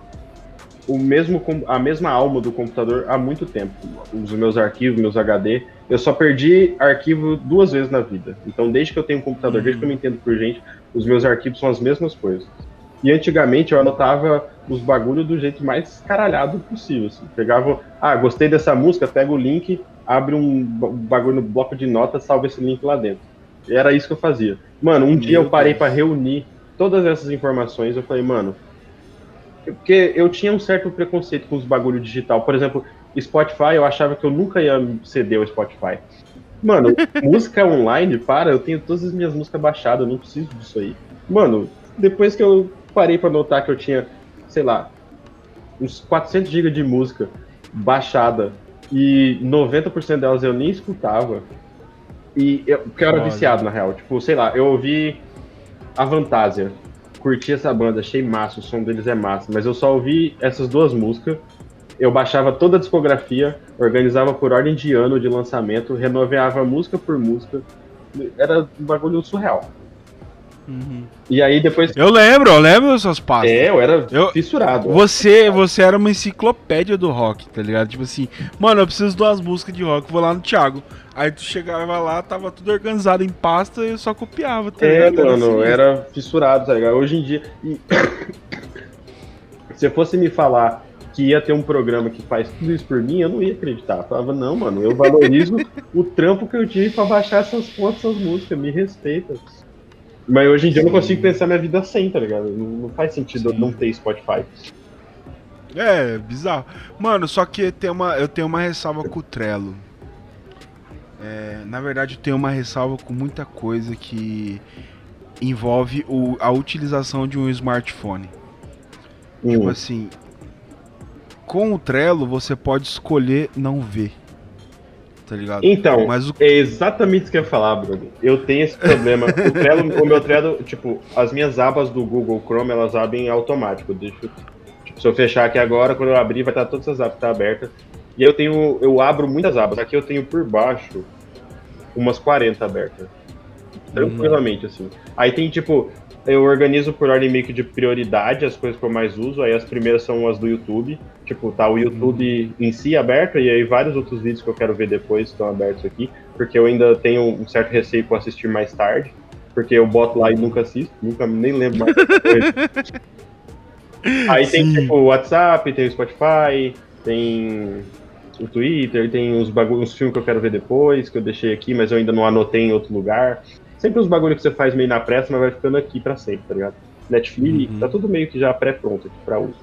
o mesmo com- a mesma alma do computador há muito tempo. Os meus arquivos, meus HD. Eu só perdi arquivo duas vezes na vida. Então, desde que eu tenho um computador, desde que eu me entendo por gente, os meus arquivos são as mesmas coisas. E antigamente eu anotava os bagulhos do jeito mais caralhado possível. Assim. Pegava, ah, gostei dessa música, pega o link, abre um ba- bagulho no bloco de notas, salva esse link lá dentro. E era isso que eu fazia. Mano, um dia Meu eu parei pra reunir todas essas informações, eu falei, mano. Porque eu tinha um certo preconceito com os bagulho digital. Por exemplo, Spotify, eu achava que eu nunca ia ceder o Spotify. Mano, música online, para, eu tenho todas as minhas músicas baixadas, eu não preciso disso aí. Mano, depois que eu parei pra notar que eu tinha, sei lá, uns 400 GB de música baixada e 90% delas eu nem escutava. E eu, porque eu era Olha. viciado, na real. Tipo, sei lá, eu ouvi a Fantasia, curti essa banda, achei massa, o som deles é massa, mas eu só ouvi essas duas músicas. Eu baixava toda a discografia, organizava por ordem de ano de lançamento, renoveava música por música. Era um bagulho surreal. Uhum. E aí depois. Eu lembro, eu lembro das suas pastas. É, eu era Eu- fissurado. Você, você era uma enciclopédia do rock, tá ligado? Tipo assim, mano, eu preciso de umas músicas de rock, vou lá no Thiago. Aí tu chegava lá, tava tudo organizado em pasta e eu só copiava, tá É, ligado? mano, assim. era fissurado, tá ligado? Hoje em dia. e- Se fosse me falar que ia ter um programa que faz tudo isso por mim, eu não ia acreditar. Eu falava, não, mano, eu valorizo o trampo que eu tive pra baixar essas fotos, essas músicas, me respeita. Mas hoje em dia eu não consigo pensar minha vida sem, tá ligado? Não, não faz sentido eu Sim. não ter Spotify. É, bizarro. Mano, só que tem uma, eu tenho uma ressalva com o Trello. É, na verdade, eu tenho uma ressalva com muita coisa que envolve o- a utilização de um smartphone. Tipo Hum. assim, com o Trello você pode escolher não ver. Tá ligado? Então, Mas o É exatamente isso que eu ia falar, Bruno. Eu tenho esse problema. O, Trello, o meu Trello, tipo, as minhas abas do Google Chrome, elas abrem automático. Eu deixo, tipo, se eu fechar aqui agora, quando eu abrir, vai estar todas as abas tá abertas. E eu tenho, eu abro muitas abas. Aqui eu tenho por baixo umas 40 abertas. Tranquilamente, assim. Aí tem, tipo, eu organizo por ordem meio que de prioridade as coisas que eu mais uso. Aí as primeiras são as do YouTube. Tipo, tá o YouTube em si aberto, e aí vários outros vídeos que eu quero ver depois estão abertos aqui. Porque eu ainda tenho um certo receio com assistir mais tarde. Porque eu boto lá e nunca assisto, nunca nem lembro mais. Aí tem Sim. tipo o WhatsApp, tem o Spotify, tem o Twitter, tem uns bagulhos, uns filmes que eu quero ver depois, que eu deixei aqui, mas eu ainda não anotei em outro lugar. Sempre os bagulhos que você faz meio na pressa, mas vai ficando aqui pra sempre, tá ligado? Netflix, Uhum. tá tudo meio que já pré-pronto aqui pra uso.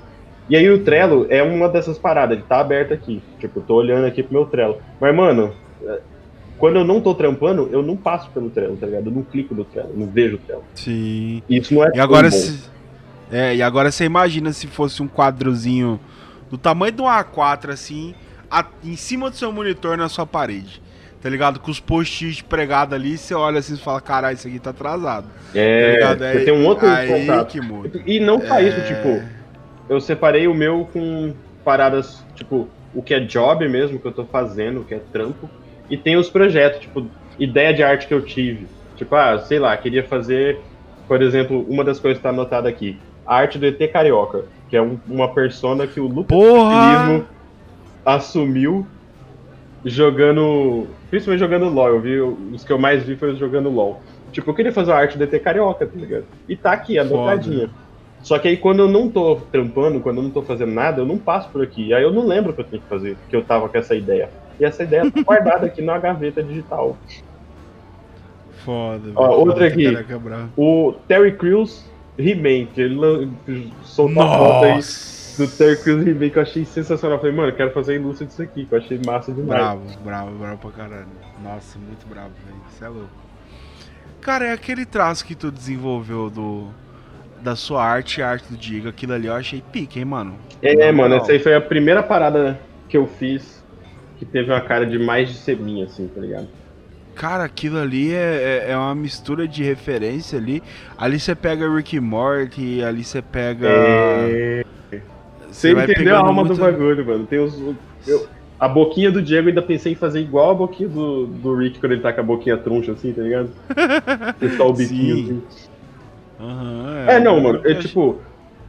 E aí o Trello é uma dessas paradas, ele tá aberto aqui. Tipo, eu tô olhando aqui pro meu Trello. Mas, mano, é, quando eu não tô trampando, eu não passo pelo Trello, tá ligado? Eu não clico no Trello, não vejo o Trello. Sim. E isso não é E agora bom. se, é, e agora você imagina se fosse um quadrozinho do tamanho de um A4 assim, a- em cima do seu monitor na sua parede. Tá ligado? Com os post-it pregados ali, você olha assim e fala, caralho, isso aqui tá atrasado. Tá É, ligado? você tem um outro aí contato. que muda. E não só isso, É. tipo, eu separei o meu com paradas, tipo, o que é job mesmo, que eu tô fazendo, o que é trampo, e tem os projetos, tipo, ideia de arte que eu tive. Tipo, ah, sei lá, queria fazer, por exemplo, uma das coisas que tá anotada aqui, a arte do ET Carioca, que é um- uma persona que o Lucas Porra! Assumiu jogando. Principalmente jogando LOL. Eu vi, os que eu mais vi foi os jogando LOL. Tipo, eu queria fazer uma arte do ET Carioca, tá ligado? E tá aqui, anotadinha. Só que aí quando eu não tô trampando, quando eu não tô fazendo nada, eu não passo por aqui. Aí eu não lembro o que eu tenho que fazer, que eu tava com essa ideia. E essa ideia tá guardada aqui na gaveta digital. Foda. Ó, outra aqui. bravo. O Terry Crews Remake, ele lan- soltou a foto aí do Terry Crews Remake que eu achei sensacional. Eu falei, mano, eu quero fazer a indústria disso aqui, que eu achei massa demais. Bravo, bravo, bravo pra caralho. Nossa, muito bravo, velho. Isso é louco. Cara, é aquele traço que tu desenvolveu do da sua arte a arte do Diego, aquilo ali eu achei pique, hein, mano? É, Na mano, essa aí foi a primeira parada que eu fiz que teve uma cara de mais de ser minha, assim, tá ligado? Cara, aquilo ali é, é, é uma mistura de referência ali. Ali você pega Rick Morty, ali você pega. É... Você vai entendeu a alma do muito- bagulho, mano. Tem os. eu- a boquinha do Diego ainda pensei em fazer igual a boquinha do, do Rick quando ele tá com a boquinha troncha, assim, tá ligado? Só o biquinho, Sim. assim. Aham, É, não, mano. É tipo,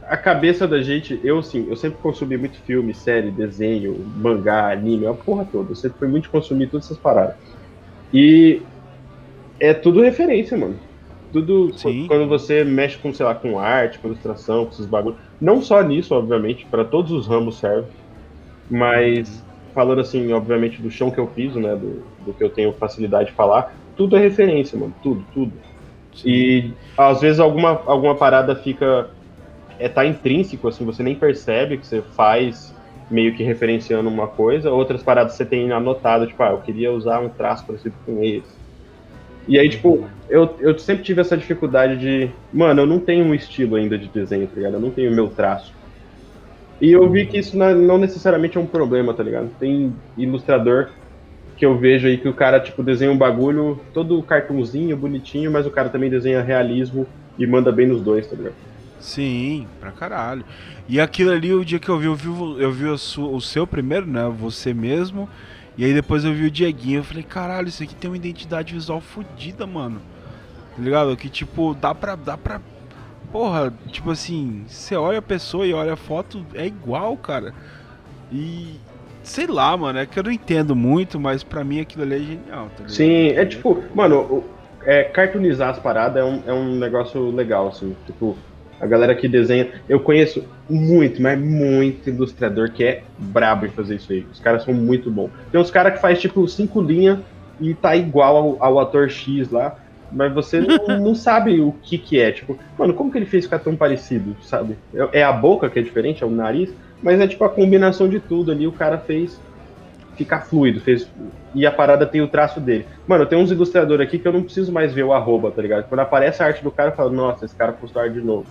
a cabeça da gente, eu sim, eu sempre consumi muito filme, série, desenho, mangá, anime, a porra toda. Eu sempre fui muito consumir todas essas paradas. E é tudo referência, mano. Tudo Sim. quando você mexe com, sei lá, com arte, com ilustração, com esses bagulhos. Não só nisso, obviamente, para todos os ramos serve. Mas falando assim, obviamente, do chão que eu piso, né? Do, do que eu tenho facilidade de falar, tudo é referência, mano. Tudo, tudo. E às vezes alguma, alguma parada fica. É, tá intrínseco, assim, você nem percebe que você faz meio que referenciando uma coisa, outras paradas você tem anotado, tipo, ah, eu queria usar um traço parecido com esse. E aí, tipo, eu, eu sempre tive essa dificuldade de. Mano, eu não tenho um estilo ainda de desenho, tá ligado? Eu não tenho meu traço. E eu vi que isso não necessariamente é um problema, tá ligado? Tem ilustrador que eu vejo aí que o cara, tipo, desenha um bagulho todo cartunzinho, bonitinho, mas o cara também desenha realismo e manda bem nos dois, tá ligado? Sim, pra caralho. E aquilo ali, o dia que eu vi, eu vi, eu vi o seu primeiro, né? Você mesmo. E aí depois eu vi o Dieguinho. Eu falei, caralho, isso aqui tem uma identidade visual fodida, mano. Tá ligado? Que tipo, dá pra. Dá pra. Porra, tipo assim, você olha a pessoa e olha a foto, é igual, cara. E, Sei lá, mano, é que eu não entendo muito, mas pra mim aquilo ali é genial, tá Sim, é tipo, mano, é, cartoonizar as paradas é um, é um negócio legal, assim. Tipo, a galera que desenha. Eu conheço muito, mas muito ilustrador que é brabo em fazer isso aí. Os caras são muito bons. Tem uns caras que faz tipo cinco linhas e tá igual ao, ao ator X lá. Mas você não, não, sabe o que que é. Tipo, mano, como que ele fez ficar tão parecido, sabe? É, é a boca que é diferente, é o nariz. Mas é tipo a combinação de tudo ali, o cara fez ficar fluido, fez. E a parada tem o traço dele. Mano, tem uns ilustradores aqui que eu não preciso mais ver o arroba, tá ligado? Quando aparece a arte do cara, eu falo, nossa, esse cara postou arte de novo.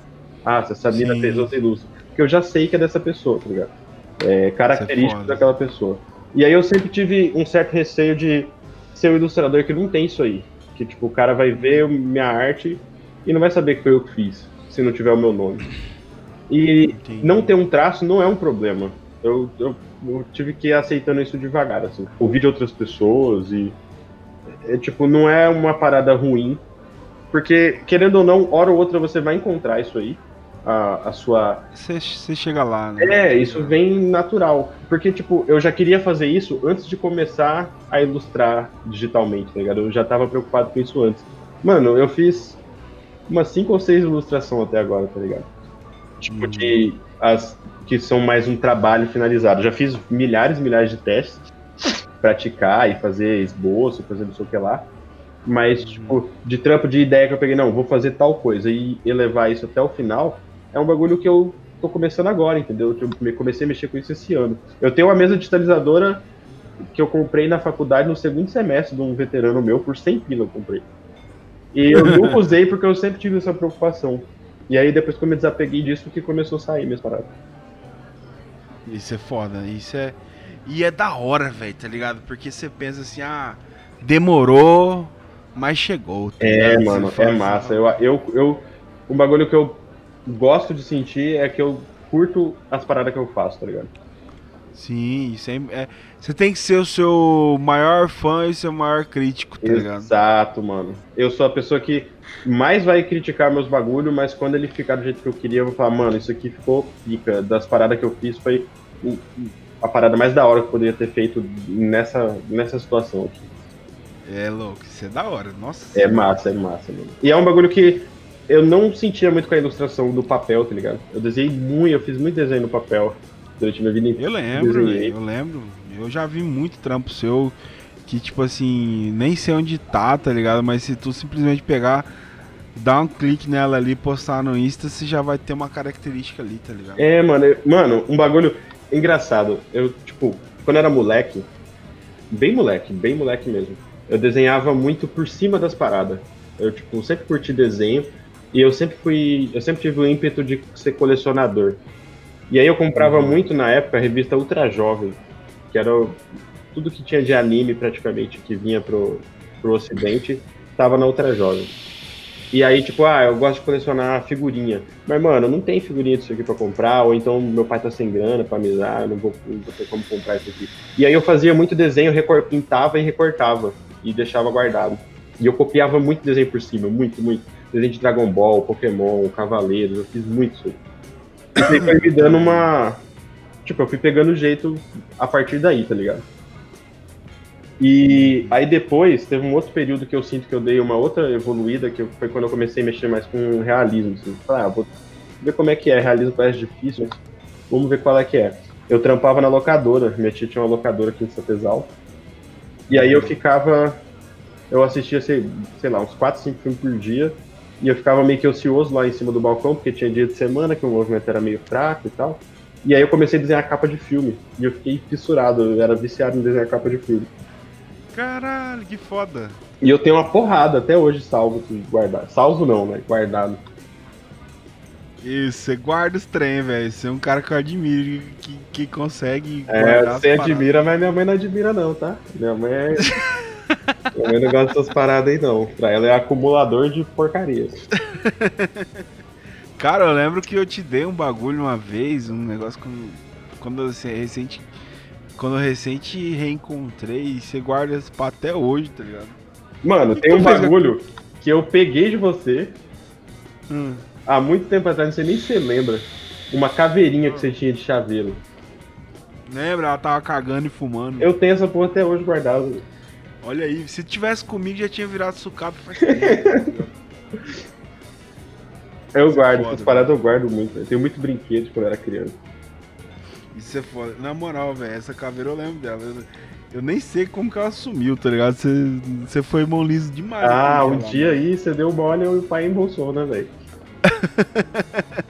Ah, essa mina fez outra ilustra. Porque eu já sei que é dessa pessoa, tá ligado? É característico é daquela pessoa. E aí eu sempre tive um certo receio de ser um ilustrador que não tem isso aí. Que tipo, o cara vai ver minha arte e não vai saber que foi eu que fiz, se não tiver o meu nome. E Entendi. não ter um traço não é um problema. Eu, eu, eu, tive que ir aceitando isso devagar, assim. Ouvir de outras pessoas e. É, tipo, não é uma parada ruim. Porque, querendo ou não, hora ou outra você vai encontrar isso aí. A, a sua. Você, chega lá, né? É, isso vem natural. Porque, tipo, eu já queria fazer isso antes de começar a ilustrar digitalmente, tá ligado? Eu já tava preocupado com isso antes. Mano, eu fiz umas cinco ou seis ilustrações até agora, tá ligado? tipo uhum. de as que são mais um trabalho finalizado. Já fiz milhares e milhares de testes, praticar e fazer esboço, fazer não sei o que lá. Mas, uhum. tipo, de trampo de ideia que eu peguei, não, vou fazer tal coisa e elevar isso até o final, é um bagulho que eu tô começando agora, entendeu? Eu comecei a mexer com isso esse ano. Eu tenho uma mesa digitalizadora que eu comprei na faculdade no segundo semestre de um veterano meu, por 100 pila eu comprei. E eu nunca usei porque eu sempre tive essa preocupação. E aí depois que eu me desapeguei disso que começou a sair minhas paradas. Isso é foda, isso é. E é da hora, velho, tá ligado? Porque você pensa assim, ah, demorou, mas chegou. Tá é, mano, é assim, massa. Eu, eu, eu, um bagulho que eu gosto de sentir é que eu curto as paradas que eu faço, tá ligado? Sim, isso é, você tem que ser o seu maior fã e seu maior crítico, tá ligado? Exato, mano. Eu sou a pessoa que mais vai criticar meus bagulho, mas quando ele ficar do jeito que eu queria, eu vou falar, mano, isso aqui ficou pica. Das paradas que eu fiz foi a parada mais da hora que eu poderia ter feito nessa, nessa situação aqui. É louco, isso é da hora, nossa. É massa, é massa, mano. E é um bagulho que eu não sentia muito com a ilustração do papel, tá ligado? Eu desenhei muito, eu fiz muito desenho no papel durante minha vida inteira. Eu lembro, eu lembro. Eu já vi muito trampo seu que, tipo assim, nem sei onde tá, tá ligado? Mas se tu simplesmente pegar, dar um clique nela ali, postar no Insta, você já vai ter uma característica ali, tá ligado? É, mano, mano, um bagulho engraçado. Eu, tipo, quando era moleque, bem moleque, bem moleque mesmo, eu desenhava muito por cima das paradas. Eu, tipo, sempre curti desenho e eu sempre fui, eu sempre tive o ímpeto de ser colecionador. E aí eu comprava uhum. muito na época a revista Ultra Jovem, que era tudo que tinha de anime praticamente que vinha pro, pro ocidente, tava na Ultra Jovem. E aí, tipo, ah, eu gosto de colecionar figurinha. Mas, mano, não tem figurinha disso aqui pra comprar, ou então meu pai tá sem grana pra me dar, não vou, não vou ter como comprar isso aqui. E aí eu fazia muito desenho, pintava e recortava, e deixava guardado. E eu copiava muito desenho por cima, muito, muito. Desenho de Dragon Ball, Pokémon, Cavaleiros, eu fiz muito isso. E aí foi me dando uma. Tipo, eu fui pegando jeito a partir daí, tá ligado? E aí depois teve um outro período que eu sinto que eu dei uma outra evoluída, que foi quando eu comecei a mexer mais com realismo. Assim. Ah, vou ver como é que é. Realismo parece difícil, mas vamos ver qual é que é. Eu trampava na locadora, minha tia tinha uma locadora aqui em Sapezal. E aí eu ficava. Eu assistia, sei, sei lá, uns 4, 5 filmes por dia. E eu ficava meio que ocioso lá em cima do balcão, porque tinha dia de semana que o movimento era meio fraco e tal. E aí eu comecei a desenhar capa de filme. E eu fiquei fissurado, eu era viciado em desenhar capa de filme. Caralho, que foda. E eu tenho uma porrada até hoje salvo, assim, guardado. Salvo não, né? Guardado. Isso, você guarda os trem, velho. Você é um cara que eu admiro, que, que consegue. É, você admira, mas minha mãe não admira não, tá? Minha mãe é... mãe não gosta dessas paradas aí não. Pra ela é acumulador de porcarias. Cara, eu lembro que eu te dei um bagulho uma vez, um negócio quando, quando você recente. Quando eu recente reencontrei, e você guarda isso pra até hoje, tá ligado? Mano, tem um bagulho que eu peguei de você Hum. há muito tempo atrás, não sei nem se você lembra. Uma caveirinha que você tinha de chaveiro. Lembra? Ela tava cagando e fumando. Eu tenho essa porra até hoje guardada. Olha aí, se tivesse comigo já tinha virado sucata faz tempo. ligado? Eu guardo, foda, essas paradas eu guardo muito. Eu tenho muito brinquedo quando eu era criança. Isso é foda. Na moral, velho, essa caveira eu lembro dela. Eu, eu nem sei como que ela sumiu, tá ligado? Você, foi mão liso demais. Ah, um dia mano. aí você deu mole e o pai embolsou, né, velho?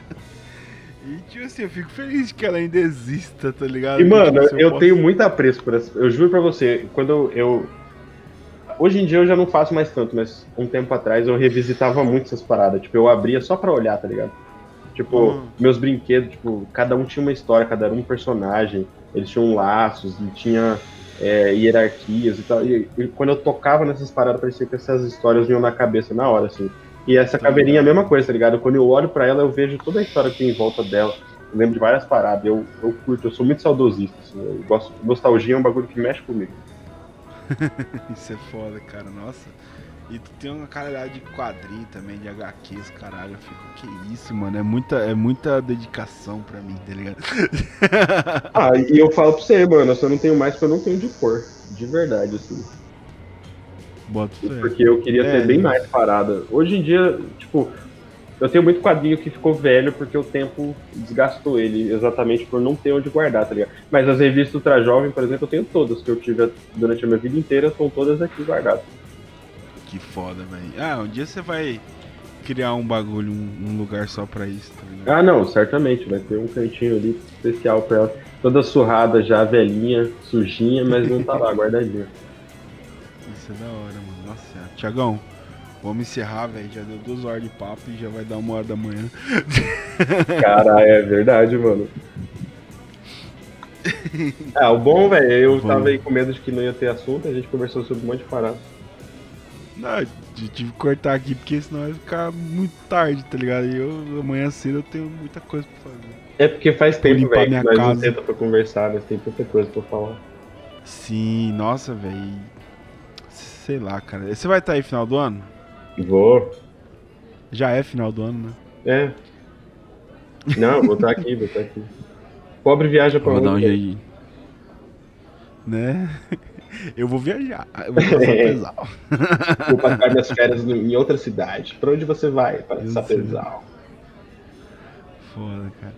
E tipo assim, eu fico feliz que ela ainda exista, tá ligado? E, mano, Tipo, se eu posso- tenho muito apreço por essa. Eu juro pra você, quando eu. Hoje em dia eu já não faço mais tanto, mas um tempo atrás eu revisitava muito essas paradas. Tipo, eu abria só pra olhar, tá ligado? Tipo, Hum. meus brinquedos, tipo, cada um tinha uma história, cada um um personagem. Eles tinham laços e tinha é, hierarquias e tal. E, e quando eu tocava nessas paradas, parecia que essas histórias vinham na cabeça na hora, assim. E essa Tá caveirinha é a mesma coisa, tá ligado? Quando eu olho pra ela, eu vejo toda a história que tem em volta dela. Eu lembro de várias paradas. Eu, eu curto, eu sou muito saudosista. Assim, eu gosto, nostalgia é um bagulho que mexe comigo. Isso é foda, cara, nossa. E tu tem uma caralhada de quadrinho também, de HQs, caralho. Eu fico, que isso, mano? É muita, é muita dedicação pra mim, tá ligado? Ah, e eu falo pra você, mano, eu só não tenho mais porque eu não tenho de cor. De verdade, assim. Bota fé. Porque eu queria É, ter bem né? mais parada. Hoje em dia, tipo, eu tenho muito quadrinho que ficou velho porque o tempo desgastou ele, exatamente por não ter onde guardar, tá ligado? Mas as revistas Ultra Jovem, por exemplo, eu tenho todas que eu tive durante a minha vida inteira, estão todas aqui guardadas. Que foda, velho. Ah, um dia você vai criar um bagulho, um, um lugar só pra isso, tá ligado? Ah, não, certamente, vai ter um cantinho ali especial pra ela. Toda surrada já, velhinha, sujinha, mas não tá lá, guardadinha. Isso é da hora, mano. Nossa. Tiagão, vamos encerrar, velho. Já deu duas horas de papo e já vai dar uma hora da manhã. Caralho, é verdade, mano. Ah, o bom, velho, eu Bom. tava aí com medo de que não ia ter assunto, a gente conversou sobre um monte de parada. Não, eu tive que cortar aqui porque senão vai ficar muito tarde, tá ligado? E eu amanhã cedo eu tenho muita coisa pra fazer. É porque faz tempo, velho, que nós não casa. senta pra conversar, mas tem tanta coisa pra falar. Sim, nossa, velho. Sei lá, cara. Você vai estar aí final do ano? Vou. Já é final do ano, né? É. Não, vou estar aqui, vou estar aqui. Pobre viaja pra Vou dar um jeitinho. Né? Eu vou viajar. Eu vou passar pesal. Vou passar minhas férias em outra cidade. Pra onde você vai? Para Eu Sapezal. Foda, cara.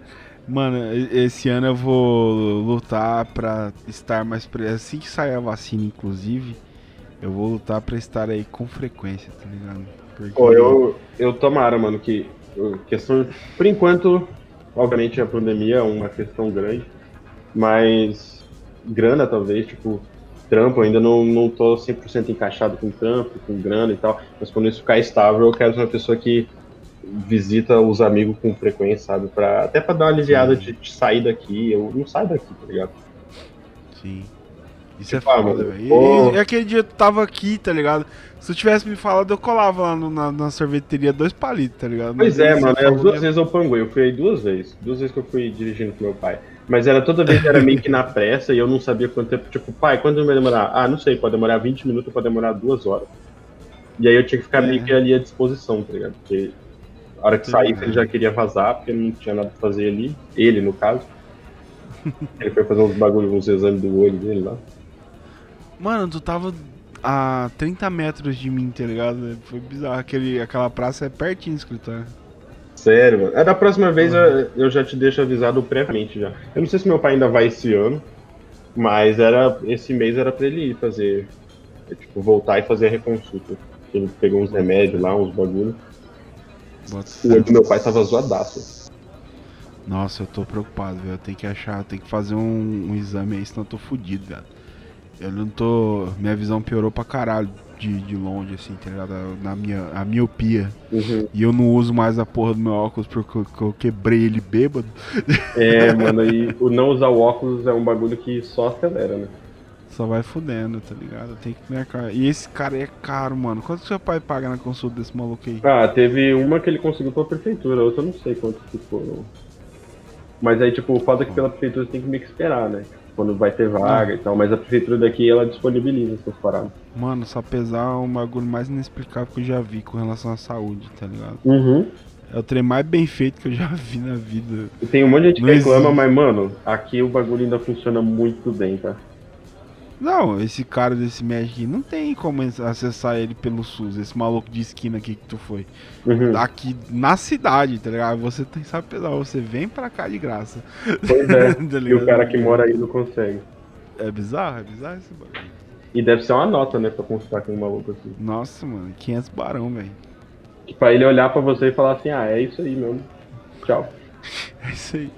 Mano, esse ano eu vou lutar pra estar mais presente. Assim que sair a vacina, inclusive, eu vou lutar pra estar aí com frequência, tá ligado? Porque... Pô, eu, eu tomara, mano, que questão. Por enquanto, obviamente a pandemia é uma questão grande, mas grana talvez, tipo, trampo, ainda não, não tô 100% encaixado com trampo, com grana e tal, mas quando isso ficar estável, eu quero ser uma pessoa que visita os amigos com frequência, sabe? Pra, até pra dar uma aliviada de, de sair daqui, eu não saio daqui, tá ligado? Sim. Isso é Tipo, ah, foda, velho. E, aquele dia eu tava aqui, tá ligado? Se eu tivesse me falado, eu colava lá no- na, na sorveteria dois palitos, tá ligado? Pois Mas aí é, mano, é, falou, as duas né? vezes eu panguei, eu fui aí duas vezes. Duas vezes que eu fui dirigindo com meu pai. Mas era toda vez que era meio que na pressa e eu não sabia quanto tempo. Tipo, pai, quanto vai demorar? Ah, não sei, pode demorar 20 minutos, pode demorar duas horas. E aí eu tinha que ficar É. meio que ali à disposição, tá ligado? Porque a hora que saísse ligado. ele já queria vazar, porque não tinha nada pra fazer ali. Ele, no caso. ele foi fazer uns bagulho, uns exames do olho dele lá. Mano, tu tava a 30 metros de mim, tá ligado? Foi bizarro. Aquele, aquela praça é pertinho do escritório. Sério, mano. É da próxima vez Uhum. eu, eu já te deixo avisado previamente já. Eu não sei se meu pai ainda vai esse ano, mas era esse mês era pra ele ir fazer, é, tipo, voltar e fazer a reconsulta. Ele pegou uns remédios lá, uns bagulho. O olho do meu pai tava zoadaço. Nossa, eu tô preocupado, velho. Eu tenho que achar, eu tenho que fazer um, um exame aí, senão eu tô fudido, velho. Eu não tô. Minha visão piorou pra caralho de, de longe, assim, tá ligado? Na minha. A miopia. Uhum. E eu não uso mais a porra do meu óculos porque eu, que eu quebrei ele bêbado. É, mano, e o não usar o óculos é um bagulho que só acelera, né? Só vai fudendo, tá ligado? Tem que marcar. E esse cara é caro, mano. Quanto que seu pai paga na consulta desse maluco aí? Ah, teve uma que ele conseguiu pela prefeitura, outra eu não sei quanto que foram. Mas aí, tipo, o foda é que pela prefeitura você tem que meio que esperar, né? Quando vai ter vaga e tal. Mas a prefeitura daqui, ela disponibiliza essas paradas. Mano, só pesar é um bagulho mais inexplicável que eu já vi com relação à saúde, tá ligado? Uhum. É o trem mais bem feito que eu já vi na vida. E tem um monte de gente Não que reclama, existe. mas, mano, aqui o bagulho ainda funciona muito bem, tá? Não, esse cara desse médico aqui, não tem como acessar ele pelo SUS, esse maluco de esquina aqui que tu foi. Uhum. Aqui na cidade, tá ligado? Você tem sabe pesar, você vem pra cá de graça. Pois é. Tá e o cara que mora aí não consegue. É bizarro, é bizarro esse bagulho. E deve ser uma nota, né, pra consultar com um maluco assim. Nossa, mano, 500 barão, velho. Pra ele olhar pra você e falar assim, ah, é isso aí mesmo. Tchau. É isso aí.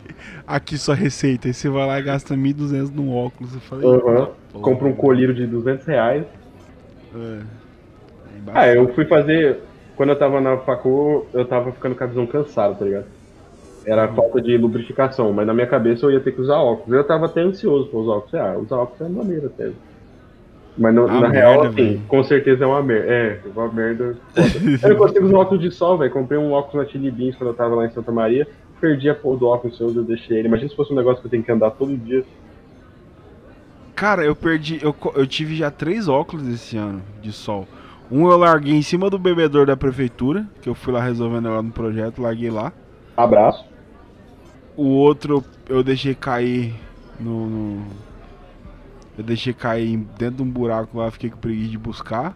Aqui sua receita, aí você vai lá e gasta 1.200 num óculos. Eu falei, Uhum. Compra um colírio de 200 reais. É. Ah, eu fui fazer. Quando eu tava na facu, eu tava ficando com a visão cansada, tá ligado? Era falta de lubrificação, mas na minha cabeça eu ia ter que usar óculos. Eu tava até ansioso pra usar óculos. Ah, usar óculos é maneiro até. Mas no- Ah, na merda, real, assim, velho. com certeza é uma merda. É, uma merda. eu não consigo usar óculos de sol, velho. Comprei um óculos na Chili Beans quando eu tava lá em Santa Maria. Perdi a porra do óculos eu deixei ele. Imagina se fosse um negócio que eu tenho que andar todo dia. Cara, eu perdi. Eu, eu tive já três óculos esse ano de sol. Um eu larguei em cima do bebedor da prefeitura, que eu fui lá resolvendo lá no projeto, larguei lá. Abraço. O outro eu deixei cair no. no- eu deixei cair dentro de um buraco lá, fiquei com preguiça de buscar.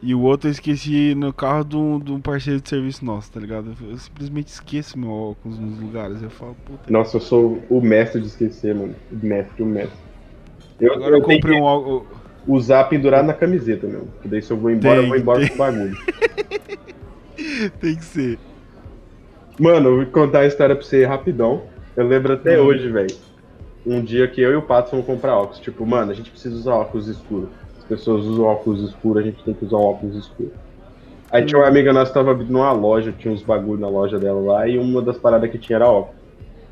E o outro eu esqueci no carro de um, parceiro de serviço nosso, tá ligado? Eu simplesmente esqueço meu óculos nos lugares. Eu falo, puta. Nossa, eu sou o mestre de esquecer, mano. O mestre, o mestre. Eu, Agora eu tenho comprei um óculos. usar pendurado na camiseta, meu. Que daí se eu vou embora, Tem, eu vou embora tem. com o bagulho. Tem que ser. Mano, eu vou contar a história pra você rapidão. Eu lembro até Hum. hoje, velho. Um dia que eu e o Pato fomos comprar óculos. Tipo, mano, a gente precisa usar óculos escuros. As pessoas usam óculos escuros, a gente tem que usar um óculos escuro. Aí tinha uma amiga nossa que tava abrindo uma loja, tinha uns bagulho na loja dela lá, e uma das paradas que tinha era óculos.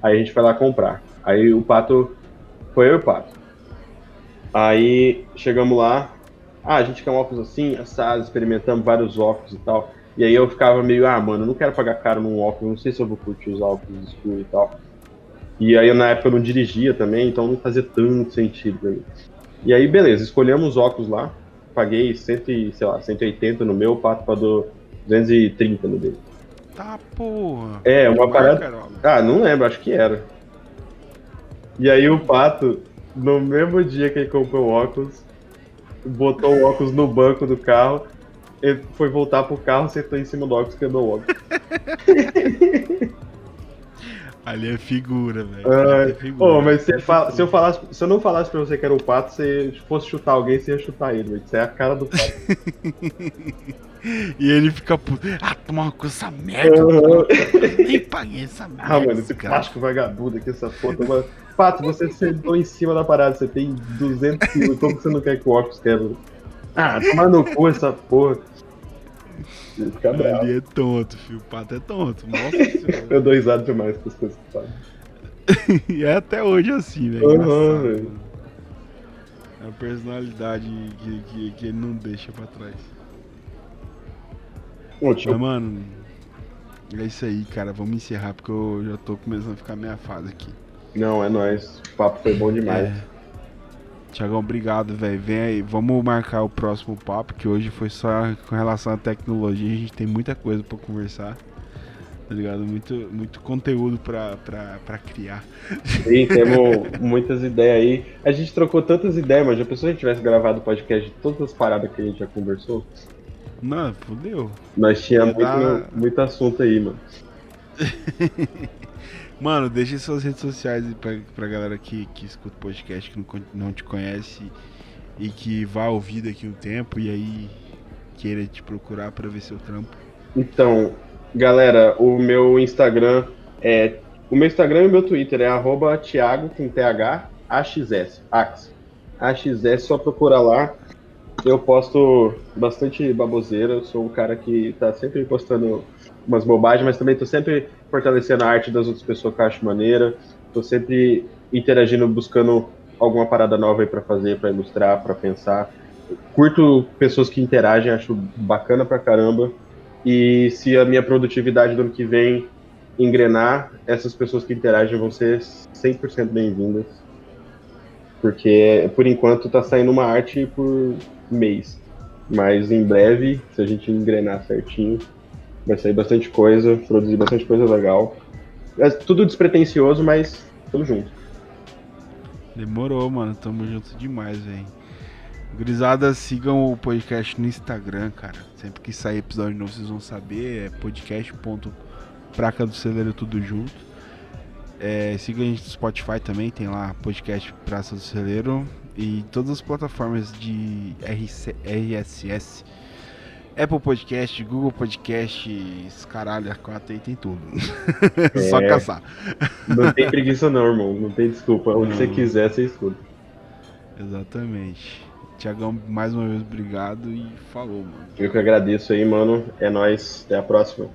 Aí a gente foi lá comprar. Aí o Pato. Foi eu e o Pato. Aí chegamos lá. Ah, a gente quer um óculos assim, assado, experimentamos vários óculos e tal. E aí eu ficava meio, ah, mano, eu não quero pagar caro num óculos, não sei se eu vou curtir usar óculos escuros e tal. E aí na época eu não dirigia também, então não fazia tanto sentido pra mim. E aí, beleza, escolhemos os óculos lá. Paguei 100, e, sei lá, 180 no meu, o Pato pagou 230 no dele. Tá, porra. É, uma parada-. Ah, não lembro, acho que era. E aí o Pato, no mesmo dia que ele comprou o óculos, botou o óculos no banco do carro, ele foi voltar pro carro, sentou em cima do óculos e quebrou o óculos. Ali é figura, velho. Ali é figura. Ô, mas você fala- se, eu falasse, se eu não falasse pra você que era o Pato, se fosse chutar alguém, você ia chutar ele, velho. Você é a cara do Pato. E ele fica puto. Ah, toma uma coisa essa merda. Uhum. nem paguei essa merda. Ah, mano, esse desgraça. plástico vagabundo aqui, essa porra. Mano. Pato, você sentou em cima da parada, você tem 200 quilos, como você não quer que o óculos quebre? Ah, tomar no cu essa porra. Ele Fica bravo. Ali é tonto, filho. O pato é tonto. Nossa senhora. Eu dou risada demais com as coisas. E é até hoje assim, velho. Engraçado, velho. É a personalidade que, que, que ele não deixa pra trás. Ô, tio, Mas, mano, é isso aí, cara. Vamos encerrar porque eu já tô começando a ficar meia fase aqui. Não, é nóis. O papo foi bom demais. É. Tiagão, obrigado, velho. Vem aí, vamos marcar o próximo papo, que hoje foi só com relação à tecnologia. A gente tem muita coisa pra conversar. Tá ligado? Muito, muito conteúdo pra, pra, pra criar. Sim, temos muitas ideias aí. A gente trocou tantas ideias, mas já pensou se a gente tivesse gravado o podcast de todas as paradas que a gente já conversou? Não, fodeu. Nós tínhamos Ia dar- muito, muito assunto aí, mano. Mano, deixa suas redes sociais pra, pra galera que, que escuta podcast, que não, não te conhece e que vai ouvir daqui um tempo e aí queira te procurar pra ver seu trampo. Então, Galera, o meu Instagram é. O meu Instagram e o meu Twitter é arroba Thiago com TH AXS. Ax. AXS, só procura lá. Eu posto bastante baboseira, eu sou um cara que tá sempre postando umas bobagens, mas também tô sempre fortalecendo a arte das outras pessoas que eu acho maneira. Tô sempre interagindo, buscando alguma parada nova aí pra fazer, pra ilustrar, pra pensar. Curto pessoas que interagem, acho bacana pra caramba. E se a minha produtividade do ano que vem engrenar, essas pessoas que interagem vão ser 100% bem-vindas. Porque, por enquanto, tá saindo uma arte por mês. Mas em breve, se a gente engrenar certinho, vai sair bastante coisa, produzir bastante coisa legal. É tudo despretensioso, mas tamo junto. Demorou, mano. Tamo junto demais, velho. Gurizada, sigam o podcast no Instagram, cara. Sempre que sair episódio novo, vocês vão saber. É podcast.praca do celeiro tudo junto. É, siga a gente no Spotify também, tem lá podcast Praça do Celeiro. E todas as plataformas de RC, RSS. Apple Podcast, Google Podcast, caralho, 4 aí tem tudo. Só É. caçar. Não tem preguiça não, irmão. Não tem desculpa. Onde você quiser, você escuta. Exatamente. Tiagão, mais uma vez, obrigado e falou, mano. Eu que agradeço aí, mano. É nóis. Até a próxima.